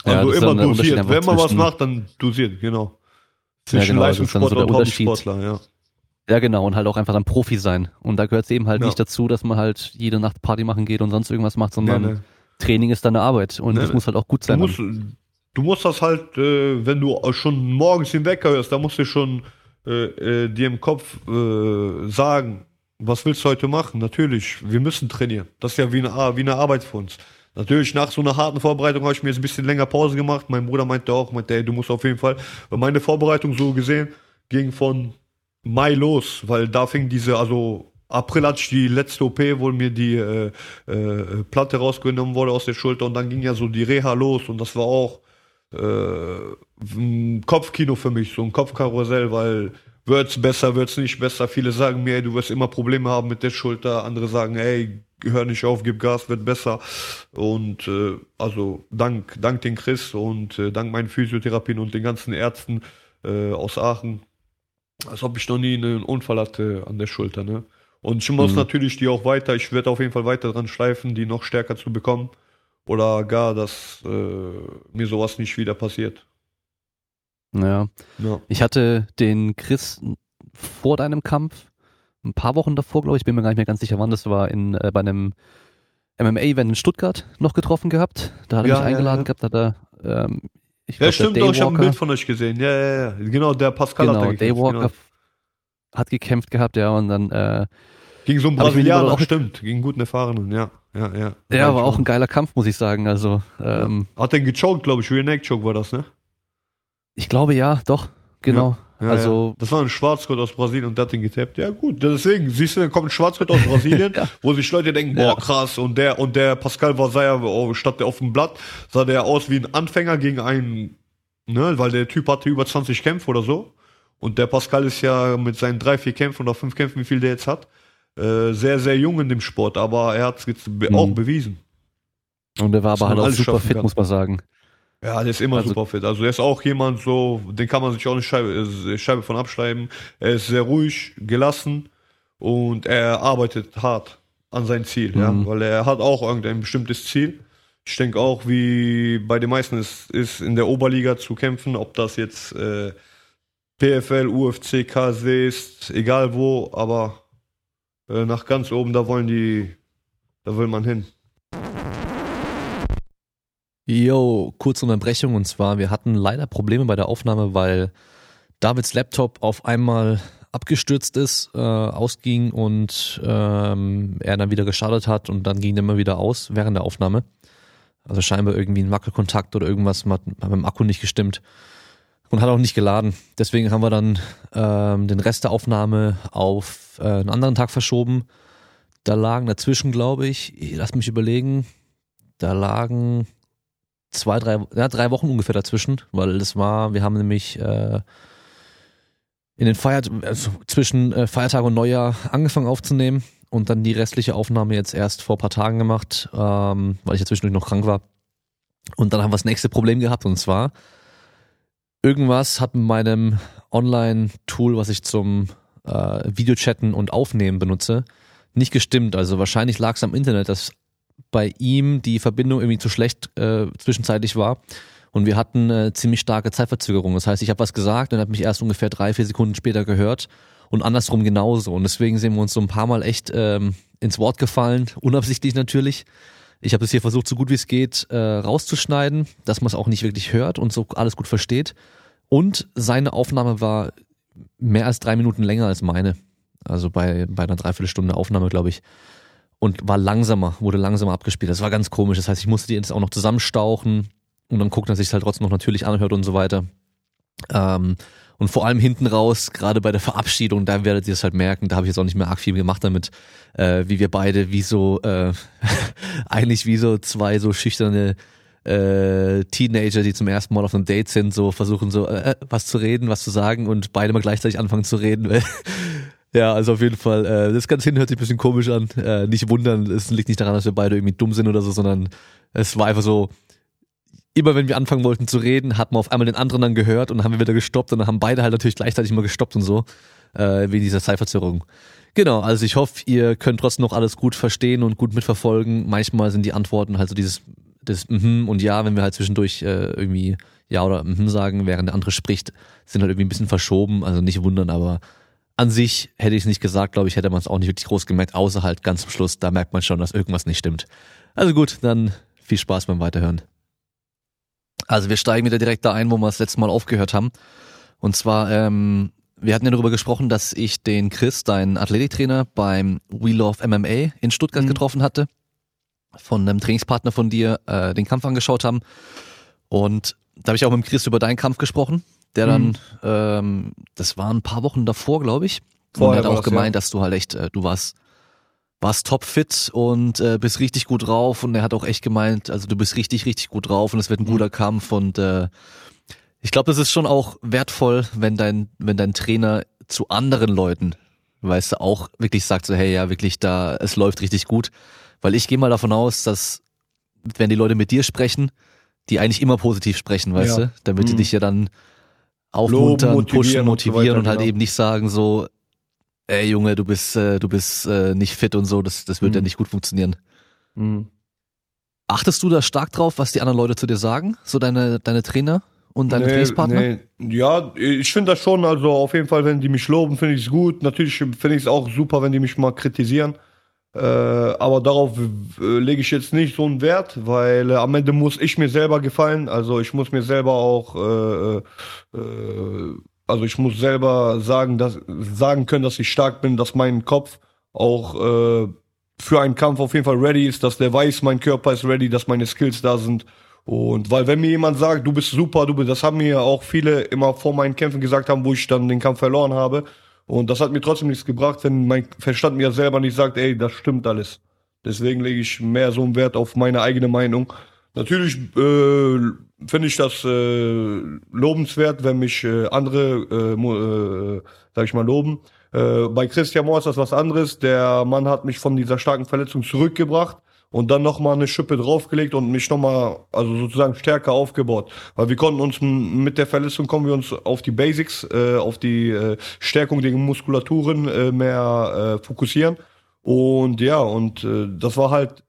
Ja, Also ist immer dosiert. Wenn man was macht, dann dosiert, genau. Zwischen genau, das ist dann so Leistungssportler der und. Hobbysportler, ja. Ja, genau, und halt auch einfach dann Profi sein. Und da gehört es eben halt Ja. nicht dazu, dass man halt jede Nacht Party machen geht und sonst irgendwas macht, sondern Nee, nee. Training ist deine Arbeit und Nee, das muss halt auch gut Du sein. musst, du musst das halt, äh, wenn du schon morgens den Wecker hörst, da musst du schon äh, äh, dir im Kopf äh, sagen, was willst du heute machen? Natürlich, wir müssen trainieren. Das ist ja wie eine, wie eine Arbeit für uns. Natürlich, nach so einer harten Vorbereitung habe ich mir jetzt ein bisschen länger Pause gemacht. Mein Bruder meinte auch, meinte, ey, du musst auf jeden Fall. Weil meine Vorbereitung so gesehen ging von Mai los, weil da fing diese, also April hatte ich die letzte OP, wo mir die äh, äh, Platte rausgenommen wurde aus der Schulter und dann ging ja so die Reha los und das war auch ein Kopfkino für mich, so ein Kopfkarussell, weil wird's besser, wird's nicht besser. Viele sagen mir, ey, du wirst immer Probleme haben mit der Schulter, andere sagen, ey, hör nicht auf, gib Gas, wird besser. Und äh, also dank, dank den Chris und äh, dank meinen Physiotherapien und den ganzen Ärzten äh, aus Aachen, als ob ich noch nie einen Unfall hatte an der Schulter, ne? Und ich muss Mhm. natürlich die auch weiter, ich werde auf jeden Fall weiter dran schleifen, die noch stärker zu bekommen. Oder gar, dass äh, mir sowas nicht wieder passiert. Ja. Ja. Ich hatte den Chris vor deinem Kampf, ein paar Wochen davor, glaube ich, bin mir gar nicht mehr ganz sicher, wann das war, in, äh, bei einem MMA-Event in Stuttgart noch getroffen gehabt. Da hat er Ja, mich ja, eingeladen ja. gehabt, hat er, ähm, ich Ja, glaub, stimmt, der doch, ich habe ein Bild von euch gesehen. Ja, ja, ja. Genau, der Pascal hat da Genau, gekämpft. Daywalker Genau. hat gekämpft gehabt, ja, und dann, äh, Gegen so einen Brasilianer, auch- stimmt. Gegen guten Erfahrenen, ja. Ja, ja. ja, war auch ein geiler Kampf, muss ich sagen. Also, ähm, Hat den gechoked, glaube ich. Rear Neck Choke war das, ne? ich glaube ja, doch, genau. Ja, also, ja. Das war ein Schwarzgurt aus Brasilien und der hat den getappt. Ja, gut. Deswegen, siehst du, da kommt ein Schwarzgurt aus Brasilien, Ja. wo sich Leute denken, boah, Ja. krass. Und der, und der Pascal ja, oh, statt der auf dem Blatt, sah der aus wie ein Anfänger gegen einen, ne, weil der Typ hatte über 20 Kämpfe oder so. Und der Pascal ist ja mit seinen drei, vier Kämpfen oder fünf Kämpfen, wie viel der jetzt hat, äh, sehr, sehr jung in dem Sport, aber er hat es jetzt Mhm. auch bewiesen. und der war aber halt auch super fit, kann. muss man sagen. Ja, der ist immer Also- super fit. Also er ist auch jemand so, den kann man sich auch eine Scheibe, äh, Scheibe von abschreiben. Er ist sehr ruhig, gelassen und er arbeitet hart an sein Ziel, ja, Mhm. weil er hat auch irgendein bestimmtes Ziel. Ich denke auch, wie bei den meisten ist, ist in der Oberliga zu kämpfen, ob das jetzt äh, PFL, UFC, KSW ist, egal wo, aber äh, nach ganz oben, da wollen die, da will man hin. Yo, kurze Unterbrechung und zwar, wir hatten leider Probleme bei der Aufnahme, weil Davids Laptop auf einmal abgestürzt ist, äh, ausging und ähm, er dann wieder gestartet hat und dann ging er immer wieder aus während der Aufnahme. Also scheinbar irgendwie ein Wackelkontakt oder irgendwas hat dem Akku nicht gestimmt und hat auch nicht geladen. Deswegen haben wir dann ähm, den Rest der Aufnahme auf äh, einen anderen Tag verschoben. Da lagen dazwischen, glaube ich, lass mich überlegen, da lagen zwei, drei, ja, drei Wochen ungefähr dazwischen, weil das war, wir haben nämlich äh, in den Feiert also zwischen äh, Feiertag und Neujahr angefangen aufzunehmen und dann die restliche Aufnahme jetzt erst vor ein paar Tagen gemacht, ähm, weil ich ja zwischendurch noch krank war. Und dann haben wir das nächste Problem gehabt und zwar irgendwas hat mit meinem Online-Tool, was ich zum äh, Videochatten und Aufnehmen benutze, nicht gestimmt. Also wahrscheinlich lag es am Internet, dass bei ihm die Verbindung irgendwie zu schlecht äh, zwischenzeitlich war. Und wir hatten äh, ziemlich starke Zeitverzögerung. Das heißt, ich habe was gesagt und habe mich erst ungefähr drei, vier Sekunden später gehört und andersrum genauso. Und deswegen sind wir uns so ein paar Mal echt ähm, ins Wort gefallen, unabsichtlich natürlich. Ich habe es hier versucht, so gut wie es geht, äh, rauszuschneiden, dass man es auch nicht wirklich hört und so alles gut versteht. Und seine Aufnahme war mehr als drei Minuten länger als meine. Also bei, bei einer Dreiviertelstunde Aufnahme, glaube ich. Und war langsamer, wurde langsamer abgespielt. Das war ganz komisch. Das heißt, ich musste die jetzt auch noch zusammenstauchen und dann gucken, dass sich halt trotzdem noch natürlich anhört und so weiter. Ähm, und vor allem hinten raus, gerade bei der Verabschiedung, da werdet ihr es halt merken, da habe ich jetzt auch nicht mehr arg viel gemacht damit, äh, wie wir beide, wie so, äh, eigentlich wie so zwei so schüchterne äh, Teenager, die zum ersten Mal auf einem Date sind, so versuchen so äh, was zu reden, was zu sagen und beide mal gleichzeitig anfangen zu reden. ja, also auf jeden Fall, äh, das Ganze hin hört sich ein bisschen komisch an. Äh, nicht wundern, es liegt nicht daran, dass wir beide irgendwie dumm sind oder so, sondern es war einfach so, immer wenn wir anfangen wollten zu reden, hat man auf einmal den anderen dann gehört und dann haben wir wieder gestoppt und dann haben beide halt natürlich gleichzeitig mal gestoppt und so, äh, wegen dieser Zeitverzögerung. Genau, also ich hoffe, ihr könnt trotzdem noch alles gut verstehen und gut mitverfolgen. Manchmal sind die Antworten halt so dieses das mhm und ja, wenn wir halt zwischendurch äh, irgendwie ja oder mhm sagen, während der andere spricht, sind halt irgendwie ein bisschen verschoben, also nicht wundern, aber an sich hätte ich es nicht gesagt, glaube ich, hätte man es auch nicht wirklich groß gemerkt, außer halt ganz zum Schluss, da merkt man schon, dass irgendwas nicht stimmt. Also gut, dann viel Spaß beim Weiterhören. Also wir steigen wieder direkt da ein, wo wir das letzte Mal aufgehört haben. Und zwar, ähm, wir hatten ja darüber gesprochen, dass ich den Chris, deinen Athletiktrainer, beim We Love MMA in Stuttgart Mhm. getroffen hatte. Von einem Trainingspartner von dir äh, den Kampf angeschaut haben. Und da habe ich auch mit dem Chris über deinen Kampf gesprochen, der dann, Mhm. ähm, das war ein paar Wochen davor, glaube ich. und Vorher er hat auch das, gemeint, ja. dass du halt echt, äh, du warst warst topfit und äh, bist richtig gut drauf und er hat auch echt gemeint, also du bist richtig, richtig gut drauf und es wird ein guter Kampf und äh, ich glaube, das ist schon auch wertvoll, wenn dein, wenn dein Trainer zu anderen Leuten, weißt du, auch wirklich sagt so, hey, ja, wirklich da, es läuft richtig gut. Weil ich gehe mal davon aus, dass wenn die Leute mit dir sprechen, die eigentlich immer positiv sprechen, weißt Ja. du, damit die Mhm. dich ja dann aufmuntern, Loben, pushen, motivieren und so motivieren weiter, und halt genau. eben nicht sagen so, ey Junge, du bist, äh, du bist äh, nicht fit und so, das, das wird Mhm. ja nicht gut funktionieren. Mhm. Achtest du da stark drauf, was die anderen Leute zu dir sagen? So deine, deine Trainer und deine Trainingspartner? Nee. Ja, ich finde das schon, also auf jeden Fall, wenn die mich loben, finde ich es gut. Natürlich finde ich es auch super, wenn die mich mal kritisieren. Äh, aber darauf äh, lege ich jetzt nicht so einen Wert, weil äh, am Ende muss ich mir selber gefallen. Also ich muss mir selber auch, äh, äh, also ich muss selber sagen, dass, sagen können, dass ich stark bin, dass mein Kopf auch äh, für einen Kampf auf jeden Fall ready ist, dass der weiß, mein Körper ist ready, dass meine Skills da sind. Und weil wenn mir jemand sagt, du bist super, du bist, das haben mir auch viele immer vor meinen Kämpfen gesagt haben, wo ich dann den Kampf verloren habe. Und das hat mir trotzdem nichts gebracht, wenn mein Verstand mir selber nicht sagt, ey, das stimmt alles. Deswegen lege ich mehr so einen Wert auf meine eigene Meinung. Natürlich äh, finde ich das äh, lobenswert, wenn mich äh, andere, äh, äh, sag ich mal, loben. Äh, bei Christian Mohr ist das was anderes. Der Mann hat mich von dieser starken Verletzung zurückgebracht und dann nochmal eine Schippe draufgelegt und mich nochmal, also sozusagen stärker aufgebaut. Weil wir konnten uns mit der Verletzung kommen wir uns auf die Basics, äh, auf die äh, Stärkung der Muskulaturen äh, mehr äh, fokussieren. Und ja, und äh, das war halt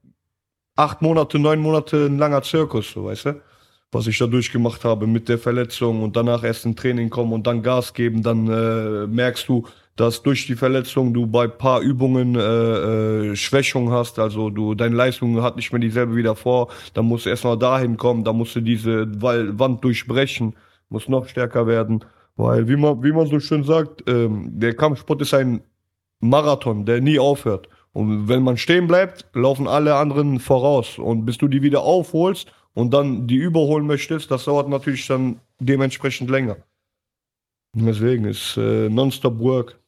acht Monate, neun Monate ein langer Zirkus, so weißt du? Was ich da durchgemacht habe mit der Verletzung und danach erst in Training kommen und dann Gas geben, dann äh, merkst du, dass durch die Verletzung du bei paar Übungen äh, äh, Schwächung hast, also du deine Leistung hat nicht mehr dieselbe wie davor, dann musst du erstmal dahin kommen, dann musst du diese Wand durchbrechen, muss noch stärker werden, weil wie man wie man so schön sagt, ähm, der Kampfsport ist ein Marathon, der nie aufhört. Und wenn man stehen bleibt, laufen alle anderen voraus. Und bis du die wieder aufholst und dann die überholen möchtest, das dauert natürlich dann dementsprechend länger. Deswegen ist äh, nonstop Work.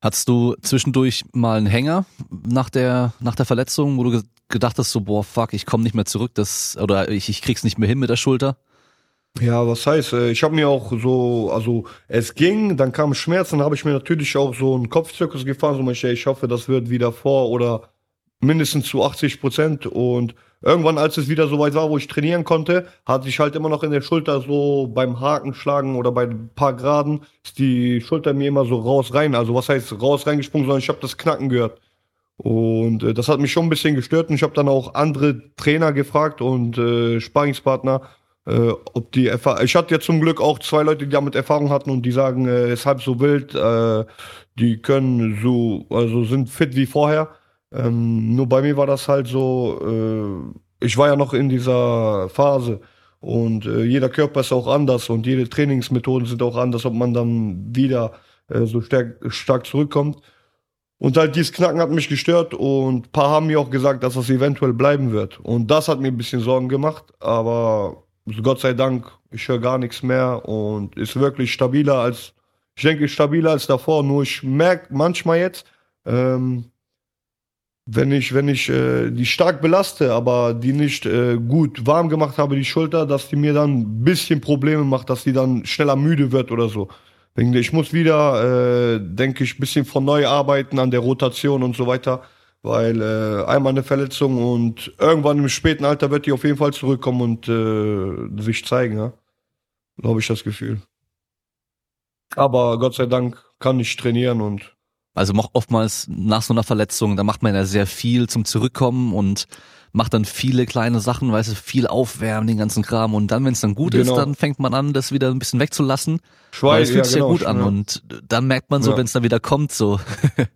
Hattest du zwischendurch mal einen Hänger nach der, nach der Verletzung, wo du gedacht hast, so, boah, fuck, ich komme nicht mehr zurück, das, oder ich, ich krieg's nicht mehr hin mit der Schulter? Ja, was heißt, äh, ich habe mir auch so, also es ging, dann kam Schmerz, dann habe ich mir natürlich auch so einen Kopfzirkus gefahren, so ich, ich hoffe, das wird wieder vor oder mindestens zu 80 Prozent und irgendwann, als es wieder so weit war, wo ich trainieren konnte, hatte ich halt immer noch in der Schulter so beim Hakenschlagen oder bei ein paar Graden ist die Schulter mir immer so raus rein. Also was heißt raus reingesprungen, sondern ich habe das Knacken gehört. Und äh, das hat mich schon ein bisschen gestört und ich habe dann auch andere Trainer gefragt und äh, Sparingspartner, äh, ob die Erfahrung. Ich hatte ja zum Glück auch zwei Leute, die damit Erfahrung hatten und die sagen, äh, ist halb so wild, äh, die können so, also sind fit wie vorher. Ähm, nur bei mir war das halt so, äh, ich war ja noch in dieser Phase und äh, jeder Körper ist auch anders und jede Trainingsmethoden sind auch anders, ob man dann wieder äh, so stark, stark zurückkommt. Und halt dieses Knacken hat mich gestört und paar haben mir auch gesagt, dass das eventuell bleiben wird. Und das hat mir ein bisschen Sorgen gemacht, aber Gott sei Dank, ich höre gar nichts mehr und ist wirklich stabiler als, ich denke stabiler als davor, nur ich merke manchmal jetzt, ähm, wenn ich, wenn ich äh, die stark belaste, aber die nicht äh, gut warm gemacht habe, die Schulter, dass die mir dann ein bisschen Probleme macht, dass die dann schneller müde wird oder so. Ich muss wieder, äh, denke ich, bisschen von neu arbeiten an der Rotation und so weiter, weil äh, einmal eine Verletzung und irgendwann im späten Alter wird die auf jeden Fall zurückkommen und äh, sich zeigen, ja. So habe ich das Gefühl. Aber Gott sei Dank kann ich trainieren und also oftmals nach so einer Verletzung, da macht man ja sehr viel zum Zurückkommen und macht dann viele kleine Sachen, weißt du, viel aufwärmen, den ganzen Kram und dann, wenn es dann gut genau. ist, dann fängt man an, das wieder ein bisschen wegzulassen. Schwein, weil es fühlt ja, sich genau, ja gut an ja. und dann merkt man so, ja. wenn es dann wieder kommt, so.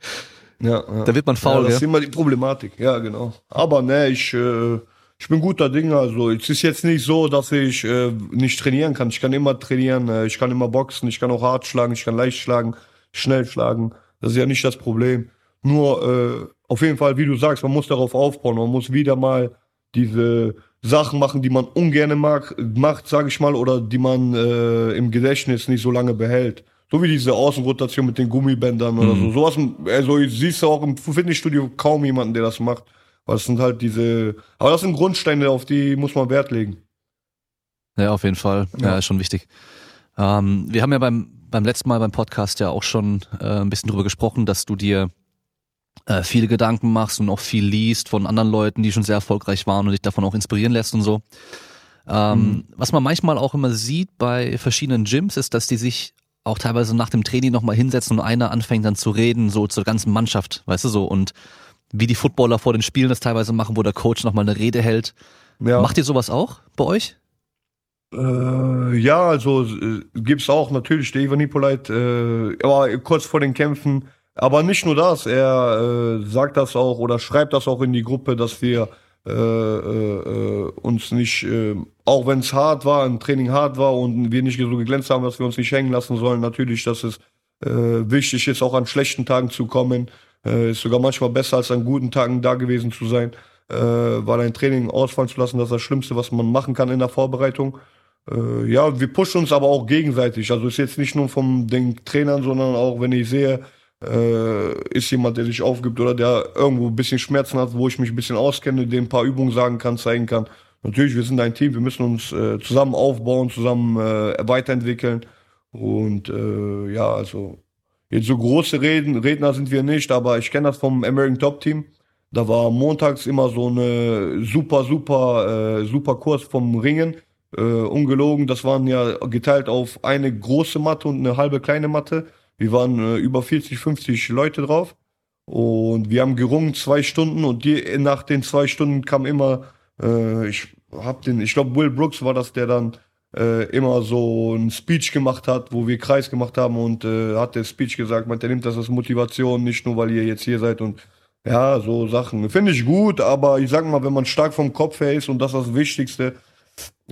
ja, ja. Da wird man faul, ja. Das ist immer die Problematik, ja, genau. Aber ne, ich, äh, ich bin guter Dinge. Also es ist jetzt nicht so, dass ich äh, nicht trainieren kann. Ich kann immer trainieren, äh, ich kann immer boxen, ich kann auch hart schlagen, ich kann leicht schlagen, schnell schlagen. Das ist ja nicht das Problem. Nur äh, auf jeden Fall, wie du sagst, man muss darauf aufbauen. Man muss wieder mal diese Sachen machen, die man ungern mag, macht, sage ich mal, oder die man äh, im Gedächtnis nicht so lange behält. So wie diese Außenrotation mit den Gummibändern oder mhm. so. Sowas, also siehst du auch im Fitnessstudio kaum jemanden, der das macht. Weil es sind halt diese, aber das sind Grundsteine, auf die muss man Wert legen. Ja, auf jeden Fall. Ja, ja ist schon wichtig. Ähm, wir haben ja beim beim letzten Mal beim Podcast ja auch schon äh, ein bisschen drüber gesprochen, dass du dir äh, viele Gedanken machst und auch viel liest von anderen Leuten, die schon sehr erfolgreich waren und dich davon auch inspirieren lässt und so. Ähm, mhm. Was man manchmal auch immer sieht bei verschiedenen Gyms, ist, dass die sich auch teilweise nach dem Training nochmal hinsetzen und einer anfängt dann zu reden, so zur ganzen Mannschaft, weißt du so, und wie die Footballer vor den Spielen das teilweise machen, wo der Coach nochmal eine Rede hält. Ja. Macht ihr sowas auch bei euch? Äh, ja, also äh, gibt's auch natürlich der Ivan Hippolyte, äh, aber kurz vor den Kämpfen Aber nicht nur das, er äh, sagt das auch oder schreibt das auch in die Gruppe, dass wir äh, äh, uns nicht, äh, auch wenn es hart war, ein Training hart war und wir nicht so geglänzt haben, dass wir uns nicht hängen lassen sollen. Natürlich, dass es äh, wichtig ist, auch an schlechten Tagen zu kommen. Äh, ist sogar manchmal besser, als an guten Tagen da gewesen zu sein. Äh, weil ein Training ausfallen zu lassen, das ist das Schlimmste, was man machen kann in der Vorbereitung. Äh, ja, wir pushen uns aber auch gegenseitig. Also ist jetzt nicht nur vom den Trainern, sondern auch, wenn ich sehe, äh, ist jemand, der sich aufgibt oder der irgendwo ein bisschen Schmerzen hat, wo ich mich ein bisschen auskenne, dem ein paar Übungen sagen kann, zeigen kann. Natürlich, wir sind ein Team, wir müssen uns äh, zusammen aufbauen, zusammen äh, weiterentwickeln. Und äh, ja, also jetzt so große Reden, Redner sind wir nicht, aber ich kenne das vom American Top Team. Da war montags immer so eine super, super, äh, super Kurs vom Ringen. Äh, ungelogen, das waren ja geteilt auf eine große Matte und eine halbe kleine Matte. Wir waren äh, über 40, 50 Leute drauf. Und wir haben gerungen zwei Stunden und die, nach den zwei Stunden kam immer, äh, ich hab den, ich glaube Will Brooks war das, der dann äh, immer so ein Speech gemacht hat, wo wir Kreis gemacht haben und äh, hat der Speech gesagt, man, der nimmt das als Motivation, nicht nur weil ihr jetzt hier seid und ja, so Sachen. Finde ich gut, aber ich sag mal, wenn man stark vom Kopf her ist und das ist das Wichtigste,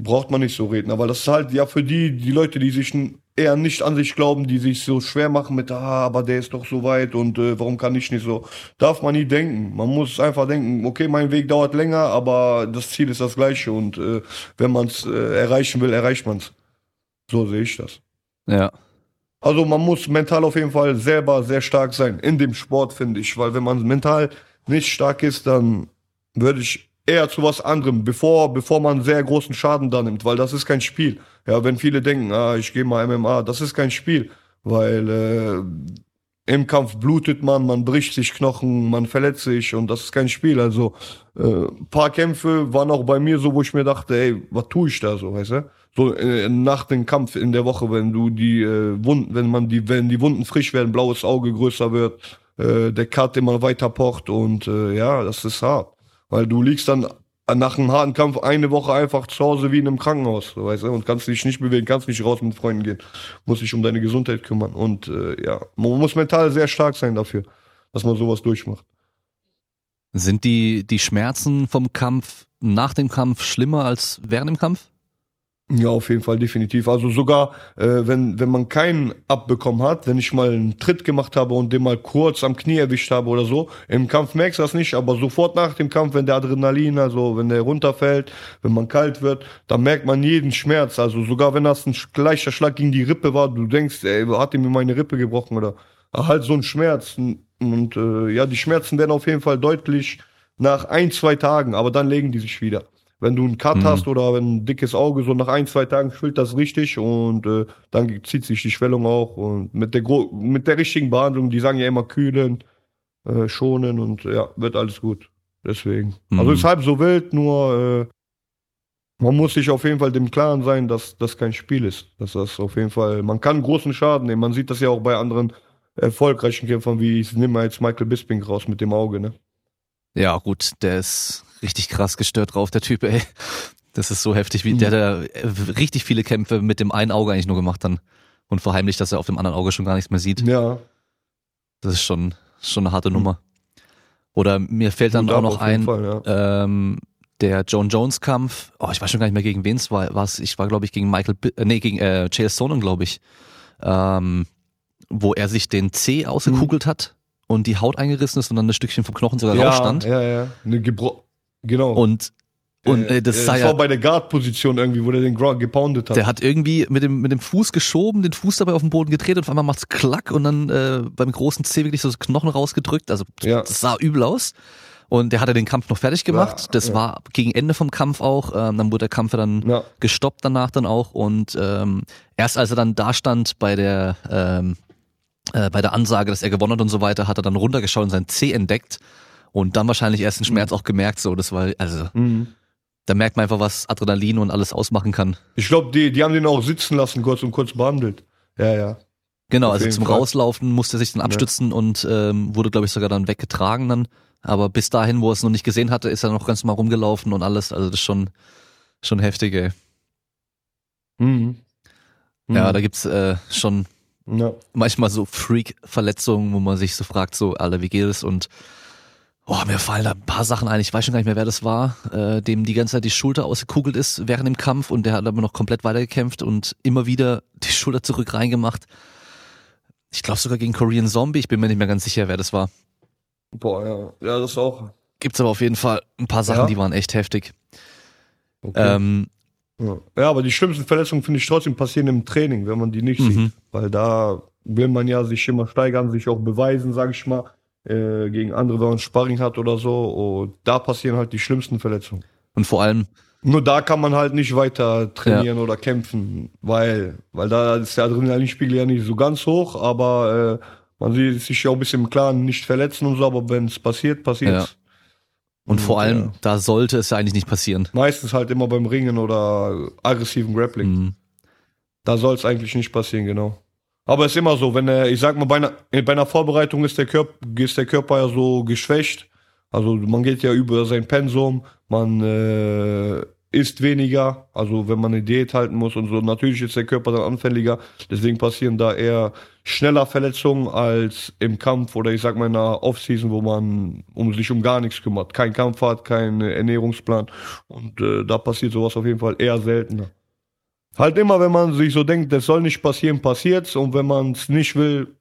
braucht man nicht so reden. Aber das ist halt ja für die, die Leute, die sich eher nicht an sich glauben, die sich so schwer machen mit, ah, aber der ist doch so weit und äh, warum kann ich nicht so? Darf man nie denken. Man muss einfach denken, okay, mein Weg dauert länger, aber das Ziel ist das gleiche und äh, wenn man es äh, erreichen will, erreicht man es. So sehe ich das. Ja. Also man muss mental auf jeden Fall selber sehr stark sein in dem Sport, finde ich, weil wenn man mental nicht stark ist, dann würde ich eher zu was anderem, bevor, bevor man sehr großen Schaden da nimmt, weil das ist kein Spiel. Ja, wenn viele denken, ah, ich gehe mal MMA, das ist kein Spiel, weil äh, im Kampf blutet man, man bricht sich Knochen, man verletzt sich und das ist kein Spiel. Also äh, paar Kämpfe waren auch bei mir so, wo ich mir dachte, ey, was tue ich da so, weißt du? So äh, nach dem Kampf in der Woche, wenn du die äh, Wunden, wenn man die, wenn die Wunden frisch werden, blaues Auge größer wird, äh, der Cut immer weiter pocht und äh, ja, das ist hart. Weil du liegst dann nach einem harten Kampf eine Woche einfach zu Hause wie in einem Krankenhaus, weißt du, und kannst dich nicht bewegen, kannst nicht raus mit Freunden gehen, musst dich um deine Gesundheit kümmern. Und äh, ja, man muss mental sehr stark sein dafür, dass man sowas durchmacht. Sind die, die Schmerzen vom Kampf nach dem Kampf schlimmer als während dem Kampf? Ja, auf jeden Fall, definitiv. Also sogar, äh, wenn, wenn man keinen abbekommen hat, wenn ich mal einen Tritt gemacht habe und den mal kurz am Knie erwischt habe oder so, im Kampf merkst du das nicht, aber sofort nach dem Kampf, wenn der Adrenalin, also wenn der runterfällt, wenn man kalt wird, dann merkt man jeden Schmerz. Also sogar wenn das ein leichter Schlag gegen die Rippe war, du denkst, ey, hat ihm meine Rippe gebrochen oder halt so ein Schmerz. Und äh, ja, die Schmerzen werden auf jeden Fall deutlich nach ein, zwei Tagen, aber dann legen die sich wieder wenn du einen Cut mhm. hast oder wenn ein dickes Auge, so nach ein, zwei Tagen schwillt das richtig und äh, dann zieht sich die Schwellung auch. Und mit der, mit der richtigen Behandlung, die sagen ja immer kühlen, äh, schonen und ja, wird alles gut. Deswegen. Mhm. Also ist halb so wild, nur äh, man muss sich auf jeden Fall dem Klaren sein, dass das kein Spiel ist. Dass das auf jeden Fall, man kann großen Schaden nehmen. Man sieht das ja auch bei anderen erfolgreichen Kämpfern, wie ich nehme jetzt Michael Bisping raus mit dem Auge, ne? Ja, gut, der ist richtig krass gestört drauf, der Typ, ey. Das ist so heftig, wie der, der richtig viele Kämpfe mit dem einen Auge eigentlich nur gemacht hat und verheimlicht, dass er auf dem anderen Auge schon gar nichts mehr sieht. Ja. Das ist schon, schon eine harte mhm. Nummer. Oder mir fällt dann auch noch ein, Fall, ja. ähm, der Joan Jones Kampf, oh, ich weiß schon gar nicht mehr gegen wen es war, was, ich war glaube ich gegen Michael, äh, nee, gegen äh, Chael Sonnen, glaube ich, ähm, wo er sich den C ausgekugelt mhm. hat und die Haut eingerissen ist und dann ein Stückchen vom Knochen sogar ja, rausstand. Ja, ja, eine Gebro genau. Und und äh, das, äh, sah das ja, war bei der Guard-Position irgendwie, wo der den Ground gepoundet hat. Der hat irgendwie mit dem, mit dem Fuß geschoben, den Fuß dabei auf den Boden gedreht und auf einmal macht's klack und dann äh, beim großen C wirklich so das Knochen rausgedrückt. Also ja. das sah übel aus. Und der hatte den Kampf noch fertig gemacht. Ja, das ja. war gegen Ende vom Kampf auch. Ähm, dann wurde der Kampf dann ja. gestoppt danach dann auch. Und ähm, erst als er dann da stand bei der ähm, äh, bei der Ansage, dass er gewonnen hat und so weiter, hat er dann runtergeschaut und sein C entdeckt und dann wahrscheinlich erst den Schmerz mhm. auch gemerkt, so, das war, also, mhm. da merkt man einfach, was Adrenalin und alles ausmachen kann. Ich glaube, die, die haben den auch sitzen lassen, kurz und kurz behandelt. Ja, ja. Genau, also zum Fall. Rauslaufen musste er sich dann abstützen ja. und ähm, wurde, glaube ich, sogar dann weggetragen dann. Aber bis dahin, wo er es noch nicht gesehen hatte, ist er noch ganz mal rumgelaufen und alles. Also das ist schon, schon heftig, ey. Mhm. Ja, mhm. da gibt's äh, schon Ja. manchmal so Freak-Verletzungen, wo man sich so fragt, so, Alter, wie geht es? Und oh, mir fallen da ein paar Sachen ein. Ich weiß schon gar nicht mehr, wer das war, äh, dem die ganze Zeit die Schulter ausgekugelt ist während dem Kampf und der hat aber noch komplett weitergekämpft und immer wieder die Schulter zurück reingemacht. Ich glaube sogar gegen Korean Zombie, ich bin mir nicht mehr ganz sicher, wer das war. Boah, ja. Ja, das auch. Gibt's aber auf jeden Fall ein paar Sachen, Ja? die waren echt heftig. Okay. Ähm, Ja. ja, aber die schlimmsten Verletzungen finde ich trotzdem passieren im Training, wenn man die nicht Mhm. sieht. Weil da will man ja sich immer steigern, sich auch beweisen, sage ich mal, äh, gegen andere, wenn man Sparring hat oder so. Und da passieren halt die schlimmsten Verletzungen. und vor allem, Nur da kann man halt nicht weiter trainieren oder kämpfen, weil, weil da ist der Adrenalinspiegel ja nicht so ganz hoch, aber äh, man sieht sich ja auch ein bisschen im Klaren, nicht verletzen und so, aber wenn es passiert, passiert und vor allem, ja. da sollte es ja eigentlich nicht passieren. Meistens halt immer beim Ringen oder aggressiven Grappling. Mhm. Da soll es eigentlich nicht passieren, genau. Aber es ist immer so, wenn er, ich sag mal, bei einer, bei einer Vorbereitung ist der, Körper, ist der Körper ja so geschwächt. Also man geht ja über sein Pensum, man äh, isst weniger, also wenn man eine Diät halten muss und so. Natürlich ist der Körper dann anfälliger, deswegen passieren da eher schneller Verletzungen als im Kampf oder ich sag mal in einer Offseason, wo man um sich um gar nichts kümmert. Kein Kampf hat, kein Ernährungsplan und äh, da passiert sowas auf jeden Fall eher seltener. Halt immer, wenn man sich so denkt, das soll nicht passieren, passiert's. Und wenn man es nicht will,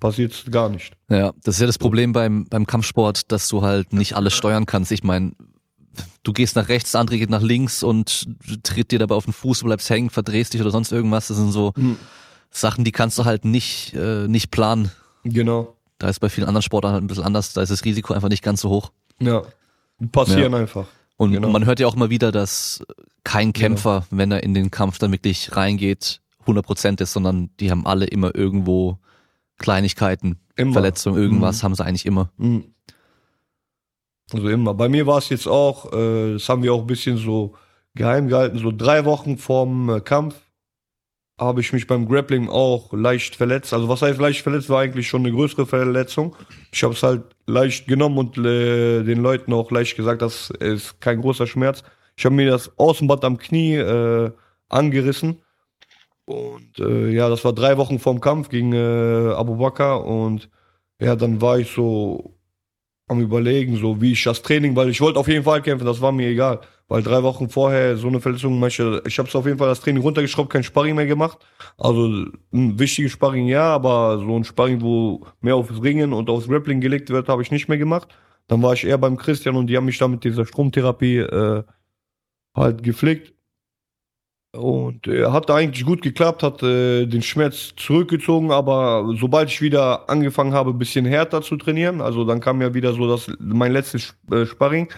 passiert's gar nicht. Ja, das ist ja das Problem beim, beim Kampfsport, dass du halt nicht alles steuern kannst. Ich meine, du gehst nach rechts, der andere geht nach links und tritt dir dabei auf den Fuß, du bleibst hängen, verdrehst dich oder sonst irgendwas. Das sind so Sachen, die kannst du halt nicht, äh, nicht planen. Genau. Da ist bei vielen anderen Sportarten halt ein bisschen anders, da ist das Risiko einfach nicht ganz so hoch. Ja. Passieren einfach. Und Genau. man hört ja auch immer wieder, dass kein Kämpfer, wenn er in den Kampf dann wirklich reingeht, 100% ist, sondern die haben alle immer irgendwo Kleinigkeiten, Immer. Verletzungen, irgendwas Mhm. haben sie eigentlich immer. Mhm. Also immer. Bei mir war es jetzt auch, äh, das haben wir auch ein bisschen so geheim gehalten, so drei Wochen vorm äh, Kampf habe ich mich beim Grappling auch leicht verletzt. Also was heißt leicht verletzt, war eigentlich schon eine größere Verletzung. Ich habe es halt leicht genommen und äh, den Leuten auch leicht gesagt, das ist kein großer Schmerz. Ich habe mir das Außenband am Knie äh, angerissen. Und äh, ja, das war drei Wochen vorm Kampf gegen äh, Abu Bakr und ja, dann war ich so am überlegen, so wie ich das Training, weil ich wollte auf jeden Fall kämpfen, das war mir egal, weil drei Wochen vorher so eine Verletzung, manche, ich habe auf jeden Fall das Training runtergeschraubt, kein Sparring mehr gemacht, also ein wichtiges Sparring ja, aber so ein Sparring, wo mehr aufs Ringen und aufs Grappling gelegt wird, habe ich nicht mehr gemacht. Dann war ich eher beim Christian und die haben mich da mit dieser Stromtherapie äh, halt gepflegt. Und äh, hat eigentlich gut geklappt, hat äh, den Schmerz zurückgezogen, aber sobald ich wieder angefangen habe, bisschen härter zu trainieren, also dann kam ja wieder so das mein letztes äh, Sparring,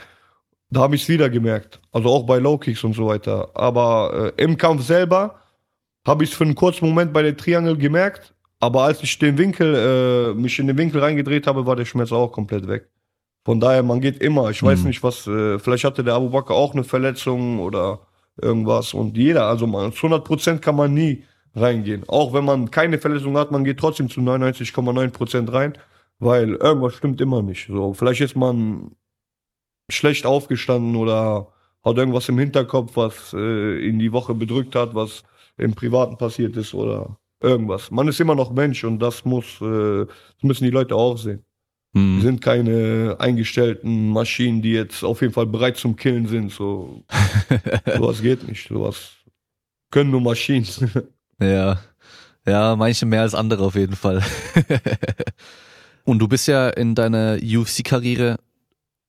da habe ich es wieder gemerkt. Also auch bei Low Kicks und so weiter. Aber äh, im Kampf selber habe ich es für einen kurzen Moment bei der Triangle gemerkt, aber als ich den Winkel, äh, mich in den Winkel reingedreht habe, war der Schmerz auch komplett weg. Von daher, man geht immer. Ich weiß Mhm. nicht, was, äh, vielleicht hatte der Abu Bakr auch eine Verletzung oder irgendwas. Und jeder, also man, zu 100% kann man nie reingehen. Auch wenn man keine Verletzung hat, man geht trotzdem zu 99,9% rein, weil irgendwas stimmt immer nicht. So, vielleicht ist man schlecht aufgestanden oder hat irgendwas im Hinterkopf, was äh, in die Woche bedrückt hat, was im Privaten passiert ist oder irgendwas. Man ist immer noch Mensch und das muss, äh, das müssen die Leute auch sehen. Wir Mhm. sind keine eingestellten Maschinen, die jetzt auf jeden Fall bereit zum Killen sind. So, sowas geht nicht. Sowas können nur Maschinen. Ja. Ja, manche mehr als andere auf jeden Fall. Und du bist ja in deiner UFC-Karriere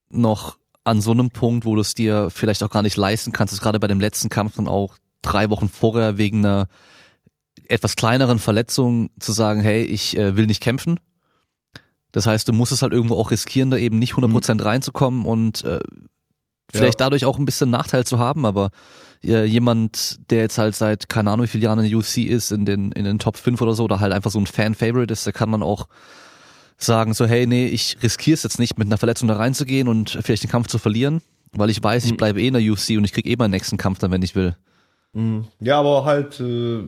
noch an so einem Punkt, wo du es dir vielleicht auch gar nicht leisten kannst, es gerade bei dem letzten Kampf dann auch drei Wochen vorher wegen einer etwas kleineren Verletzung zu sagen, hey, ich äh, will nicht kämpfen. Das heißt, du musst es halt irgendwo auch riskieren, da eben nicht 100% reinzukommen und äh, vielleicht dadurch auch ein bisschen Nachteil zu haben, aber äh, jemand, der jetzt halt seit keine Ahnung wie vielen Jahren in der UFC ist, in den, in den Top 5 oder so, oder halt einfach so ein Fan-Favorite ist, da kann man auch sagen so, hey, nee, ich riskiere es jetzt nicht, mit einer Verletzung da reinzugehen und vielleicht den Kampf zu verlieren, weil ich weiß, ich Mhm. bleibe eh in der UFC und ich krieg eh meinen nächsten Kampf dann, wenn ich will. Ja, aber halt, äh,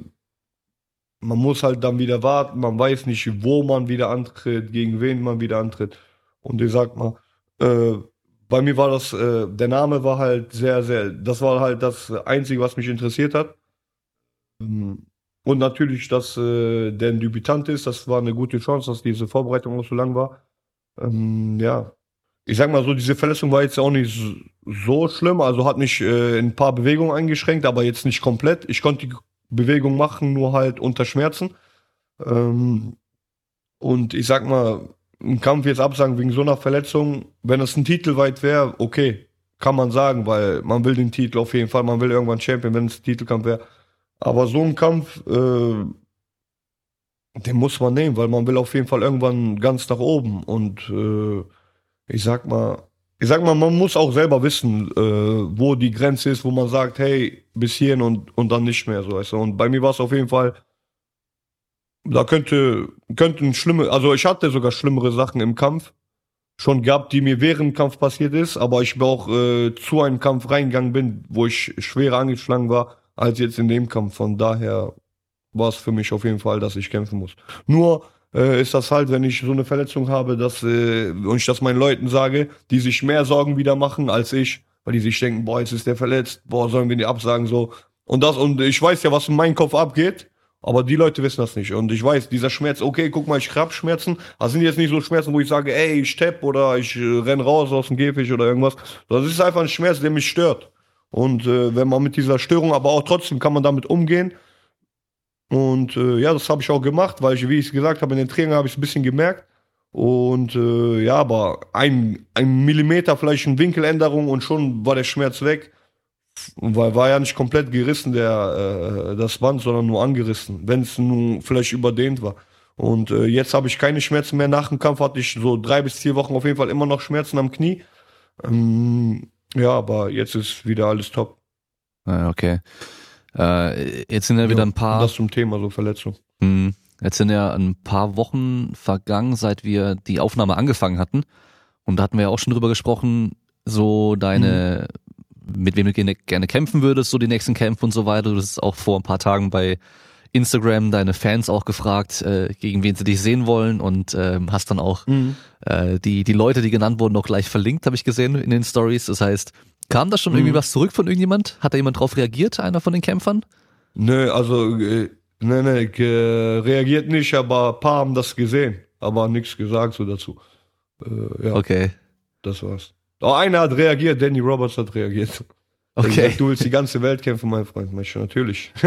man muss halt dann wieder warten. Man weiß nicht, wo man wieder antritt, gegen wen man wieder antritt. Und ich sag mal, äh, bei mir war das, äh, der Name war halt sehr, sehr, das war halt das Einzige, was mich interessiert hat. Ähm, und natürlich, dass äh, der ein Debütant ist, das war eine gute Chance, dass diese Vorbereitung auch so lang war. Ähm, ja, ich sag mal so, diese Verletzung war jetzt auch nicht so schlimm, also hat mich äh, ein paar Bewegungen eingeschränkt, aber jetzt nicht komplett. Ich konnte die Bewegung machen, nur halt unter Schmerzen. Ähm, und ich sag mal, einen Kampf jetzt absagen wegen so einer Verletzung, wenn es ein Titel weit wäre, okay, kann man sagen, weil man will den Titel auf jeden Fall, man will irgendwann Champion, wenn es ein Titelkampf wäre. Aber so ein Kampf, äh, den muss man nehmen, weil man will auf jeden Fall irgendwann ganz nach oben. Und äh, ich sag mal, ich sag mal, man muss auch selber wissen, äh, wo die Grenze ist, wo man sagt, hey, bis hierhin und, und dann nicht mehr so. Und bei mir war es auf jeden Fall, da könnte, könnten schlimme, also ich hatte sogar schlimmere Sachen im Kampf schon gehabt, die mir während dem Kampf passiert ist, aber ich auch äh, zu einem Kampf reingegangen bin, wo ich schwerer angeschlagen war, als jetzt in dem Kampf. Von daher war es für mich auf jeden Fall, dass ich kämpfen muss. Nur äh, ist das halt, wenn ich so eine Verletzung habe, dass äh, und ich das meinen Leuten sage, die sich mehr Sorgen wieder machen als ich, weil die sich denken, boah, jetzt ist der verletzt, boah, sollen wir die absagen so. Und das und ich weiß ja, was in meinem Kopf abgeht. Aber die Leute wissen das nicht. Und ich weiß, dieser Schmerz, okay, guck mal, ich hab Schmerzen. Das sind jetzt nicht so Schmerzen, wo ich sage, ey, ich stepp oder ich äh, renn raus aus dem Käfig oder irgendwas. Das ist einfach ein Schmerz, der mich stört. Und äh, wenn man mit dieser Störung, aber auch trotzdem kann man damit umgehen. Und äh, ja, das habe ich auch gemacht, weil ich, wie ich gesagt habe, in den Trainingen habe ich es ein bisschen gemerkt. Und äh, ja, aber ein, ein Millimeter vielleicht eine Winkeländerung und schon war der Schmerz weg. Weil war ja nicht komplett gerissen, der, äh, das Band, sondern nur angerissen, wenn es nun vielleicht überdehnt war. Und äh, jetzt habe ich keine Schmerzen mehr. Nach dem Kampf hatte ich so drei bis vier Wochen auf jeden Fall immer noch Schmerzen am Knie. Ähm, ja, aber jetzt ist wieder alles top. Ah, okay. Äh, jetzt sind ja wieder ein paar. Das zum Thema so Verletzung. Hm, jetzt sind ja ein paar Wochen vergangen, seit wir die Aufnahme angefangen hatten. Und da hatten wir ja auch schon drüber gesprochen, so deine, mhm. mit wem du gerne, gerne kämpfen würdest, so die nächsten Kämpfe und so weiter. Du hast auch vor ein paar Tagen bei Instagram deine Fans auch gefragt, äh, gegen wen sie dich sehen wollen und äh, hast dann auch mhm. äh, die, die Leute, die genannt wurden, auch gleich verlinkt, habe ich gesehen in den Stories. Das heißt, kam da schon mhm. irgendwie was zurück von irgendjemand? Hat da jemand drauf reagiert, einer von den Kämpfern? Nö, also äh, nee, nee, reagiert nicht, aber ein paar haben das gesehen, aber nichts gesagt so dazu. Äh, ja, okay. Das war's. Auch einer hat reagiert, Danny Roberts hat reagiert. Okay. Gesagt, du willst die ganze Welt kämpfen, mein Freund. Mensch, natürlich.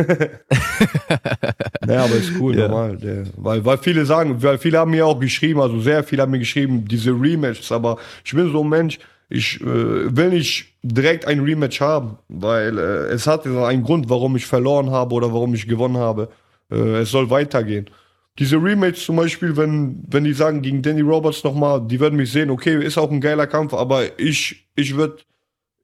naja, aber ist cool, ja. normal. Der, weil, weil viele sagen, weil viele haben mir auch geschrieben, also sehr viele haben mir geschrieben, diese Rematches, aber ich bin so ein Mensch, ich äh, will nicht direkt ein Rematch haben, weil äh, es hat einen Grund, warum ich verloren habe oder warum ich gewonnen habe. Äh, es soll weitergehen. Diese Rematch zum Beispiel, wenn, wenn die sagen gegen Danny Roberts nochmal, die werden mich sehen, okay, ist auch ein geiler Kampf, aber ich, ich würde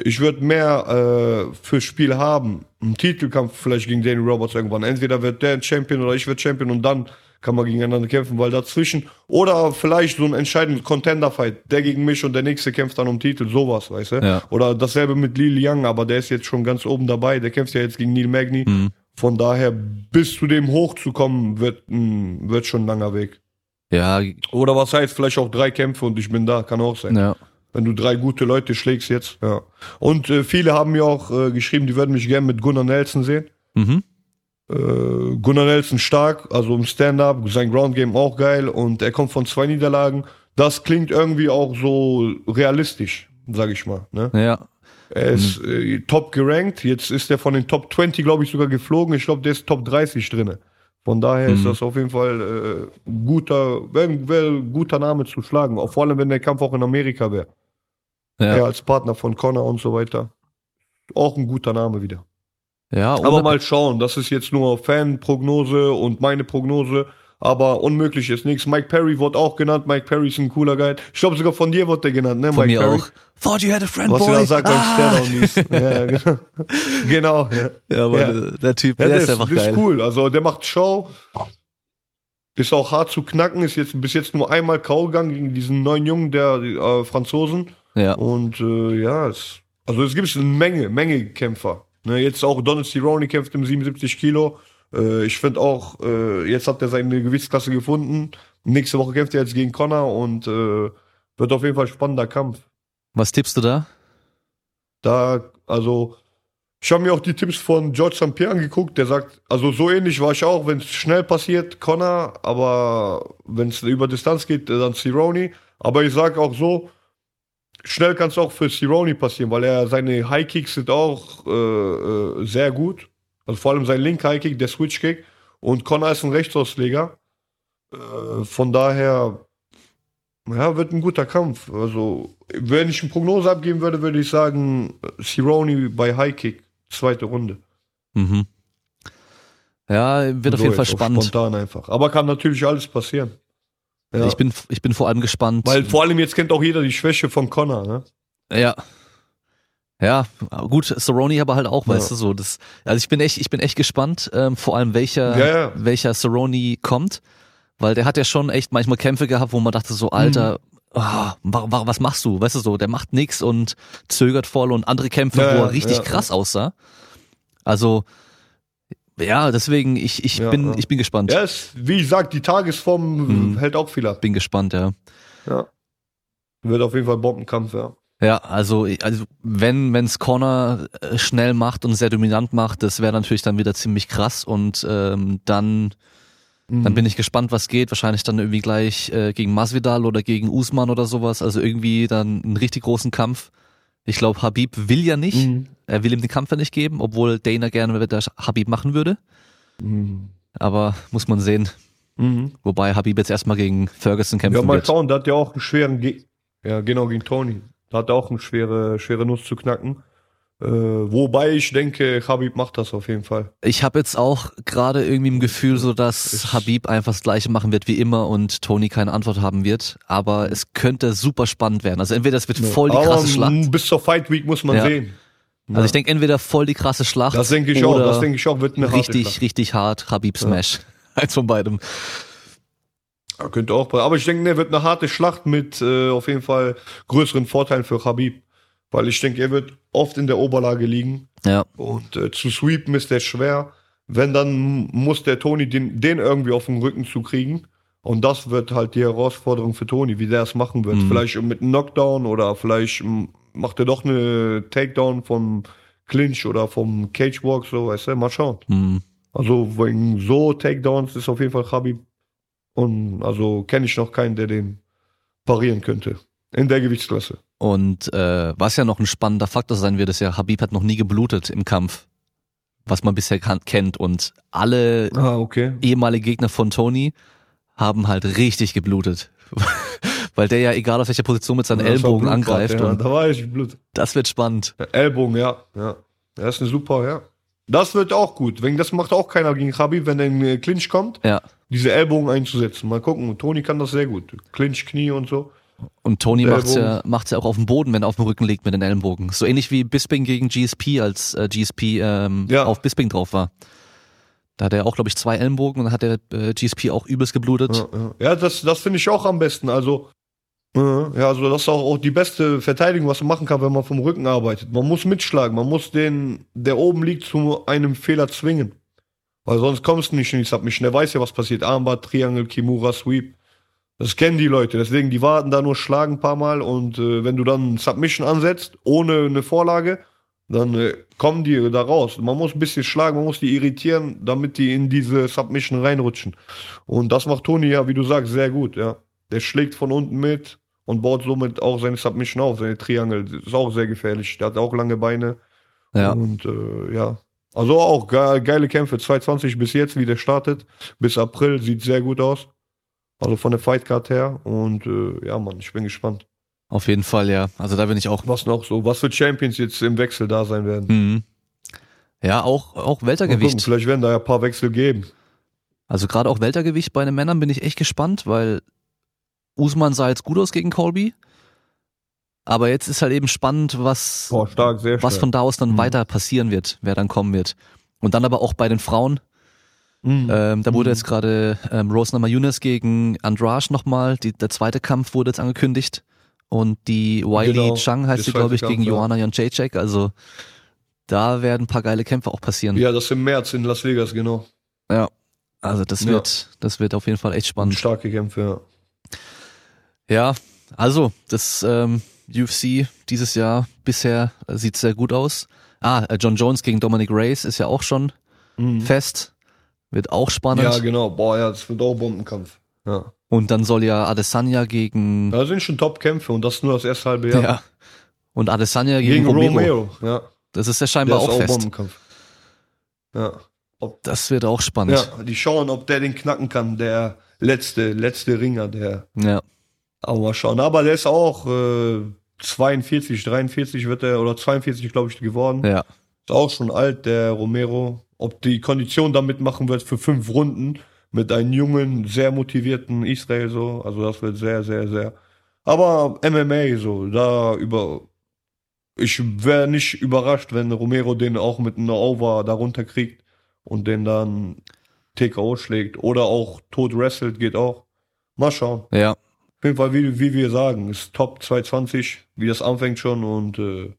ich würde mehr äh, fürs Spiel haben. Ein Titelkampf vielleicht gegen Danny Roberts irgendwann. Entweder wird der Champion oder ich werde Champion und dann kann man gegeneinander kämpfen, weil dazwischen oder vielleicht so ein entscheidender Contender-Fight, der gegen mich und der nächste kämpft dann um Titel, sowas, weißt du? Ja. Oder dasselbe mit Lil Young, aber der ist jetzt schon ganz oben dabei, der kämpft ja jetzt gegen Neil Magny. Mhm. Von daher, bis zu dem hochzukommen, wird, mh, wird schon ein langer Weg. Ja. Oder was heißt, vielleicht auch drei Kämpfe und ich bin da, kann auch sein. Ja wenn du drei gute Leute schlägst jetzt. Ja. Und äh, viele haben mir auch äh, geschrieben, die würden mich gerne mit Gunnar Nelson sehen. Mhm. Äh, Gunnar Nelson stark, also im Stand-up, sein Ground Game auch geil und er kommt von zwei Niederlagen. Das klingt irgendwie auch so realistisch, sag ich mal. Ne? Ja. Er ist äh, top gerankt. Jetzt ist er von den Top 20, glaube ich, sogar geflogen. Ich glaube, der ist Top 30 drinne. Von daher mhm. ist das auf jeden Fall äh, guter, wäre wär guter Name zu schlagen. Auch vor allem, wenn der Kampf auch in Amerika wäre. Ja. Er als Partner von Connor und so weiter. Auch ein guter Name wieder. Ja, aber mal schauen. Das ist jetzt nur Fanprognose und meine Prognose. Aber unmöglich ist nichts. Mike Perry wurde auch genannt. Mike Perry ist ein cooler Guy. Ich glaube sogar von dir wurde der genannt, ne? Von Mike mir Perry. auch. Thought you had a friend, Was boy. Was er sagt ah. ja, genau. genau. Ja, ja aber ja. der Typ, der, der ist, ist einfach geil. ist cool. Also der macht Show. Ist auch hart zu knacken. Ist jetzt bis jetzt nur einmal Kau gegangen gegen diesen neuen Jungen der äh, Franzosen. Ja. Und äh, ja, es, also es gibt eine Menge, Menge Kämpfer. Ne, jetzt auch Donald Cerrone kämpft im 77 Kilo. Äh, ich finde auch, äh, jetzt hat er seine Gewichtsklasse gefunden. Nächste Woche kämpft er jetzt gegen Connor und äh, wird auf jeden Fall ein spannender Kampf. Was tippst du da? Da, also Ich habe mir auch die Tipps von George St. Pierre angeguckt. Der sagt, also so ähnlich war ich auch, wenn es schnell passiert, Connor, aber wenn es über Distanz geht, dann Cerrone. Aber ich sag auch so, schnell kann es auch für Cerrone passieren, weil er seine High Kicks sind auch äh, äh, sehr gut. Also vor allem sein linker High Kick, der Switch Kick. Und Connor ist ein Rechtsausleger. Äh, von daher, ja, wird ein guter Kampf. Also, wenn ich eine Prognose abgeben würde, würde ich sagen, Cerrone bei High Kick, zweite Runde. Mhm. Ja, wird auf So jeden Fall spannend. Spontan einfach. Aber kann natürlich alles passieren. Ja. Ich bin, ich bin vor allem gespannt. Weil vor allem jetzt kennt auch jeder die Schwäche von Connor, ne? Ja. Ja, gut, Cerrone aber halt auch, Ja. weißt du, so, das, also ich bin echt, ich bin echt gespannt, ähm, vor allem welcher, Ja, ja. welcher Cerrone kommt, weil der hat ja schon echt manchmal Kämpfe gehabt, wo man dachte so, Alter, Mhm. wa- was machst du, weißt du so, der macht nix und zögert voll und andere Kämpfe, wo er richtig krass aussah. Also, ja, deswegen, ich, ich Ja, bin, ja. ich bin gespannt. Ja, ist, wie gesagt, die Tagesform Mhm. hält auch viel ab. Bin gespannt, ja. Ja. Wird auf jeden Fall Bombenkampf, ja. Ja, also, also wenn wenn's Corner äh, schnell macht und sehr dominant macht, das wäre natürlich dann wieder ziemlich krass und ähm, dann Mhm. dann bin ich gespannt, was geht. Wahrscheinlich dann irgendwie gleich äh, gegen Masvidal oder gegen Usman oder sowas. Also irgendwie dann einen richtig großen Kampf. Ich glaube, Habib will ja nicht. Mhm. Er will ihm den Kampf ja nicht geben, obwohl Dana gerne das Habib machen würde. Mhm. Aber muss man sehen. Mhm. Wobei Habib jetzt erstmal gegen Ferguson kämpfen Ja, mal wird. schauen, der hat ja auch einen schweren Ge Ja, genau, gegen Tony. Da hat er auch eine schwere, schwere Nuss zu knacken. Äh, wobei ich denke, Habib macht das auf jeden Fall. Ich habe jetzt auch gerade irgendwie im Gefühl, so dass Ich- Habib einfach das gleiche machen wird wie immer und Tony keine Antwort haben wird. Aber es könnte super spannend werden. Also entweder es wird voll die krasse Schlacht. Bis zur Fight Week muss man Ja. sehen. Also ich denke entweder voll die krasse Schlacht. Das denke ich auch, das denke ich auch, wird eine harte richtig, Schlacht. richtig hart Habib Smash. Eins von beidem. Ja, könnte auch, aber ich denke, ne, wird eine harte Schlacht mit äh, auf jeden Fall größeren Vorteilen für Habib. Weil ich denke, er wird oft in der Oberlage liegen Ja. und äh, zu sweepen ist der schwer. Wenn, dann muss der Tony den, den irgendwie auf den Rücken zu kriegen. Und das wird halt die Herausforderung für Tony, wie der es machen wird. Mhm. Vielleicht mit einem Knockdown oder vielleicht mm, macht er doch eine Takedown vom Clinch oder vom Cagewalk, so, weißt du, mal schauen. Hm. Also wegen so Takedowns ist auf jeden Fall Khabib. Und also kenne ich noch keinen, der den parieren könnte. In der Gewichtsklasse. Und äh, was ja noch ein spannender Faktor sein wird, ist ja, Habib hat noch nie geblutet im Kampf. Was man bisher kennt. Und alle Ah, okay. ehemalige Gegner von Tony haben halt richtig geblutet. Weil der ja, egal auf welcher Position, mit seinen Ja, Ellbogen angreift. Ja, Und da war ich Blut. das wird spannend. Ellbogen, ja. ja. Das ist eine super, ja. Das wird auch gut. Wegen das macht auch keiner gegen Khabib, wenn der in den Clinch kommt, Ja. diese Ellbogen einzusetzen. Mal gucken. Tony kann das sehr gut. Clinch, Knie und so. Und Tony Der macht's ja, macht's ja auch auf dem Boden, wenn er auf dem Rücken liegt mit den Ellenbogen. So ähnlich wie Bisping gegen GSP, als äh, GSP ähm, Ja. auf Bisping drauf war. Da hat er auch, glaube ich, zwei Ellenbogen und dann hat der äh, GSP auch übelst geblutet. Ja, ja. ja das, das finde ich auch am besten. Also, äh, ja, also das ist auch, auch die beste Verteidigung, was man machen kann, wenn man vom Rücken arbeitet. Man muss mitschlagen, man muss den, der oben liegt, zu einem Fehler zwingen. Weil sonst kommst du nicht in die Submission. Der weiß ja, was passiert. Armbar, Triangle, Kimura, Sweep. Das kennen die Leute. Deswegen, die warten da nur, schlagen ein paar Mal und äh, wenn du dann Submission ansetzt, ohne eine Vorlage, dann äh, kommen die da raus. Man muss ein bisschen schlagen, man muss die irritieren, damit die in diese Submission reinrutschen. Und das macht Toni ja, wie du sagst, sehr gut, ja. Der schlägt von unten mit und baut somit auch seine Submission auf, seine Triangle. Das ist auch sehr gefährlich. Der hat auch lange Beine. Ja. Und äh, ja. Also auch ge geile Kämpfe. 2020 bis jetzt, wie der startet. Bis April sieht sehr gut aus. Also von der Fightcard her. Und äh, ja, Mann, ich bin gespannt. Auf jeden Fall, ja. Also da bin ich auch. Was noch so, was für Champions jetzt im Wechsel da sein werden. Mhm. Ja, auch, auch Mal gucken, Weltergewicht. vielleicht werden da ja ein paar Wechsel geben. Also gerade auch Weltergewicht bei den Männern bin ich echt gespannt, weil Usman sah jetzt gut aus gegen Colby. Aber jetzt ist halt eben spannend, was, Boah, stark, sehr stark. was von da aus dann Mhm. weiter passieren wird, wer dann kommen wird. Und dann aber auch bei den Frauen. Mhm. Ähm, da wurde Mhm. jetzt gerade ähm, Rose Namajunas gegen Andrade nochmal, die, der zweite Kampf wurde jetzt angekündigt. Und die Wiley Genau, Chang heißt sie, glaube ich, zweite gegen Kampf, ja. Joanna Jędrzejczyk. Also da werden ein paar geile Kämpfe auch passieren. Ja, das im März in Las Vegas, genau. Ja. Also das Ja. wird, das wird auf jeden Fall echt spannend. Starke Kämpfe, ja. Ja, also das ähm, UFC dieses Jahr bisher sieht sehr gut aus. Ah, äh, John Jones gegen Dominic Reyes ist ja auch schon fest. Wird auch spannend. Ja, genau. Boah, ja, das wird auch Bombenkampf. Ja. Und dann soll ja Adesanya gegen Da sind schon Top-Kämpfe und das nur das erste halbe Jahr. ja. Und Adesanya gegen, Gegen Romero. Romero. Ja. Das ist ja Der scheinbar ist auch auch fest. Bombenkampf. Ja. Ob, Das wird auch spannend. ja, die schauen, ob der den knacken kann, der letzte, letzte Ringer, der. Ja. Aber mal schauen. Aber der ist auch äh, 42, 43 wird er, oder 42, glaube ich, geworden. Ja. Ist auch schon alt, der Romero. Ob die Kondition damit machen wird für fünf Runden mit einem jungen, sehr motivierten Israel so. Also das wird sehr, sehr, sehr. Aber MMA so, da über. Ich wäre nicht überrascht, wenn Romero den auch mit einer Over darunter kriegt und den dann TKO schlägt. Oder auch tot wrestelt, geht auch. Mal schauen. Ja. Auf jeden Fall, wie, wie wir sagen, ist Top 220, wie das anfängt schon und äh,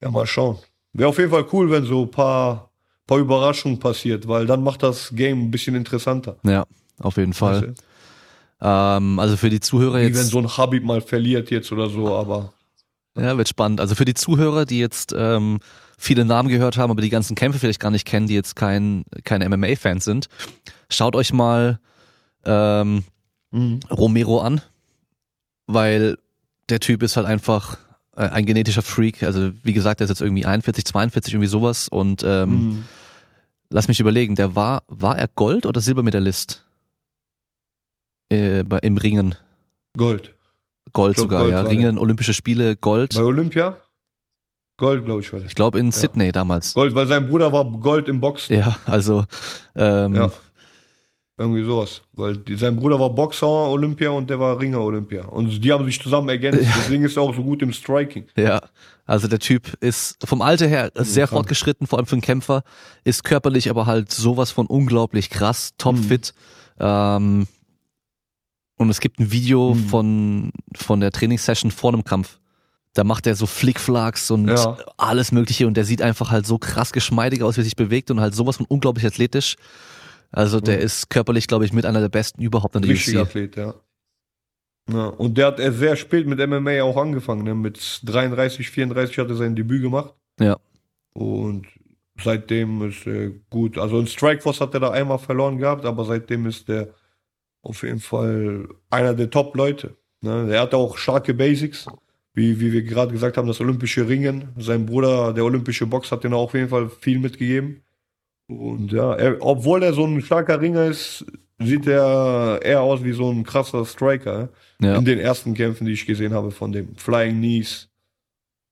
ja, mal schauen. Wäre auf jeden Fall cool, wenn so ein paar, paar Überraschungen passiert, weil dann macht das Game ein bisschen interessanter. Ja. Auf jeden Fall. Ähm, also für die Zuhörer Wie wenn jetzt. so ein Habib mal verliert jetzt oder so, aber Ja, wird spannend. Also für die Zuhörer, die jetzt ähm, viele Namen gehört haben, aber die ganzen Kämpfe vielleicht gar nicht kennen, die jetzt kein, keine MMA-Fans sind, schaut euch mal ähm, mhm. Romero an, weil der Typ ist halt einfach äh, ein genetischer Freak. Also wie gesagt, der ist jetzt irgendwie 41, 42, irgendwie sowas. Und ähm, Mhm. lass mich überlegen, der war, war er Gold- oder Silbermedaillist? Äh, bei, Im Ringen. Gold. Gold glaub, sogar, Gold ja. Ringen, Olympische Spiele, Gold. Bei Olympia? Gold, glaube ich, war das. Ich glaube in Sydney damals. Gold, weil sein Bruder war Gold im Boxen. Ja, also ähm, Ja. Irgendwie sowas. Weil die, sein Bruder war Boxer Olympia und der war Ringer Olympia. Und die haben sich zusammen ergänzt. Deswegen ist er auch so gut im Striking. Ja, also der Typ ist vom Alter her sehr krank. fortgeschritten, vor allem für einen Kämpfer, ist körperlich aber halt sowas von unglaublich krass, topfit. Ähm, und es gibt ein Video Mhm. von, von der Trainingssession vor einem Kampf. Da macht er so Flickflacks und Ja. alles mögliche und der sieht einfach halt so krass geschmeidig aus, wie er sich bewegt und halt sowas von unglaublich athletisch. Also der Mhm. ist körperlich, glaube ich, mit einer der besten überhaupt an der Richtiger UFC. Athlet, ja. ja. Und der hat er sehr spät mit MMA auch angefangen. Ne? Mit 33, 34 hat er sein Debüt gemacht. Ja. Und seitdem ist er gut. Also in Strikeforce hat er da einmal verloren gehabt, aber seitdem ist er auf jeden Fall einer der Top-Leute. Ne? Er hat auch starke Basics. Wie, wie wir gerade gesagt haben, das olympische Ringen. Sein Bruder, der olympische Box, hat ihm auch auf jeden Fall viel mitgegeben. Und ja, er, obwohl er so ein starker Ringer ist, sieht er eher aus wie so ein krasser Striker. Ja. In den ersten Kämpfen, die ich gesehen habe von dem. Flying Knees,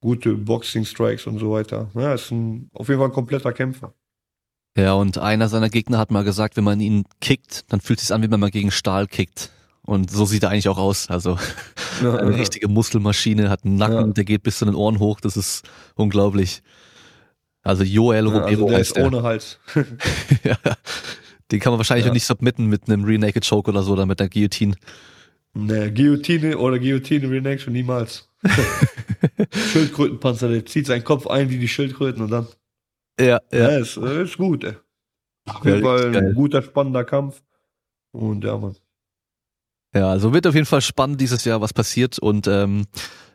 gute Boxing Strikes und so weiter. Ja, ist ein, auf jeden Fall ein kompletter Kämpfer. Ja, und einer seiner Gegner hat mal gesagt, wenn man ihn kickt, dann fühlt es sich an, wie wenn man gegen Stahl kickt. Und so sieht er eigentlich auch aus. Also eine richtige Muskelmaschine, hat einen Nacken, Ja. der geht bis zu den Ohren hoch. Das ist unglaublich. Also Joel Ja, Romero also der heißt ist ohne Hals. ja. Den kann man wahrscheinlich Ja. auch nicht submitten mit einem Rear Naked Choke oder so oder mit einer Guillotine. Ne, Guillotine oder Guillotine Reaction niemals. Schildkrötenpanzer, der zieht seinen Kopf ein wie die Schildkröten und dann. Ja, Ja, ist, ist gut, ey. Auf jeden Ja, Fall ein guter, spannender Kampf. Und ja, Mann. Ja, also wird auf jeden Fall spannend dieses Jahr, was passiert. Und ähm,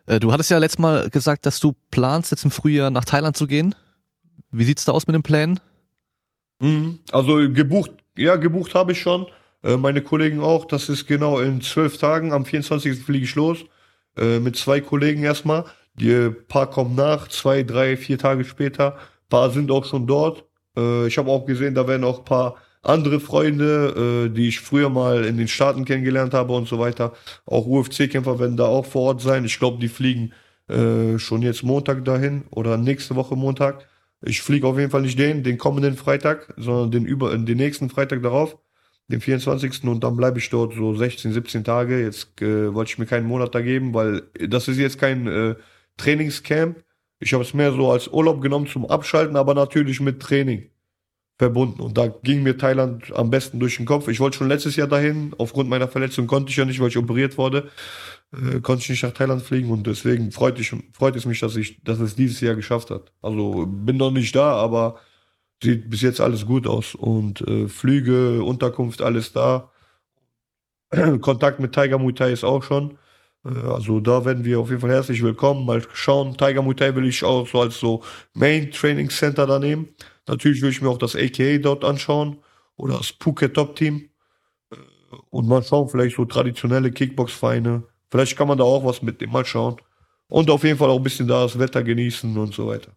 äh, du hattest ja letztes Mal gesagt, dass du planst, jetzt im Frühjahr nach Thailand zu gehen. Wie sieht's da aus mit den Plänen? Mhm. Also gebucht, ja, gebucht habe ich schon. Äh, meine Kollegen auch. Das ist genau in zwölf Tagen. Am 24. fliege ich los. Äh, mit zwei Kollegen erstmal. Die paar kommen nach, zwei, drei, vier Tage später. Paar sind auch schon dort. Äh, ich habe auch gesehen, da werden auch paar andere Freunde, die ich früher mal in den Staaten kennengelernt habe und so weiter. Auch UFC-Kämpfer werden da auch vor Ort sein. Ich glaube, die fliegen schon jetzt Montag dahin oder nächste Woche Montag. Ich fliege auf jeden Fall nicht den, den kommenden Freitag, sondern den über, den nächsten Freitag darauf, den 24. und dann bleibe ich dort so 16, 17 Tage. Jetzt äh, wollte ich mir keinen Monat da geben, weil das ist jetzt kein äh, Trainingscamp. Ich habe es mehr so als Urlaub genommen zum Abschalten, aber natürlich mit Training verbunden. Und da ging mir Thailand am besten durch den Kopf. Ich wollte schon letztes Jahr dahin, aufgrund meiner Verletzung konnte ich ja nicht, weil ich operiert wurde, äh, konnte ich nicht nach Thailand fliegen und deswegen freut, ich, freut es mich, dass ich, dass es dieses Jahr geschafft hat. Also bin noch nicht da, aber sieht bis jetzt alles gut aus und äh, Flüge, Unterkunft, alles da. Kontakt mit Tiger Muay Thai ist auch schon. Äh, Also da werden wir auf jeden Fall herzlich willkommen. Mal schauen. Tiger Muay will ich auch so als so Main Training Center da nehmen. Natürlich will ich mir auch das AKA dort anschauen oder das Phuket Top Team. Äh, Und mal schauen, vielleicht so traditionelle Kickbox-Vereine. Vielleicht kann man da auch was mitnehmen. Mal schauen. Und auf jeden Fall auch ein bisschen da das Wetter genießen und so weiter.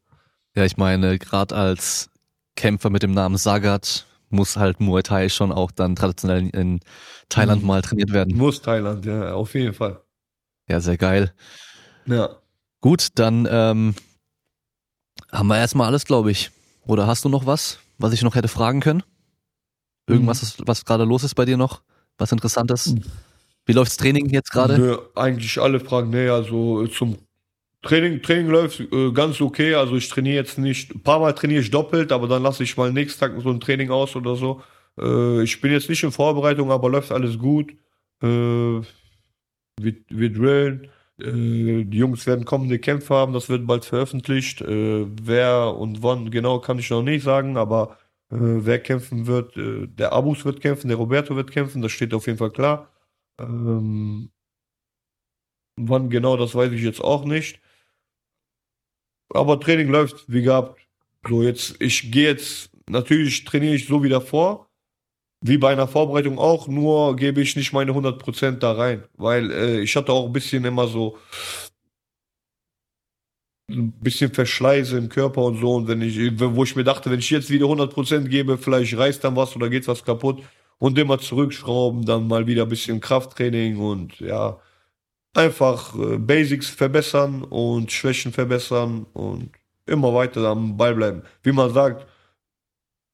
Ja, ich meine, gerade als Kämpfer mit dem Namen Sagat muss halt Muay Thai schon auch dann traditionell in Thailand Mhm. mal trainiert werden. Muss Thailand, ja, auf jeden Fall. Ja, sehr geil. Ja. Gut, dann ähm, haben wir erstmal alles, glaube ich. Oder hast du noch was, was ich noch hätte fragen können? Irgendwas, was, was gerade los ist bei dir noch? Was Interessantes? Mhm. Wie läuft's Training jetzt gerade? Nö, eigentlich alle fragen, nee, also zum Training, Training läuft äh, ganz okay. Also ich trainiere jetzt nicht, ein paar Mal trainiere ich doppelt, aber dann lasse ich mal nächsten Tag so ein Training aus oder so. Äh, ich bin jetzt nicht in Vorbereitung, aber läuft alles gut. Äh, wir, wir drillen. Äh, die Jungs werden kommende Kämpfe haben, das wird bald veröffentlicht. Äh, wer und wann genau kann ich noch nicht sagen, aber äh, wer kämpfen wird, der Abus wird kämpfen, der Roberto wird kämpfen, das steht auf jeden Fall klar. Ähm, wann genau, das weiß ich jetzt auch nicht. Aber Training läuft wie gehabt. So jetzt, ich gehe jetzt, natürlich trainiere ich so wie davor, wie bei einer Vorbereitung auch, nur gebe ich nicht meine 100% da rein, weil äh, ich hatte auch ein bisschen immer so ein bisschen Verschleiße im Körper und so und wenn ich, wo ich mir dachte, wenn ich jetzt wieder 100% gebe, vielleicht reißt dann was oder geht was kaputt und immer zurückschrauben, dann mal wieder ein bisschen Krafttraining und ja, einfach äh, Basics verbessern und Schwächen verbessern und immer weiter am Ball bleiben. Wie man sagt,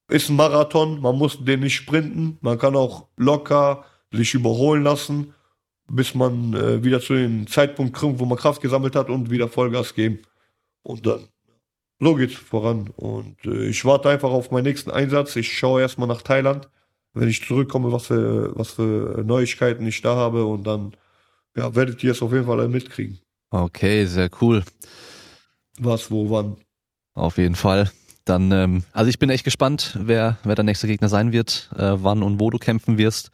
ist ein Marathon, man muss den nicht sprinten, man kann auch locker sich überholen lassen, bis man äh, wieder zu dem Zeitpunkt kommt, wo man Kraft gesammelt hat und wieder Vollgas geben. Und dann, so geht's voran. Und äh, ich warte einfach auf meinen nächsten Einsatz. Ich schaue erstmal nach Thailand, wenn ich zurückkomme, was für, was für Neuigkeiten ich da habe und dann ja, werdet ihr es auf jeden Fall mitkriegen. Okay, sehr cool. Was, wo, wann. Auf jeden Fall. Dann, ähm, also ich bin echt gespannt, wer, wer der nächste Gegner sein wird, äh, wann und wo du kämpfen wirst.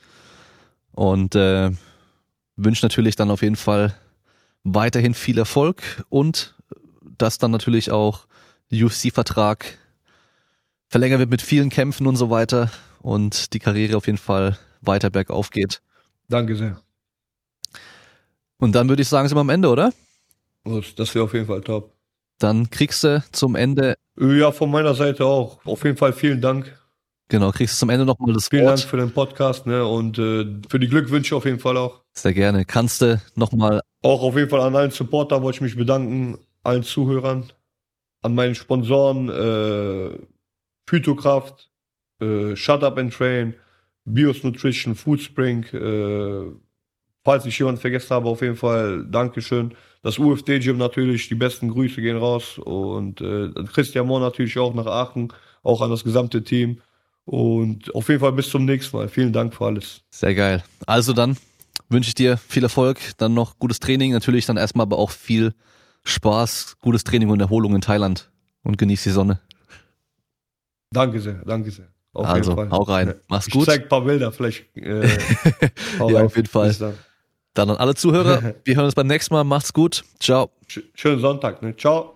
Und äh, wünsche natürlich dann auf jeden Fall weiterhin viel Erfolg und dass dann natürlich auch der UFC-Vertrag verlängert wird mit vielen Kämpfen und so weiter und die Karriere auf jeden Fall weiter bergauf geht. Danke sehr. Und dann würde ich sagen, sind wir am Ende, oder? Das wäre auf jeden Fall top. Dann kriegst du zum Ende, Ja, von meiner Seite auch. Auf jeden Fall vielen Dank. genau, kriegst du zum Ende nochmal das Vielen Wort. Dank für den Podcast ne? und äh, für die Glückwünsche auf jeden Fall auch. Sehr gerne. Kannst du nochmal Auch auf jeden Fall an allen Supporter wollte ich mich bedanken, allen Zuhörern, an meinen Sponsoren, äh, Phytokraft, äh, Shut Up and Train, Bios Nutrition, Foodspring, äh, falls ich jemanden vergessen habe, auf jeden Fall Dankeschön. Das UFD Gym natürlich, die besten Grüße gehen raus und äh, Christian Mohr natürlich auch nach Aachen, auch an das gesamte Team und auf jeden Fall bis zum nächsten Mal. Vielen Dank für alles. Sehr geil. Also dann wünsche ich dir viel Erfolg, dann noch gutes Training, natürlich dann erstmal aber auch viel Spaß, gutes Training und Erholung in Thailand und genieß die Sonne. Danke sehr, danke sehr. Auf also, hau rein. Ja. Mach's Ich gut. zeig ein paar Bilder, vielleicht. Äh, Ja, rein. auf jeden Fall. Dann. Dann an alle Zuhörer. Wir hören uns beim nächsten Mal. Macht's gut. Ciao. Sch- Schönen Sonntag, ne? Ciao.